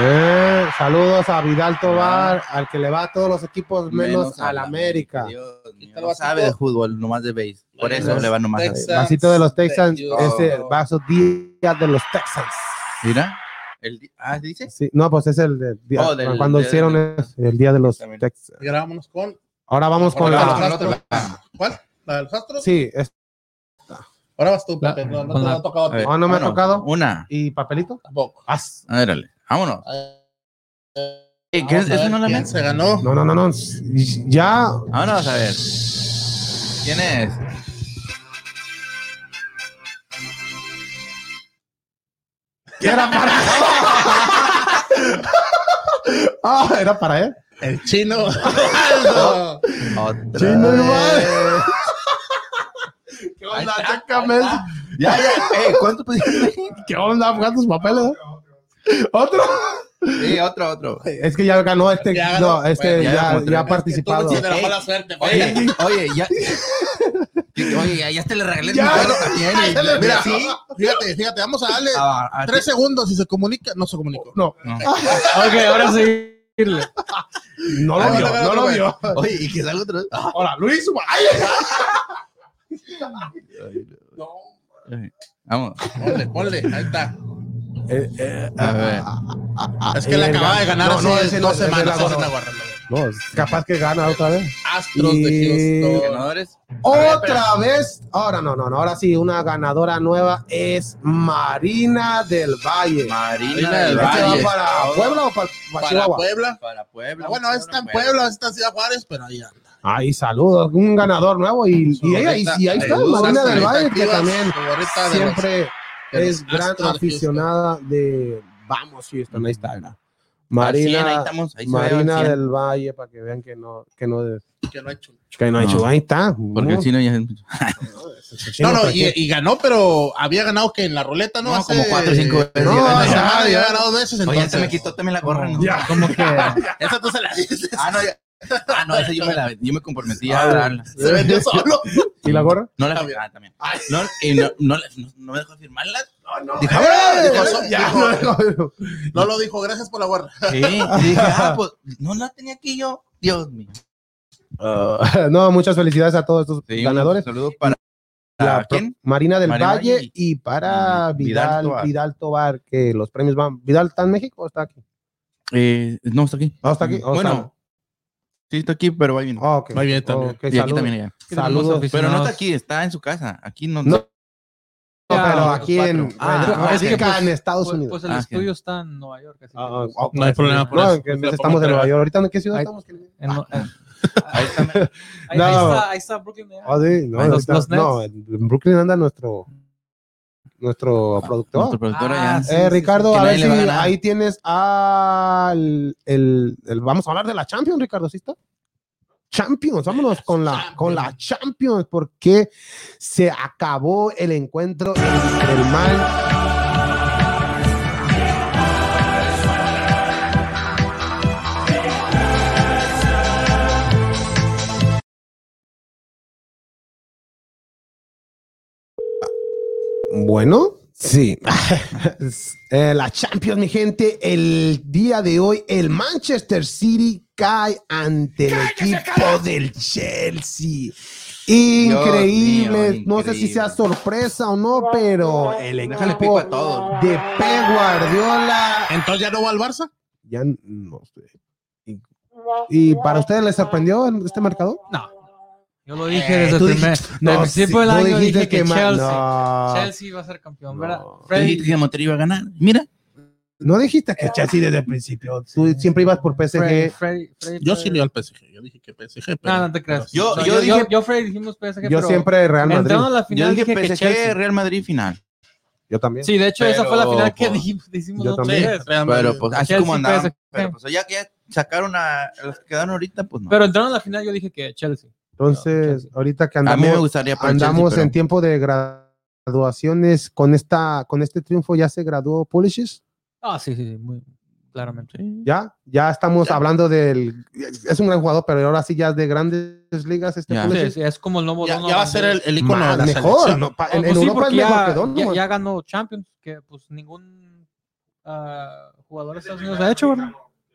Eh, saludos a Vidal Tobar, al que le va a todos los equipos menos, Menos al la- América. Dios el no sabe de fútbol, nomás de base. Por eso le va nomás a Texans. base. Vasito de los Texans, de ese el vaso día de los Texans. Mira. El, ah, dice. Sí, no, pues es el del día, Oh, del- cuando del- hicieron del- es- el día de los. Texans. Y ahora vámonos con. Ahora vamos con la. con la- la otra. ¿Cuál? ¿La de los Astros? Sí, es- Ahora vas tú, Pepe. No, no te la- ha tocado a ti. Ah, no me ha tocado. Una. ¿Y papelito? Tampoco. Haz. A ver, dale. Vámonos. Eh, ¿qué a ¿Eso no la quién se ganó? No, no, no, no. Ya. Vámonos a ver. ¿Quién es? Era para [laughs] Ah, era para él. El chino. [laughs] Chino, hermano. [laughs] ¿Qué Ahí onda? Chécame. Ya, ya. Eh, ¿Cuánto pusiste? [laughs] ¿Qué onda? ¿Cuántos papeles? eh? ¿Otro? Sí, otro, otro. Es que ya ganó este. Ya ganó. No, este Bueno, ya ya, ya ha participado. Tú no la mala suerte. Oye, [laughs] Oye, oye, [laughs] ya. Oye, ya, ya te le regalé Ya, mi también. mira, Mira, sí. Fíjate, fíjate. Vamos a darle Ah, ah, tres segundos. Si se comunica, no se comunicó. No, no. Ok, ahora sí. no lo Ah, vio, no lo vio. Oye, y que salga otra vez. Ah, Ahora, Luis. ay, ay, Vamos. Ponle, ponle. Ahí está. eh, eh, A ver. Es que le acaba de ganar no, no, hace no, dos semanas. No, es capaz que gana otra vez. Astros Y- de Houston. Ganadores. Otra vez. Ahora no, no, no. Ahora sí, una ganadora nueva es Marina del Valle. Marina del ¿Este va Valle. para Puebla o para, para Para Chihuahua? Puebla. Para Puebla. Ah, bueno, está en Puebla, está en Ciudad Juárez, pero ahí anda. Ahí saludos, un ganador nuevo y, y, ella- y- y ahí está, Marina del Valle, que también siempre es gran aficionada de Vamos Houston, ahí está. Al cien, ahí Marina, estamos, ahí Marina del Valle, para que vean que no, que no, que no ha hecho. que no ha hecho, No. ahí está. Porque el chino ya es [laughs] No, no, y, y ganó, pero había ganado que en la ruleta, ¿no? No, Hace- como cuatro o cinco veces. No, Ya, había ganado veces, Oye, entonces. se me quitó también la gorra. ¿no? Ya. Como que [laughs] Esa tú se la dices. Ah, no, ya. Ah, no, esa yo me, la, yo me comprometí a darla. Se vendió [laughs] solo. [laughs] ¿Y la gorra? No la También. ah, también. No, y no, no, no, no me dejó firmarla. Dije, ¡Eh! dijo, Dijo, Ya, dijo- no, No lo dijo, gracias por la guarda. Sí, y dije, ah, [laughs] pues no la tenía aquí yo. Dios mío. Ah, no, muchas felicidades a todos estos Sí, ganadores. Un saludo para. La quién? Marina del Marina Valle Valle y para y Vidal, Vidal Vidal Tobar. Que los premios van. ¿Vidal está en México o está aquí? Eh, no, está aquí. Ah, está aquí. Oh, bueno, sí está aquí, pero va bien. está- ah, ok. Va bien también. Ok, y aquí saludos. también ella. Saludos. Pero no está aquí, está en su casa. Aquí no. No, pero Ah, aquí en. Ah, es que, radica pues, en Estados Pues, Unidos. pues el Ah, estudio está en Nueva York. así que, Ah, pues, ah, No hay problema por no, eso. que Pues, estamos en Nueva York. ¿Ahorita en qué ciudad Ahí- estamos? en- en- Ahí está. ahí, está, ahí está Brooklyn. ¿eh? Ah, sí, no, Los- ahorita- los Nets. no, en Brooklyn anda nuestro nuestro productor. Nuestro productor Ah, allá. sí. Eh, Ricardo, a ver si a ahí tienes al el, el- vamos a hablar de la Champions, Ricardo, ¿sí está? Champions, vámonos con la con la Champions porque se acabó el encuentro entre el Man Bueno, sí. [laughs] Eh, la Champions, mi gente, el día de hoy, el Manchester City cae ante el equipo del Chelsea. Increíble. mío, no sé si sea sorpresa o no, pero el equipo a todo. de Pep Guardiola Entonces ya no va al Barça. ya no sé. Y, y para ustedes les sorprendió este marcador? No. Yo lo dije desde tú el primer dijiste- desde el no, principio del año dijiste dije que, Chelsea, no. Chelsea iba a ser campeón, ¿verdad? No. Freddy, dije que Monterrey iba a ganar. Mira. No dijiste que Chelsea desde el principio. Tú siempre ibas por PSG. Freddy, Freddy, Freddy, Yo sí le iba al PSG. Yo dije que PSG. Pero, No, no te creas. Yo- No, yo yo, dije- yo, yo, Freddy dijimos PSG, Yo pero siempre Real Madrid. entrando a la Yo final dije dije que PSG, Chelsea. Real Madrid final. Yo también. Sí, de hecho esa fue la final que pues, dijimos, dijimos yo también. tres. Pero pues así Chelsea, como andaban. PSG. Pero pues ya que sacaron a, los que quedaron ahorita, pues no. Pero entrando a la final yo dije que Chelsea. Entonces, ahorita que a mí me andamos, gustaría andamos Chelsea, en tiempo de graduaciones, con esta, con este triunfo ya se graduó Pulisic. Ah, sí, sí, sí, muy claramente. Ya, ya estamos Ya. hablando del. Es un gran jugador, pero ahora sí ya es de grandes ligas este Ya. Pulisic. Sí, sí, es como el nuevo Ya, ya va a ser el, el icono Más, de la mejor. ¿no? Pa- en, pues en sí, Europa es mejor ya, que Donovan. ya, ya ganó Champions, que pues ningún ah, jugador de Estados Unidos ha hecho, ¿verdad?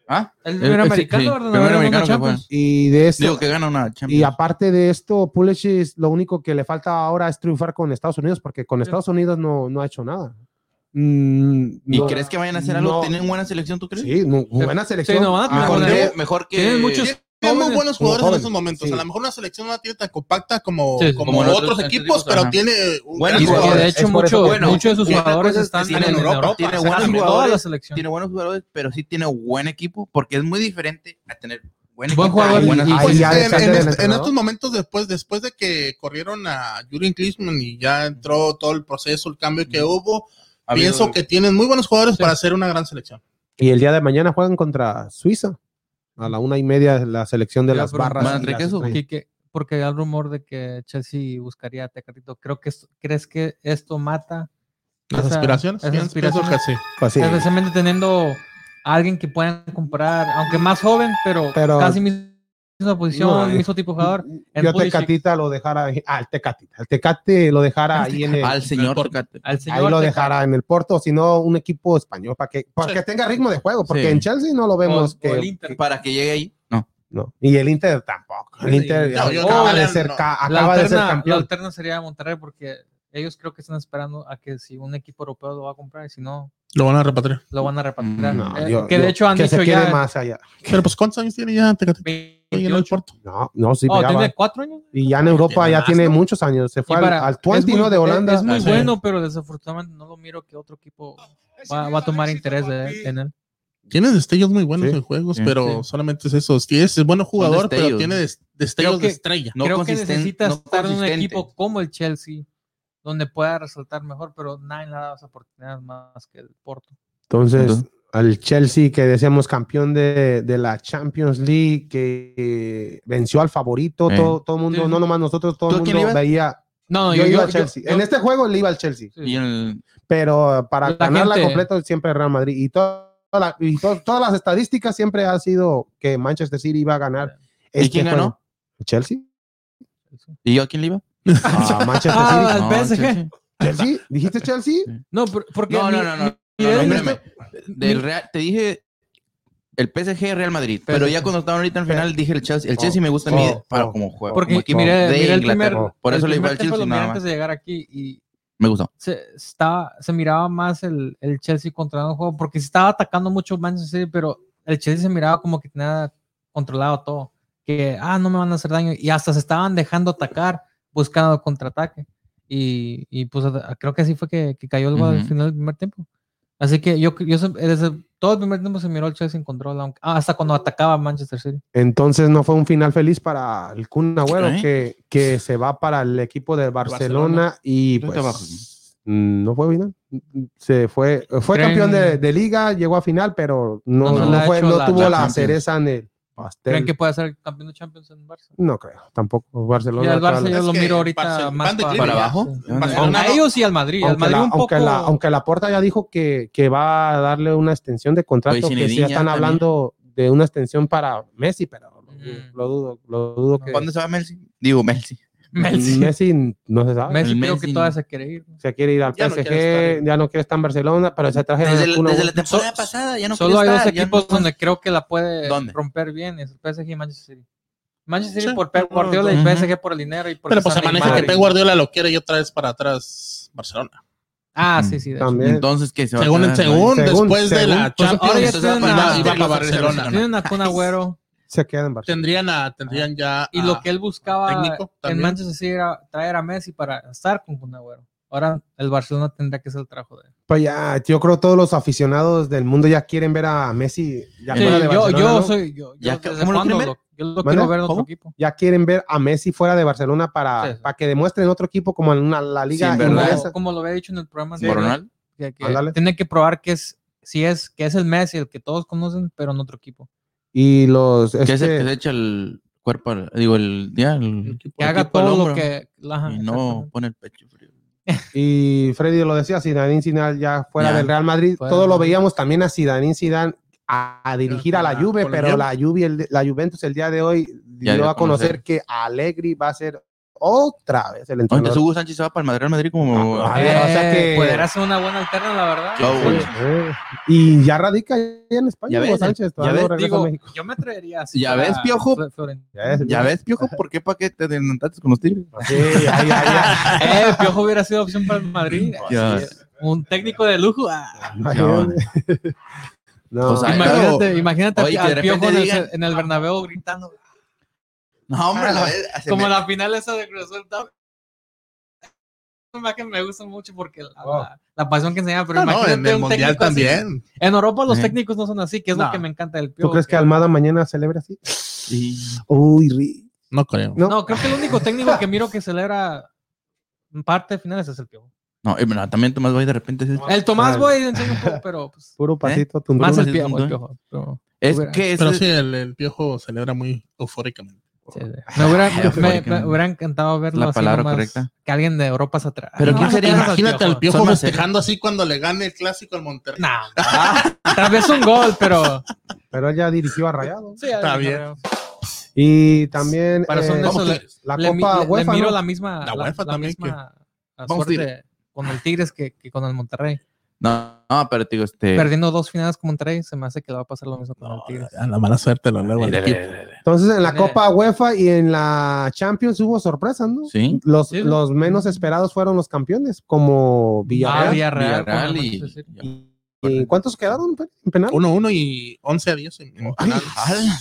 ¿Ah? El Eh, primer eh, sí, americano, sí, ¿verdad? No primer ganó una americano que. Y de eso, Digo que gana una Champions. y aparte de esto, Pulisic lo único que le falta ahora es triunfar con Estados Unidos, porque con. Estados Unidos no, no ha hecho nada. Mm, ¿Y no- crees que vayan a hacer algo? no. ¿Tienen buena selección, tú crees? Sí, mu- buena selección. Sí, no, van a tener Ah, Mejor, que, mejor que. Tienen muchos- Tienen muy buenos jugadores en estos momentos. sí. A lo mejor una selección no la tiene tan compacta como, Sí, sí. como, Como en otros, otros equipos, pero ajá. tiene un Buenos jugadores. de hecho por eso mucho- muchos de sus jugadores están tienen en Europa, Europa. tiene buenos en jugadores, la selección. Tiene buenos jugadores, pero sí tiene buen equipo, porque es muy diferente a tener buen Buen equipo. jugador y buenas y- Ahí Pues en, en este- en estos momentos después, después de que corrieron a Jurgen Klinsmann y ya entró todo el proceso, el cambio que hubo, Ha habido- pienso que tienen muy buenos jugadores Sí. para hacer una gran selección. Y el día de mañana juegan contra Suiza. A la una y media la selección de Ya, las barras. las porque hay rumor de que Chelsea buscaría a Tecatito. Creo que esto- ¿Crees que esto mata Las esa- aspiraciones. esas aspiraciones? que sí. Pues sí. Especialmente teniendo a alguien que puedan comprar, aunque más joven, pero, Pero- casi misma posición, No, mismo tipo de jugador. Yo. Tecatita lo dejara ahí. Ah, el Tecatita. El Tecate lo dejara ahí en el. Al señor Tecate. Al Ahí señor lo Tecatito. dejara en el Porto, sino un equipo español para que, para Sí. que tenga ritmo de juego, porque Sí. en Chelsea no lo vemos O- o que, el Inter. Para que llegue ahí. No. no. Y el Inter tampoco. El Sí. Inter No, yo acaba, no, de ser, no. acaba de ser alterna, la campeón. alterna sería Monterrey porque ellos creo que están esperando a que si un equipo europeo lo va a comprar y si no, Lo van a repatriar. lo van a repatriar. Mm, No, Eh, yo- que de yo- hecho han que dicho se quede ya más allá. Pero pues, ¿cuántos años tiene ya Tecatito? Ahí en el 28. Porto. No, no, sí, Oh, tiene cuatro años. Y ya en Europa Tiene ya más, tiene ¿no? muchos años. Se fue al, para- al 20, es muy- ¿no? De Holanda. Es, muy Ah, sí. bueno, pero desafortunadamente no lo miro que otro equipo va, va a tomar interés de- en él. Tiene destellos muy buenos Sí. en juegos, Sí. pero Sí. solamente es eso. Sí, es, es bueno jugador, pero tiene des- destellos Creo que- de estrella. No Creo que consisten- necesita no estar en un equipo como el Chelsea, donde pueda resaltar mejor, pero nadie le ha dado esa oportunidad más que el Porto. Entonces, al Chelsea, que decíamos campeón de, de la Champions League, que eh, venció al favorito, Eh. todo, todo el mundo, Sí. no nomás nosotros, todo ¿Tú el mundo veía. No, no, yo, yo, iba al Chelsea. yo- en este juego le iba al Chelsea, sí. Y en el- pero para La ganarla gente- completo siempre Real Madrid. Y, toda la- y to- todas las estadísticas siempre ha sido que Manchester City iba a ganar. ¿Y este quién ganó? juego. ¿Chelsea? ¿Y yo a quién le iba? Ah, [laughs] Manchester Ah, City. al PSG. Chelsea. ¿Dijiste Chelsea? No, por- porque No, no, no, no. no, espérame. Del Real, te dije el PSG Real Madrid, pero PSG. ya cuando estaban ahorita en final dije el Chelsea. El Chelsea me gusta a mí oh, para oh, como juego. Porque como equipo de Inglaterra. primer, Por eso el le iba al Chelsea nada antes más. de llegar aquí y Me gustó. se, estaba, se miraba más el, el Chelsea controlando el juego, porque se estaba atacando mucho Manchester City, pero el Chelsea se miraba como que tenía controlado todo, que, ah, no me van a hacer daño, y hasta se estaban dejando atacar, buscando contraataque, y, y pues creo que así fue que, que cayó el gol al Ujú. final del primer tiempo. Así que yo, yo desde todo el primer tiempo se miró el Chelsea en control, aunque- ah, hasta cuando atacaba Manchester City. Entonces no fue un final feliz para el Kun Agüero, ¿Eh? que, que se va para el equipo de Barcelona, y ¿Dónde pues no fue final. Se fue, fue ¿Creen- campeón de, de liga, llegó a final, pero no, No no, fue, tuvo la la, cereza en el pastel. ¿Creen que puede ser campeón de Champions en Barça? No creo, tampoco. Barcelona. El toda Barça yo lo miro ahorita Barcel- más para, clima ¿Para abajo? Barcelona A ellos y al Madrid. Al aunque, Madrid la, un poco. aunque, la, aunque la Porta ya dijo que, que va a darle una extensión de contrato, Oye, que sí están también. hablando de una extensión para Messi, pero lo, Mm. lo dudo, lo dudo que ¿Cuándo se va Messi? Digo, Messi. [laughs] Messi, Messi no se sabe. Messi creo Messi que todavía se quiere ir. Se quiere ir al Ya PSG, estar ya no quiere estar en Barcelona, pero se traje Desde, la- desde temporada pasada ya no Solo hay dos equipos no- donde creo que la puede ¿Dónde? romper bien, es el PSG y Manchester City. Manchester City Sí, por Pep Guardiola y. PSG por el dinero y por Pero pues se maneja que Pep Guardiola lo quiere y otra vez para atrás Barcelona. Ah, sí, sí. de hecho. También. Entonces, que se va a Según, según, Según- después de según, la pues, Champions, ahora ya iba, tienen iba- a- iba para los Barcelona. Tienen a Kun Agüero se queda en Barcelona. Tendrían, a, tendrían ya. y a- lo que él buscaba técnico en. Manchester City era traer a Messi para estar con Kun Agüero. Ahora el Barcelona tendrá que ser el trabajo de él. Pues ya, yo creo que todos los aficionados del mundo ya quieren ver a Messi ya Sí, fuera de yo, Barcelona. yo ¿no? soy. Yo, yo Ya, desde ¿cómo lo yo lo quiero ver en otro ¿Cómo? equipo. Ya quieren ver a Messi fuera de Barcelona para, Sí, para que demuestre en otro equipo como en una, la liga Sí. Como, como lo había dicho en el programa anterior, Ronaldo. que, tiene que probar que es si es que es el Messi el que todos conocen pero en otro equipo Y los Que se, este, que se echa el cuerpo, digo, el, ya, el, que el haga todo lo que y no pone el pecho frío. y Freddy lo decía, Zinedine Zidane ya fuera Ya. del Real Madrid, Fuera todo del lo veíamos también a Zinedine Zidane a, a dirigir a la Juve, pero la Juve, el- la Juventus el día de hoy dio a a conocer conocer. que Allegri va a ser otra vez el Entonces entrenador. Hugo Sánchez se va para el Madrid, Madrid como... Ah, ver, o sea que- podrá ser una buena alterna la verdad Sí, eh. Y ya radica en España, Ya Hugo ves, Sánchez, ya todavía no ves, regresa Digo, a México. yo me atrevería así [laughs] Ya para ves, Piojo. Ya ves, ¿Ya ves, Piojo? ¿Por qué para qué te adelantaste con los tigres? [laughs] Sí, ya, ya, ya. eh Piojo hubiera sido opción para el Madrid [laughs] un técnico de lujo ah. No, O sea, imagínate claro. imagínate Oye, al Piojo en el, en el Bernabéu gritando No, hombre, la vez- se como me- la final esa de Cruz Azul imagen me gusta mucho porque la, Oh. la- la pasión que enseñaba pero No, no, imagínate en el un mundial técnico así. también. en Europa los técnicos no son así que es lo que me encanta del ¿Tú Piojo crees que Almada mañana celebra así? Sí. Uy, ri- No creo. no. no creo que el único técnico que miro que celebra en parte de finales es el Piojo No, eh, bueno, también Tomás Boy de repente es, el Tomás Ah. Boy enseña un poco pero pues, Puro pasito, tundurú. más el Piojo, el. Piojo pero- es que es, Pero sí, el, el piojo celebra muy eufóricamente. Sí, sí. Me, hubiera, [laughs] Ya, me- porque me hubiera encantado verlo la así palabra nomás, correcta. que alguien de Europa se atrás. Pero ¿quién sería? Imagínate al piojo festejando así cuando le gane el clásico al Monterrey. No, tal vez un gol, pero. Pero él ya dirigió a Rayado. Sí, Está no bien. Y también Para eh, son de ¿cómo esos, que le, la le Copa le- le UEFA, miro ¿no? la misma, La UEFA también, misma suerte con el Tigres que, que con el Monterrey. No, no, pero digo, este. Perdiendo dos finales con Monterrey, se me hace que le va a pasar lo mismo con el Tigres. A la mala suerte lo luego. Entonces en la. Copa UEFA y en la Champions hubo sorpresas, ¿no? Sí. Los, Sí, los menos esperados fueron los campeones, como Ah, Villarreal. Villarreal, Villarreal y- Manchester City. ¿Y cuántos quedaron en penal? 1-1 y 11 a 10 en, en penal. Ala.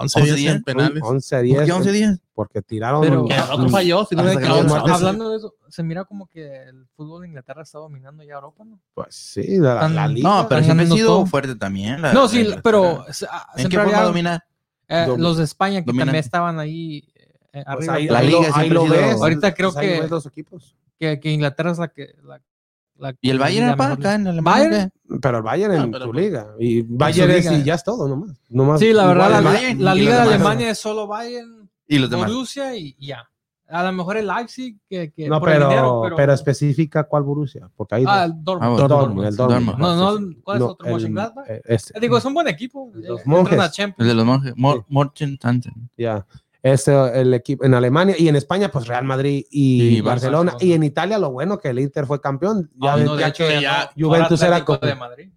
11 11 días días. en penales. 11 a ¿Por 10. qué 11 días? Porque tiraron. Pero- el otro falló, si no Hablando de eso, se mira como que el fútbol de Inglaterra está dominando ya Europa, ¿no? Pues sí, de la, la Tan- liga. No, pero siempre ha sido todo. fuerte también. la- no, sí, la- pero la- ¿En qué forma había, domina? eh, Dom- los de España que dominan? también estaban ahí eh, Pues arriba. ahí, La ahí liga lo, ahí lo ha sido- ves. Ahorita creo Pues ahí que- ves los equipos. que, que Inglaterra es la que la, la- ¿Y el Bayern era acá en Alemania? Bayern, qué? Pero el Bayern en Ah, pero su pues- liga. Y Bayern es liga. y ya es todo, nomás. nomás Sí, la verdad, igual la, el la- Bayern la y liga de demás. Alemania es solo Bayern, Y los demás. Borussia y, ya. A lo mejor el Leipzig, que, que No, por el pero, dinero, pero, pero, especifica cuál Borussia. Porque hay Ah, el Dortmund. Ah, Dortmund, el Dortmund. Dortmund. No, no, ¿cuál es No, otro? el- Mönchengladbach? este. Digo, es un buen equipo. Los eh, monjes. El de los monjes. Mor-. Ya. Es eh, el equipo en Alemania y en España, pues Real Madrid y, Y Barcelona. Barcelona. Y en Italia, lo bueno que el Inter fue campeón. Ya, Ah, ves- no, de ya hecho, que ya no. Juventus era Atlético como- de Madrid.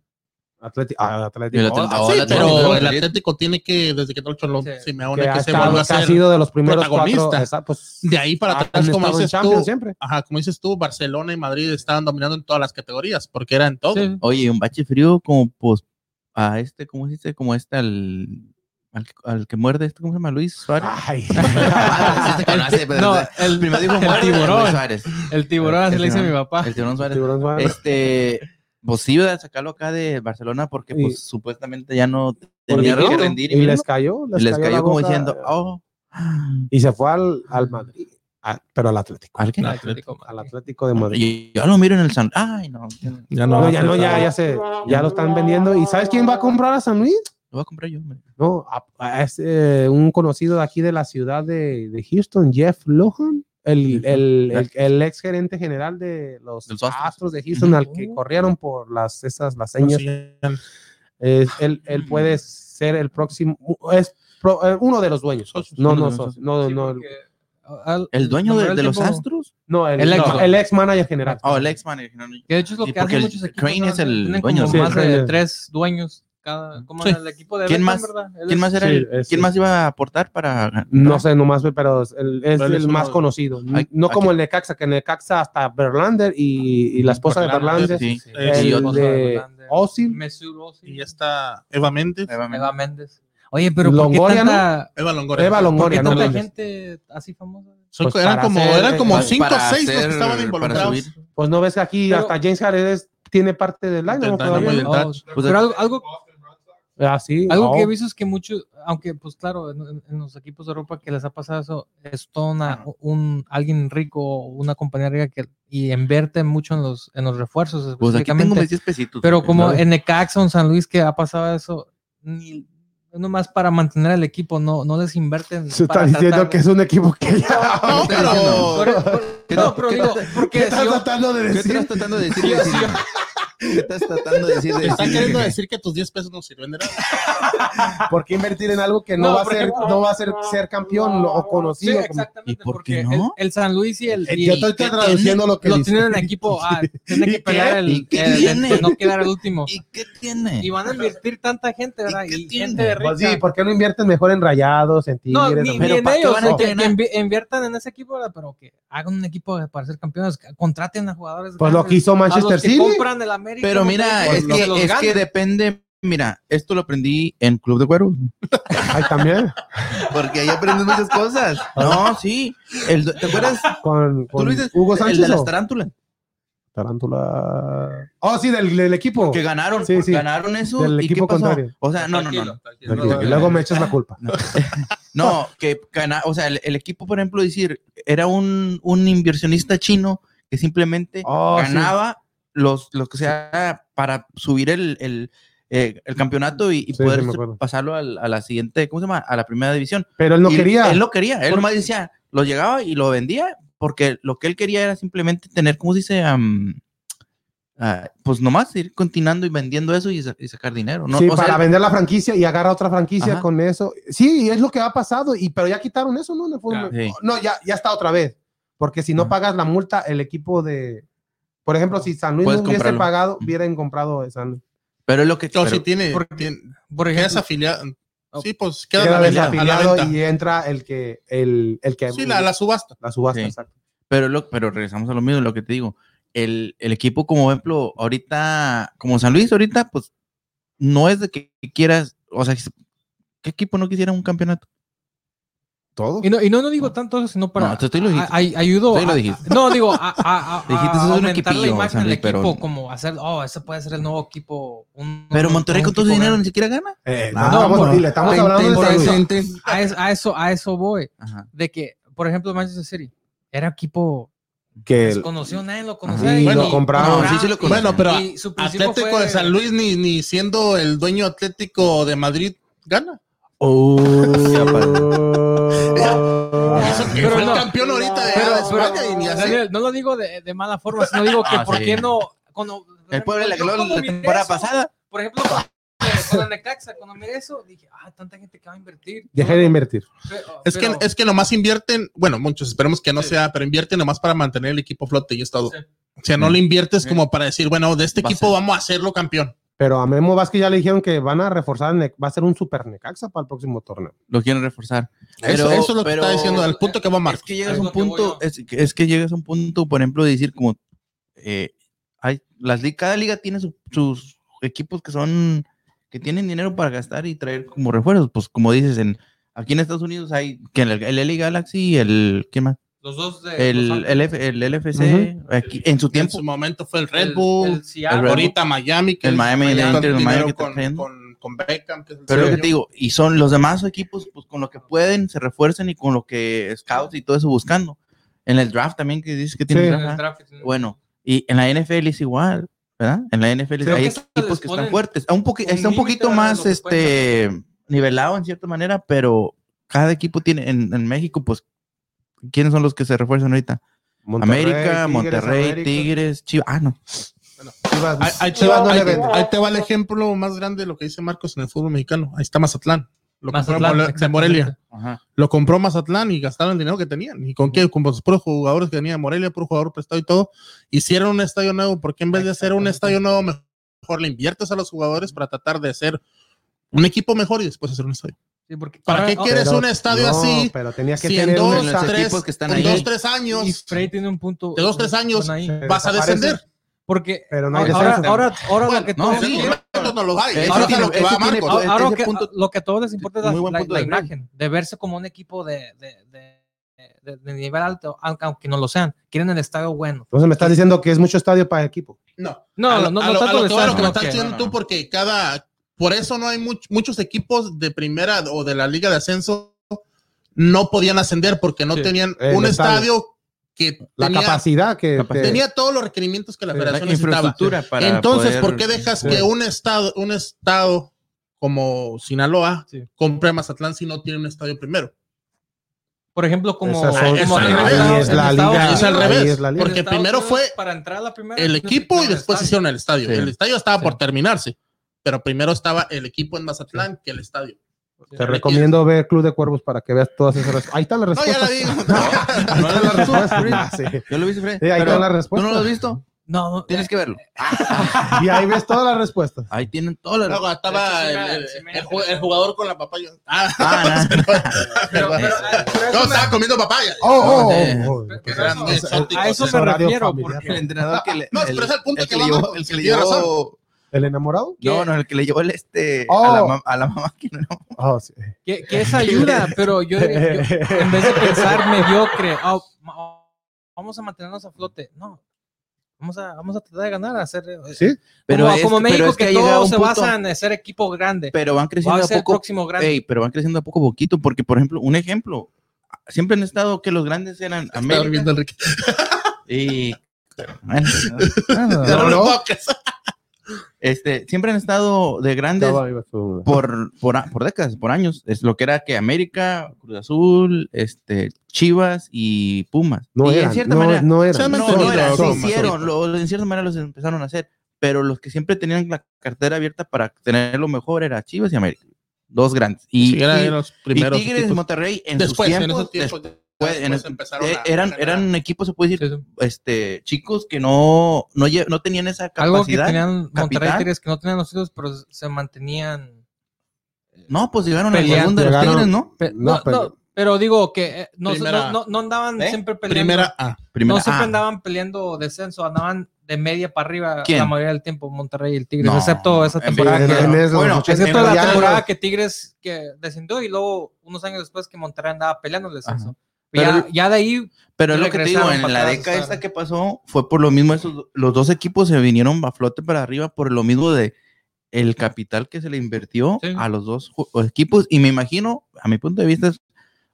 Atleti- ah, Y el Atlético. Atlético- Ah, Sí, pero Atlético el. Atlético tiene que, desde que Dolce lo Sí. Simeone, que, que, ha, se estado- vuelva a que ha ser sido de los primeros protagonista. cuatro. esa, pues, de ahí para atrás, como dices tú. siempre. Ajá, como dices tú, Barcelona y Madrid estaban dominando en todas las categorías, porque eran todo. Sí. Oye, un bache frío como pues a este, ¿cómo se dice? Como este al, al, que- al que muerde, ¿cómo se llama? Luis Suárez. Ay. [laughs] [laughs] Sí se conoce, pero No, el el, primero dijo el tiburón. Luis Suárez. el tiburón, así El le dice mi papá. El tiburón Suárez. Tiburón Suárez. Este, pues sí, sacarlo acá de Barcelona porque Y- pues supuestamente ya no tenía que rendir y les cayó. Les, Y les cayó, como boca, diciendo, oh, Y se fue al, al Madrid. Ah, pero al Atlético. ¿al qué? El Atlético de Al Madrid. Atlético de Madrid. Y yo lo miro en el San. Ay, no. Ya No, no, ya no, ya, ya se, ya lo están vendiendo. ¿Y sabes quién va a comprar a San Luis? Lo voy a comprar yo. hombre. No, a- a- es eh, un conocido de aquí de la ciudad de, de Houston, Jeff Lohan, el, el, el, el ex gerente general de los De los Astros. Astros de Houston, al que corrieron por las esas las señas. él, él puede ser el próximo, es pro- eh, uno de los dueños. Socios. No, no, no, Sí, no, porque, al- ¿El dueño de, era el de los tiempo- Astros? no, el, el no, ex- el ex manager general. Oh, el ex manager. no. Que de hecho es lo Sí, que hacen muchos equipos. Crane es el Tienen dueño, como sí, más el de tres dueños cada. Como Sí. en el equipo de ¿Quién Beckham, más? ¿verdad? ¿Quién es- más era Sí, el- es- ¿Quién más iba a aportar para No sé, nomás, pero es el, es el es más uno- conocido. No aquí. como el Necaxa, que el Necaxa hasta Berlander y, y la esposa de Berlander. Sí. Eh, el y de Y ya está Eva Méndez. Eva Méndez. Oye, pero ¿por qué Longoria, ¿no? tanta, Eva Longoria. Eva ¿por qué Longoria, no gente así famosa? Son- Pues eran como, hacer, eran como cinco o seis los que estaban involucrados. Pues no ves que aquí Pero- hasta James Harden tiene parte del Del ¿no? Y Oh. Pues, pero algo, algo, Ah, sí. algo Oh. que he visto es que muchos, aunque pues claro, en, en- los equipos de Europa que les ha pasado eso, es toda una, un, alguien rico, una compañía rica que y invierte mucho en los, en los refuerzos Pues aquí tengo mis 10 pesitos. Pero como ¿sabes? en Necaxa o en San Luis que ha pasado eso, ni nomás para mantener el equipo, no, no les invierten. Se está diciendo tratar- que es un equipo que ya. No, pero por- ¿Qué no, pero qué digo, porque ¿Qué si estás yo- tratando de ¿Qué decir? estás tratando de decir? ¿Qué estás tratando de decir? decir? queriendo decir que tus 10 pesos no sirven de nada. [laughs] ¿Por qué invertir en algo que no, No, va a ser, no va a ser ser campeón o Sí, conocido? como- exactamente. ¿Y por porque qué no? el, el San Luis y el. Eh, y- Yo estoy ¿qué traduciendo lo que lo dice. tienen en equipo. [laughs] Ah, tienen ¿Y que pelear el, ¿Y qué el- de- tiene? de no quedar el último. ¿Y qué tiene? Y van a invertir tanta gente, ¿verdad? qué Y, tiene? gente rica. Pues sí, ¿por qué no invierten mejor en rayados, en No, tigres? ni, o- ni Pero en ¿para qué ellos, van a que, que entrenar? invi- inviertan en ese equipo, ¿verdad? pero que hagan un equipo para ser campeones, que contraten a jugadores. Pues lo que hizo Manchester City. compran el América, Pero mira, es que, es que depende. Mira, esto lo aprendí en Club de Cuero. Ay, también. Porque ahí aprendes muchas cosas. No, sí. El- ¿Te acuerdas? Con, Tú con lo dices, Hugo el Sánchez. de las tarántulas. Tarántula. Oh, sí, del, del equipo. Que ganaron. Sí, sí. Ganaron eso. Del ¿Y qué equipo pasó? contrario. O sea, no, no, no. no. Tranquilo, y luego me echas la culpa. [laughs] No, que gana, o sea, el, el equipo, por ejemplo, decir, era un, un inversionista chino que simplemente Oh, sí. Los, los que sea para subir el, el, eh, el campeonato y, y Sí, poder sí, pasarlo al- a la siguiente, ¿cómo se llama? A la primera división. Pero él no Y quería. Él no quería, él nomás decía, lo llegaba y lo vendía porque lo que él quería era simplemente tener, ¿cómo se dice? Ah, pues nomás ir continuando y vendiendo eso y, sa- y sacar dinero. ¿no? sí, O sea, para vender la franquicia y agarra otra franquicia Ajá. con eso. Sí, es lo que ha pasado, y, pero ya quitaron eso, ¿no? Sí. No, ya, ya está otra vez. Porque si no Ajá. pagas la multa, el equipo de. Por ejemplo, si San Luis no hubiese comprarlo. pagado, hubieran comprado San Luis. pero es lo que... No, pero- si tiene, porque- tiene- ejemplo, afiliado. Oh. Sí, pues queda Queda a la desafiliado y entra el que. El, el que Sí, la, la subasta. la subasta, Sí. exacto. Pero, lo, pero regresamos a lo mismo, lo que te digo. El, el equipo, como ejemplo, ahorita, como San Luis, ahorita, pues no es de que quieras, o sea, ¿Qué equipo no quisiera un campeonato? Todos. Y no, y no, no digo tanto eso, sino para. No, tú- tú lo dijiste. a- ay- ayudo. Tú lo dijiste. a- no, digo, a, a, [laughs] a- Dijiste, a eso es un aumentar la equipillo, imagen San del pero- equipo, como hacer, oh, ese puede ser el nuevo equipo. un- Pero un- Monterrey un con todo equipo dinero ni siquiera gana. Eh, Ah, no, no, por- le estamos hablando de eso. A, es- a eso, a eso voy. Ajá. De que, por ejemplo, Manchester City era equipo que desconocido, nadie lo conocía. y Bueno, lo compraron. no, sí, sí lo. Bueno, pero su Atlético fue- de San Luis ni, ni siendo el dueño atlético de Madrid gana. Eso que Pero fue no. el campeón ahorita de, Pero- de España pero, y ni así. Daniel, no lo digo de, de mala forma, sino digo que Ah, por sí. qué no. Cuando, El pueblo la, la, cuando temporada eso, pasada. Por ejemplo, el Necaxa, cuando miré eso, dije, ah, tanta gente que va a invertir. Dejé de invertir. Pero- Es que, pero- es que nomás invierten, bueno, muchos, esperemos que no Sí. sea, pero invierten nomás para mantener el equipo flote y es todo. Sí. O sea, no le inviertes Sí. como para decir, bueno, de este Va equipo vamos a hacerlo campeón. Pero a Memo Vázquez ya le dijeron que van a reforzar, va a ser un super Necaxa para el próximo torneo. Lo quieren reforzar. eso, Pero- eso es lo que está diciendo, el punto que va a Es marcar. que llegas Es a un que punto, es, que- es que llegas a un punto, por ejemplo, de decir como eh, hay las cada liga tiene su- sus equipos que son que tienen dinero para gastar y traer como refuerzos, pues como dices en aquí en Estados Unidos hay que el, el LA Galaxy, el ¿qué más? Los dos de. El, el, F- el LFC, aquí, en su En tiempo su momento fue el Red el- Bull, el Seattle. el ahorita Miami, que El Miami, el con Inter, el Miami que está con, trayendo. con, con Beckham, que es el Pero lo que te digo, y son los demás equipos, pues con lo que pueden, se refuerzan y con lo que scouts y todo eso buscando. En el draft también, que dices que tiene Sí. en draft, el ¿ah? draft. Bueno, y en la NFL es igual, ¿verdad? En la NFL Creo hay que equipos que están fuertes. Un un está un poquito más que este nivelado en cierta manera, pero cada equipo tiene en, en México, pues, ¿quiénes son los que se refuerzan ahorita? Monterrey, América, Tigres, Monterrey, América. Tigres, Chivas. Ah, no. Chivas, Ahí, ahí te Chivas va, ahí ahí te el ejemplo más grande de lo que dice Marcos en el fútbol mexicano. Ahí está Mazatlán. Lo compró Mazatlán, Mole- de. Morelia. Ajá. Lo compró Mazatlán y gastaron el dinero que tenían. ¿Y con qué? Con los puros jugadores que tenía Morelia, puro jugador prestado y todo. Hicieron un estadio nuevo. porque en vez de hacer un estadio nuevo, mejor le inviertes a los jugadores para tratar de hacer un equipo mejor y después hacer un estadio? Sí, porque ¿Para ahora- qué quieres Pero- un estadio no, así? Pero tenía que Si en tener un dos, los tres, equipos que están en ahí. dos, tres Y años Frey tiene un punto. De dos, tres años. vas a descender. Porque Pero no hay ahora, ahora, ahora Bueno, lo que no, todos En no lo que todos les importa es la, la- la de imagen, de verse como un equipo de, de, de, de- nivel alto, aunque, no lo sean. Quieren el estadio bueno. Entonces me estás diciendo que es mucho estadio para el equipo. No, No, a no, no a lo- tanto que lo me estás diciendo no, tú, no. porque cada, por eso no hay much- muchos equipos de primera o de la liga de ascenso no podían ascender porque no Sí. tenían un estadio. estadio que La tenía, capacidad que, Capacidad. tenía todos los requerimientos que la federación necesitaba. para Entonces, poder- ¿por qué dejas Sí. que un estado, un estado como Sinaloa Sí. compre a Mazatlán si no tiene un estadio primero? Por ejemplo, como, es al revés, es la liga. porque primero fue para entrar a la primera el equipo y después hicieron el estadio. Sí. El estadio estaba Sí. por terminarse, pero primero estaba el equipo en Mazatlán que el estadio. te recomiendo ver Club de Cuervos para que veas todas esas respuestas. Ahí están las No, ya respuestas. la digo. Ahí están las respuestas. Ah, sí. Yo lo vi, Fred. Sí, ahí pero están las ¿Tú respuestas. no lo has visto? No, no, Tienes que verlo. Y ahí ves todas las respuestas. Ahí tienen todas las. Luego estaba Sí, el, jugador con la papaya. Ah, Ah, pero, pero, no, me- estaba comiendo papaya. Oh, oh, oh, oh. a eso es me refiero. Porque, el entrenador que le. No, pero es el punto el que le llevó, el que le tiene razón. ¿El enamorado? No, no, el que le llevó el este Oh. a, la, mam- a la mamá que no. Oh, sí. que, que es ayuda, [laughs] pero yo, yo- en vez de pensar mediocre, oh, oh, vamos a mantenernos a flote. No, vamos a, vamos a tratar de ganar, a hacer. eh, Sí. Pero como, es- como pero México, es que que, se punto- basa en ser equipo grande. Pero van Va creciendo a a ser poco. próximo grande. Ey, pero van creciendo a poco a poquito, porque por ejemplo, un ejemplo, siempre han estado que los grandes eran Estaba América viendo Enrique. y [laughs] bueno, No, no, no, no, no. Este, siempre han estado de grandes por, por, por décadas, por años. Es lo que era que América, Cruz Azul, este, Chivas y Pumas. No y eran, en cierta no, manera, no eran. no, no era, se hicieron, lo- en cierta manera los empezaron a hacer, pero los que siempre tenían la cartera abierta para tener lo mejor era Chivas y América. Dos grandes. Y, Sí, eran y- los y primeros Tigres y. Monterrey en Después, sus en tiempos, esos tiempos, en empezaron eh, a- eran, a eran equipos, se puede decir, Sí, sí. este, chicos que no, no, no tenían esa Algo que capacidad. tenían Monterrey capital. Tigres, que no tenían los pero se mantenían. No, pues llegaron a la Peleando. segunda de los Tigres, ¿no? Pe- No, no, pero- no, Pero digo que eh, no, Primera- no, no, no andaban ¿Eh? siempre peleando. Primera A. Primera- no siempre andaban peleando descenso, andaban de media para arriba ¿Quién? la mayoría del tiempo, Monterrey y el Tigres, No, excepto esa en temporada vez que, En Bueno, excepto en la temporada que Tigres que descendió y luego unos años después que Monterrey andaba peleando el descenso. Ajá. Ya, Pero- ya de ahí Pero es lo que te digo, en la década esta que pasó fue por lo mismo, esos, los dos equipos se vinieron a flote para arriba por lo mismo de el capital que se le invirtió Sí. a los dos equipos y me imagino, a mi punto de vista, es,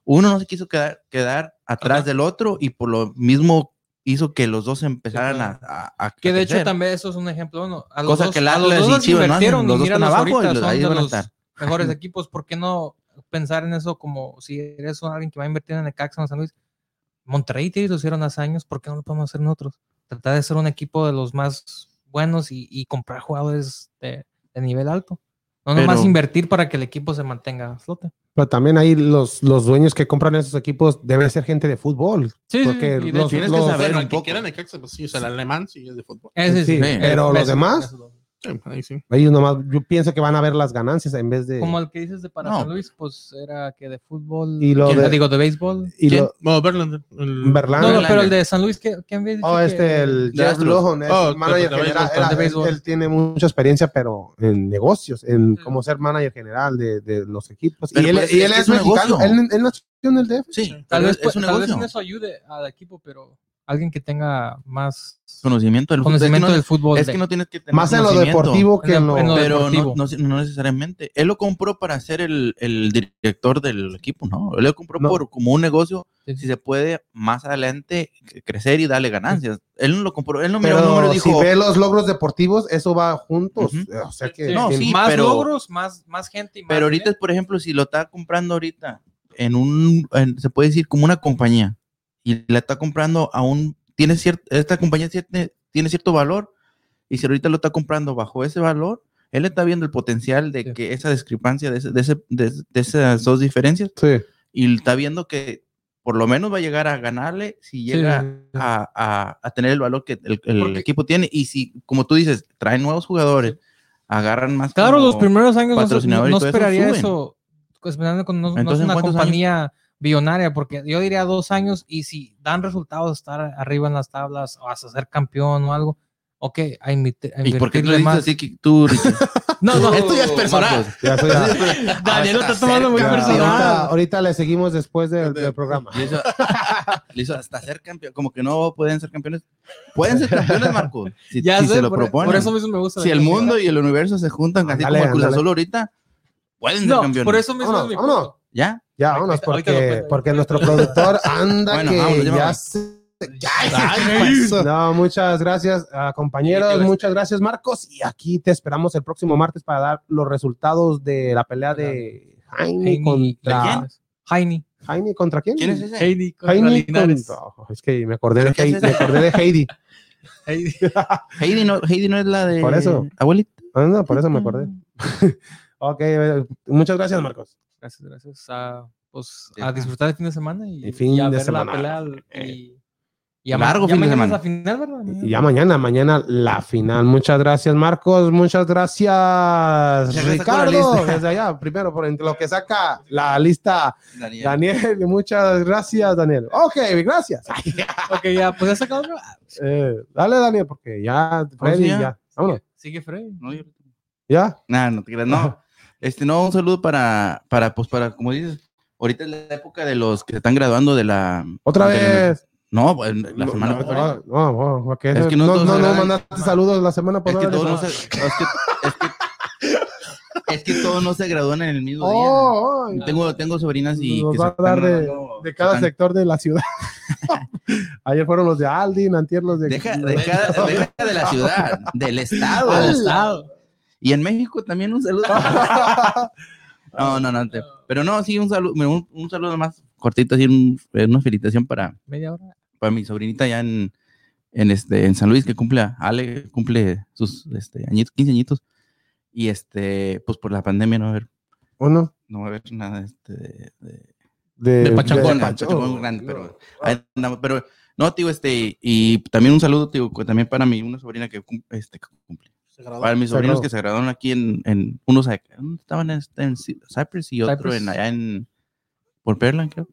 uno no se quiso quedar, quedar atrás Ajá. del otro y por lo mismo hizo que los dos empezaran a, a- a que de hecho crecer. también eso es un ejemplo. Bueno, a los Cosa dos, que el a los dos les Chivas no invirtieron los y dos ahorita, los- son ahí de los mejores [laughs] equipos. ¿Por qué no pensar en eso como si eres un- alguien que va a invertir en el Caxa en San Luis? Monterrey y lo hicieron hace años, ¿por qué no lo podemos hacer nosotros? Tratar de ser un equipo de los más buenos y, y comprar jugadores de, de nivel alto. No nomás invertir para que el equipo se mantenga a flote. Pero también ahí los, los dueños que compran esos equipos deben ser gente de fútbol. Sí, sí, Porque sí, los- Tienes que saber Bueno, un el que pues sí, o sea, el alemán sí es de fútbol. Ese sí, Sí, pero los demás- Sí, ahí sí. Ellos nomás, yo pienso que van a ver las ganancias en vez de. Como el que dices de para No. San Luis, pues era que de fútbol. Y lo ¿quién? de- digo, de béisbol. y ¿quién? lo- Bueno, Verlander. el-. No, no, pero el de San Luis, ¿qué- ¿quién había Oh, que- este, el de Jeff. Lohan, es Oh, el manager de general. de Era- él, béisbol. él tiene mucha experiencia, pero en negocios, en Sí. cómo ser manager general de, de los equipos. Pero y él, pues, y es él es, es mexicano. negocio. Él, él nació en el DF. Sí, Tal pero vez, es, un tal vez en eso ayude al equipo, pero alguien que tenga más Conocimiento del fútbol. Es que conocimiento no- del fútbol. Es de- que no tienes que tener Más en lo deportivo que En lo- en lo pero deportivo. no, no, no necesariamente. Él lo compró para ser el, el director del equipo, ¿no? Él lo compró No. por como un negocio, Sí, si se puede más adelante crecer y darle ganancias. Él no lo compró, él no miró Pero número y si dijo, ve los logros deportivos, eso va juntos. Ujú. O sea que No, sí, más pero- logros, más, más gente y más pero ahorita, dinero. por ejemplo, si lo está comprando ahorita en un, en- se puede decir como una compañía y la está comprando a un, tiene cierto, esta compañía tiene, tiene cierto valor y si ahorita lo está comprando bajo ese valor, él está viendo el potencial de Sí. que esa discrepancia, de, ese- de, ese- de- de esas dos diferencias Sí. y está viendo que por lo menos va a llegar a ganarle si llega sí, a, a- a tener el valor que el, el equipo tiene y si, como tú dices, traen nuevos jugadores, agarran más. Claro, los primeros años no, no eso esperaría suben. eso. pues, esperando con- no, no Entonces, es ¿en una compañía billonaria, porque yo diría dos años y si dan resultados, estar arriba en las tablas o hasta ser campeón o algo, ok, a, a ¿Y por qué invertirle dices más. así que tú? [laughs] No, no, Esto ya es personal. Marcos, Ya, eso ya- [laughs] Daniel lo está tomando muy personal. ahorita, ahorita le seguimos después del, del programa. Le hizo, le hizo hasta ser campeón, como que no pueden ser campeones. Pueden ser campeones, Marcos, si, Ya si sé, se lo por, proponen. por eso mismo me gusta. si el mundo y el universo se juntan, así Ándale, como el Cruz. Azul ahorita, pueden ser No, campeones. por eso mismo Vámonos, es mi vámonos. punto. ¿Ya? Ya, vámonos, ahorita porque, porque nuestro productor [laughs] anda Bueno, que vámonos, ya ya se... No, muchas gracias, ah, compañeros. Muchas gracias, Marcos. Y aquí te esperamos el próximo martes para dar los resultados de la pelea de Jaime Heine contra. quién? Heine. ¿Jaime contra quién? ¿Quién es ese? Heine contra Jaime Linares. contra- oh, es que me acordé de, ¿Pero qué es Heidi, me acordé de Heidi. [laughs] Heine. [laughs] Heidi no, Heidi no es la de Por eso. abuelita. Ah, no, por eso me acordé. ok, eh, muchas gracias, Marcos. Gracias, gracias. A, pues, a disfrutar el fin de semana y, El fin y a de ver semana. la pelea. Y, y a Largo ya fin de mañana semana. es la final, ¿verdad? Y ya mañana, mañana la final. Muchas gracias, Marcos. Muchas gracias, Ricardo. Desde allá, primero, por entre lo que saca la lista, Daniel. Daniel. Muchas gracias, Daniel. Ok, gracias. [laughs] Ok, ya, pues ya se acabó. Eh, dale, Daniel, porque ya, Freddy, sí, ya? ya. Vámonos. Sigue Freddy. No, yo- Ya. Nah, no te creas, no. [laughs] Este, no, un saludo para, para, pues, para, como dices, ahorita es la época de los que se están graduando de la... Otra de la- vez. No, pues, la No, semana no, pasada. no, no, Es que no no, no, no mandaste saludos la semana Es que pasada. todos no se, es que, es que, es que todos no se gradúan en el mismo Oh, oh, día. Tengo, tengo sobrinas y Nos que va se a dar de, cada están- sector de la ciudad. [laughs] Ayer fueron los de Aldin, antier los de... Deja, deja, deja de la ciudad, del estado. Al estado. Y en México también un saludo. [laughs] No, no, no. te- pero no, sí, un saludo, un, un saludo más cortito, así, un- una felicitación para, Media hora. para mi sobrinita ya en, en, este, en San Luis, que cumple, Ale cumple sus este, añitos, 15 añitos. Y este, pues por la pandemia no va a haber, Uno. no va a haber nada este, de, de, De, De Pachangón, de Pachangón grande, pero, ahí andamos, pero no, tío, este, y también un saludo, tío, también para mi, una sobrina que este, que cumple. Para mis sobrinos que se graduaron aquí en, en unos estaban en, en Cypress y otro Cypress. en allá en por Perlan, creo.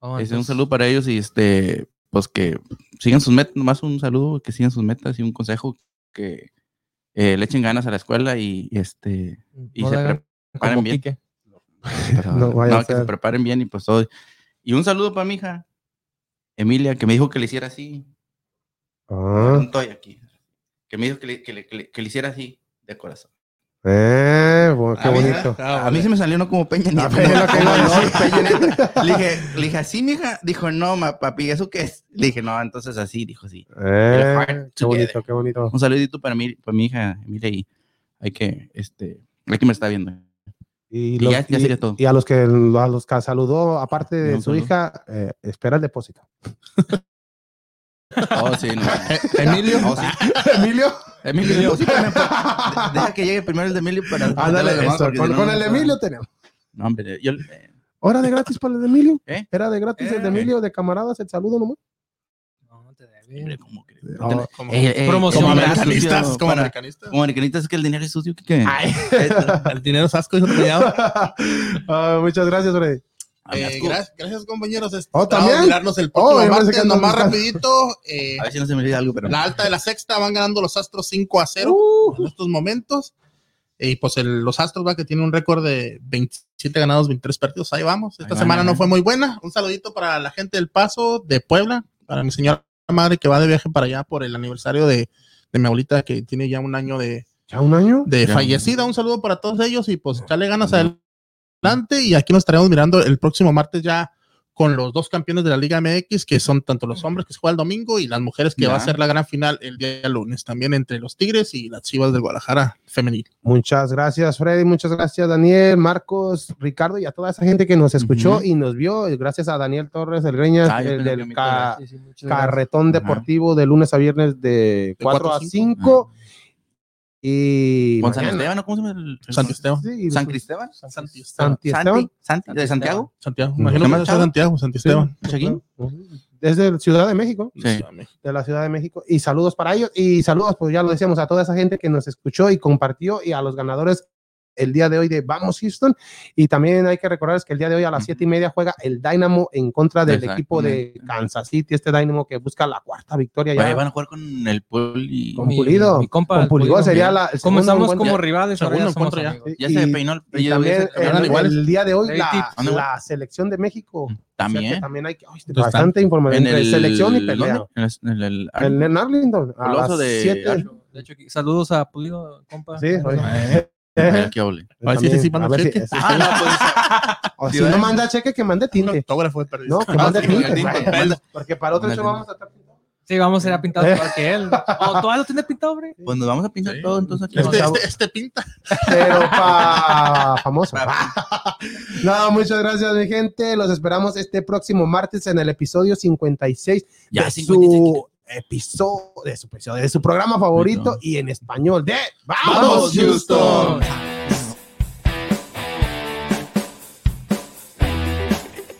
Oh, Este, un saludo para ellos y este, pues que sigan sus metas, nomás un saludo, que sigan sus metas y un consejo que eh, le echen ganas a la escuela y este y no se hagan preparen como bien. Pero [laughs] No no, vaya a que se preparen bien y pues todo. Y un saludo para mi hija, Emilia, que me dijo que le hiciera así. Ah, Un toy aquí. Que me dijo que le, que le- que le- que le hiciera así, de corazón. eh, bueno, qué A mí- bonito. A mí se me salió no como Peña Nieto. Ah, Nieto. [laughs] [laughs] Le dije, le dije, así, mija. Dijo, no, ma, papi, ¿eso qué es? Le dije, no, entonces así, dijo, sí. Eh, qué bonito, qué bonito. Un saludito para mi, para mi hija, Emilia, y hay que, este, hay que me está viendo. Y, Y los- ya- sería todo. y a los que a los que saludó, aparte de su saludo. hija, eh, espera el depósito. [laughs] [laughs] Oh, sí, no. [laughs] Emilio. Oh, sí. [laughs] Emilio. Emilio, deposítame, pa- Deja que llegue primero el de Emilio para. Ándale, demás, eso, con, si no, con no el Emilio tenemos. No, hombre, yo. eh, ¿Hora de gratis para el de Emilio? ¿Eh? ¿Era de gratis el de Eh. Emilio, de camaradas, el saludo nomás? No, hombre. ¿cómo que- No. Como, Eh, eh, Promoción. como como americanistas. sucio Como para- americanistas. Como americanistas es que el dinero es sucio. que El dinero es asco, de cuñado. Ah, muchas gracias, Freddy. Eh, gracias, gracias, compañeros. Oh, vamos a ¿también? mirarnos el Oh, martes, que nomás rapidito. eh, A ver si no se me olvida algo, pero. la alta de la sexta van ganando los Astros 5 a 0 en estos momentos. Y pues el- los Astros va que tiene un récord de 27 ganados, 23 perdidos. Ahí vamos. Esta Ahí semana van, no fue muy buena. Un saludito para la gente del Paso, de Puebla, para mi señora madre que va de viaje para allá por el aniversario de, de mi abuelita que tiene ya un año de, ¿Ya un año? de Ya. fallecida. Un saludo para todos ellos y pues echarle ganas adelante. Y aquí nos estaremos mirando el próximo martes ya con los dos campeones de la Liga MX, que son tanto los hombres que se juega el domingo y las mujeres que Ya. va a ser la gran final el día lunes, también entre los Tigres y las Chivas del Guadalajara femenil. Muchas gracias, Freddy. Muchas gracias, Daniel, Marcos, Ricardo y a toda esa gente que nos escuchó y nos vio. Gracias a Daniel Torres, el Greñas, Ah, del me ca- Sí, sí, muchas gracias. carretón Ajá. deportivo de lunes a viernes de 4 cuatro a a 5. Y. Con San Esteban. ¿Cómo se llama? el- Santi Esteban. Sí, San después- Cristeban. Santi Esteban. Santi Esteban. Santi, Santi, de Santiago. Santiago. Imagino ¿Se llama que es? Santiago, Santi Esteban. ¿Es aquí? Es de Ciudad de México. Sí. de la Ciudad de México. Y saludos para ellos. Y saludos, pues ya lo decíamos, a toda esa gente que nos escuchó y compartió y a los ganadores el día de hoy de Vamos Houston. Y también hay que recordar que el día de hoy a las siete y media juega el Dynamo en contra del equipo de. Kansas City, este Dynamo que busca la cuarta victoria ya. van a jugar con el Puli. Con Pulido. mi compa, Con Pulido Pulido. sería la. el Como como rivales, ahora ya somos encuentro ya. Ya se peinó el Y ya- también ya el, iguales. el día de hoy la, la selección de México. O sea que También. también hay que- ay, están? bastante información En entre el. selección y pelea. ¿dónde? En el, en el- En, en Arlington. A las de siete. De hecho, saludos a Pulido, compa. Sí, oye. Ay, qué ole. A ver si También, sí manda si- [laughs] cheque. sí, Ah, no, pues. O si no ¿verdad? manda cheque, que mande Un tinte. autógrafo de perdido. No, que Ah, mande tinte. [laughs] Porque para otro show vamos a estar. Sí, vamos a ir a pintar igual que él. Oh, [laughs] ¿Todavía lo tiene pintado, hombre? Pues nos vamos a pintar Sí. todo, entonces aquí. Este, este, este pinta. Pero para famoso. No, muchas gracias, mi gente. Los esperamos este próximo martes en el episodio 56 Ya, de 56. su episodio, de su episodio, de su programa favorito y en español de ¡Vamos, Houston!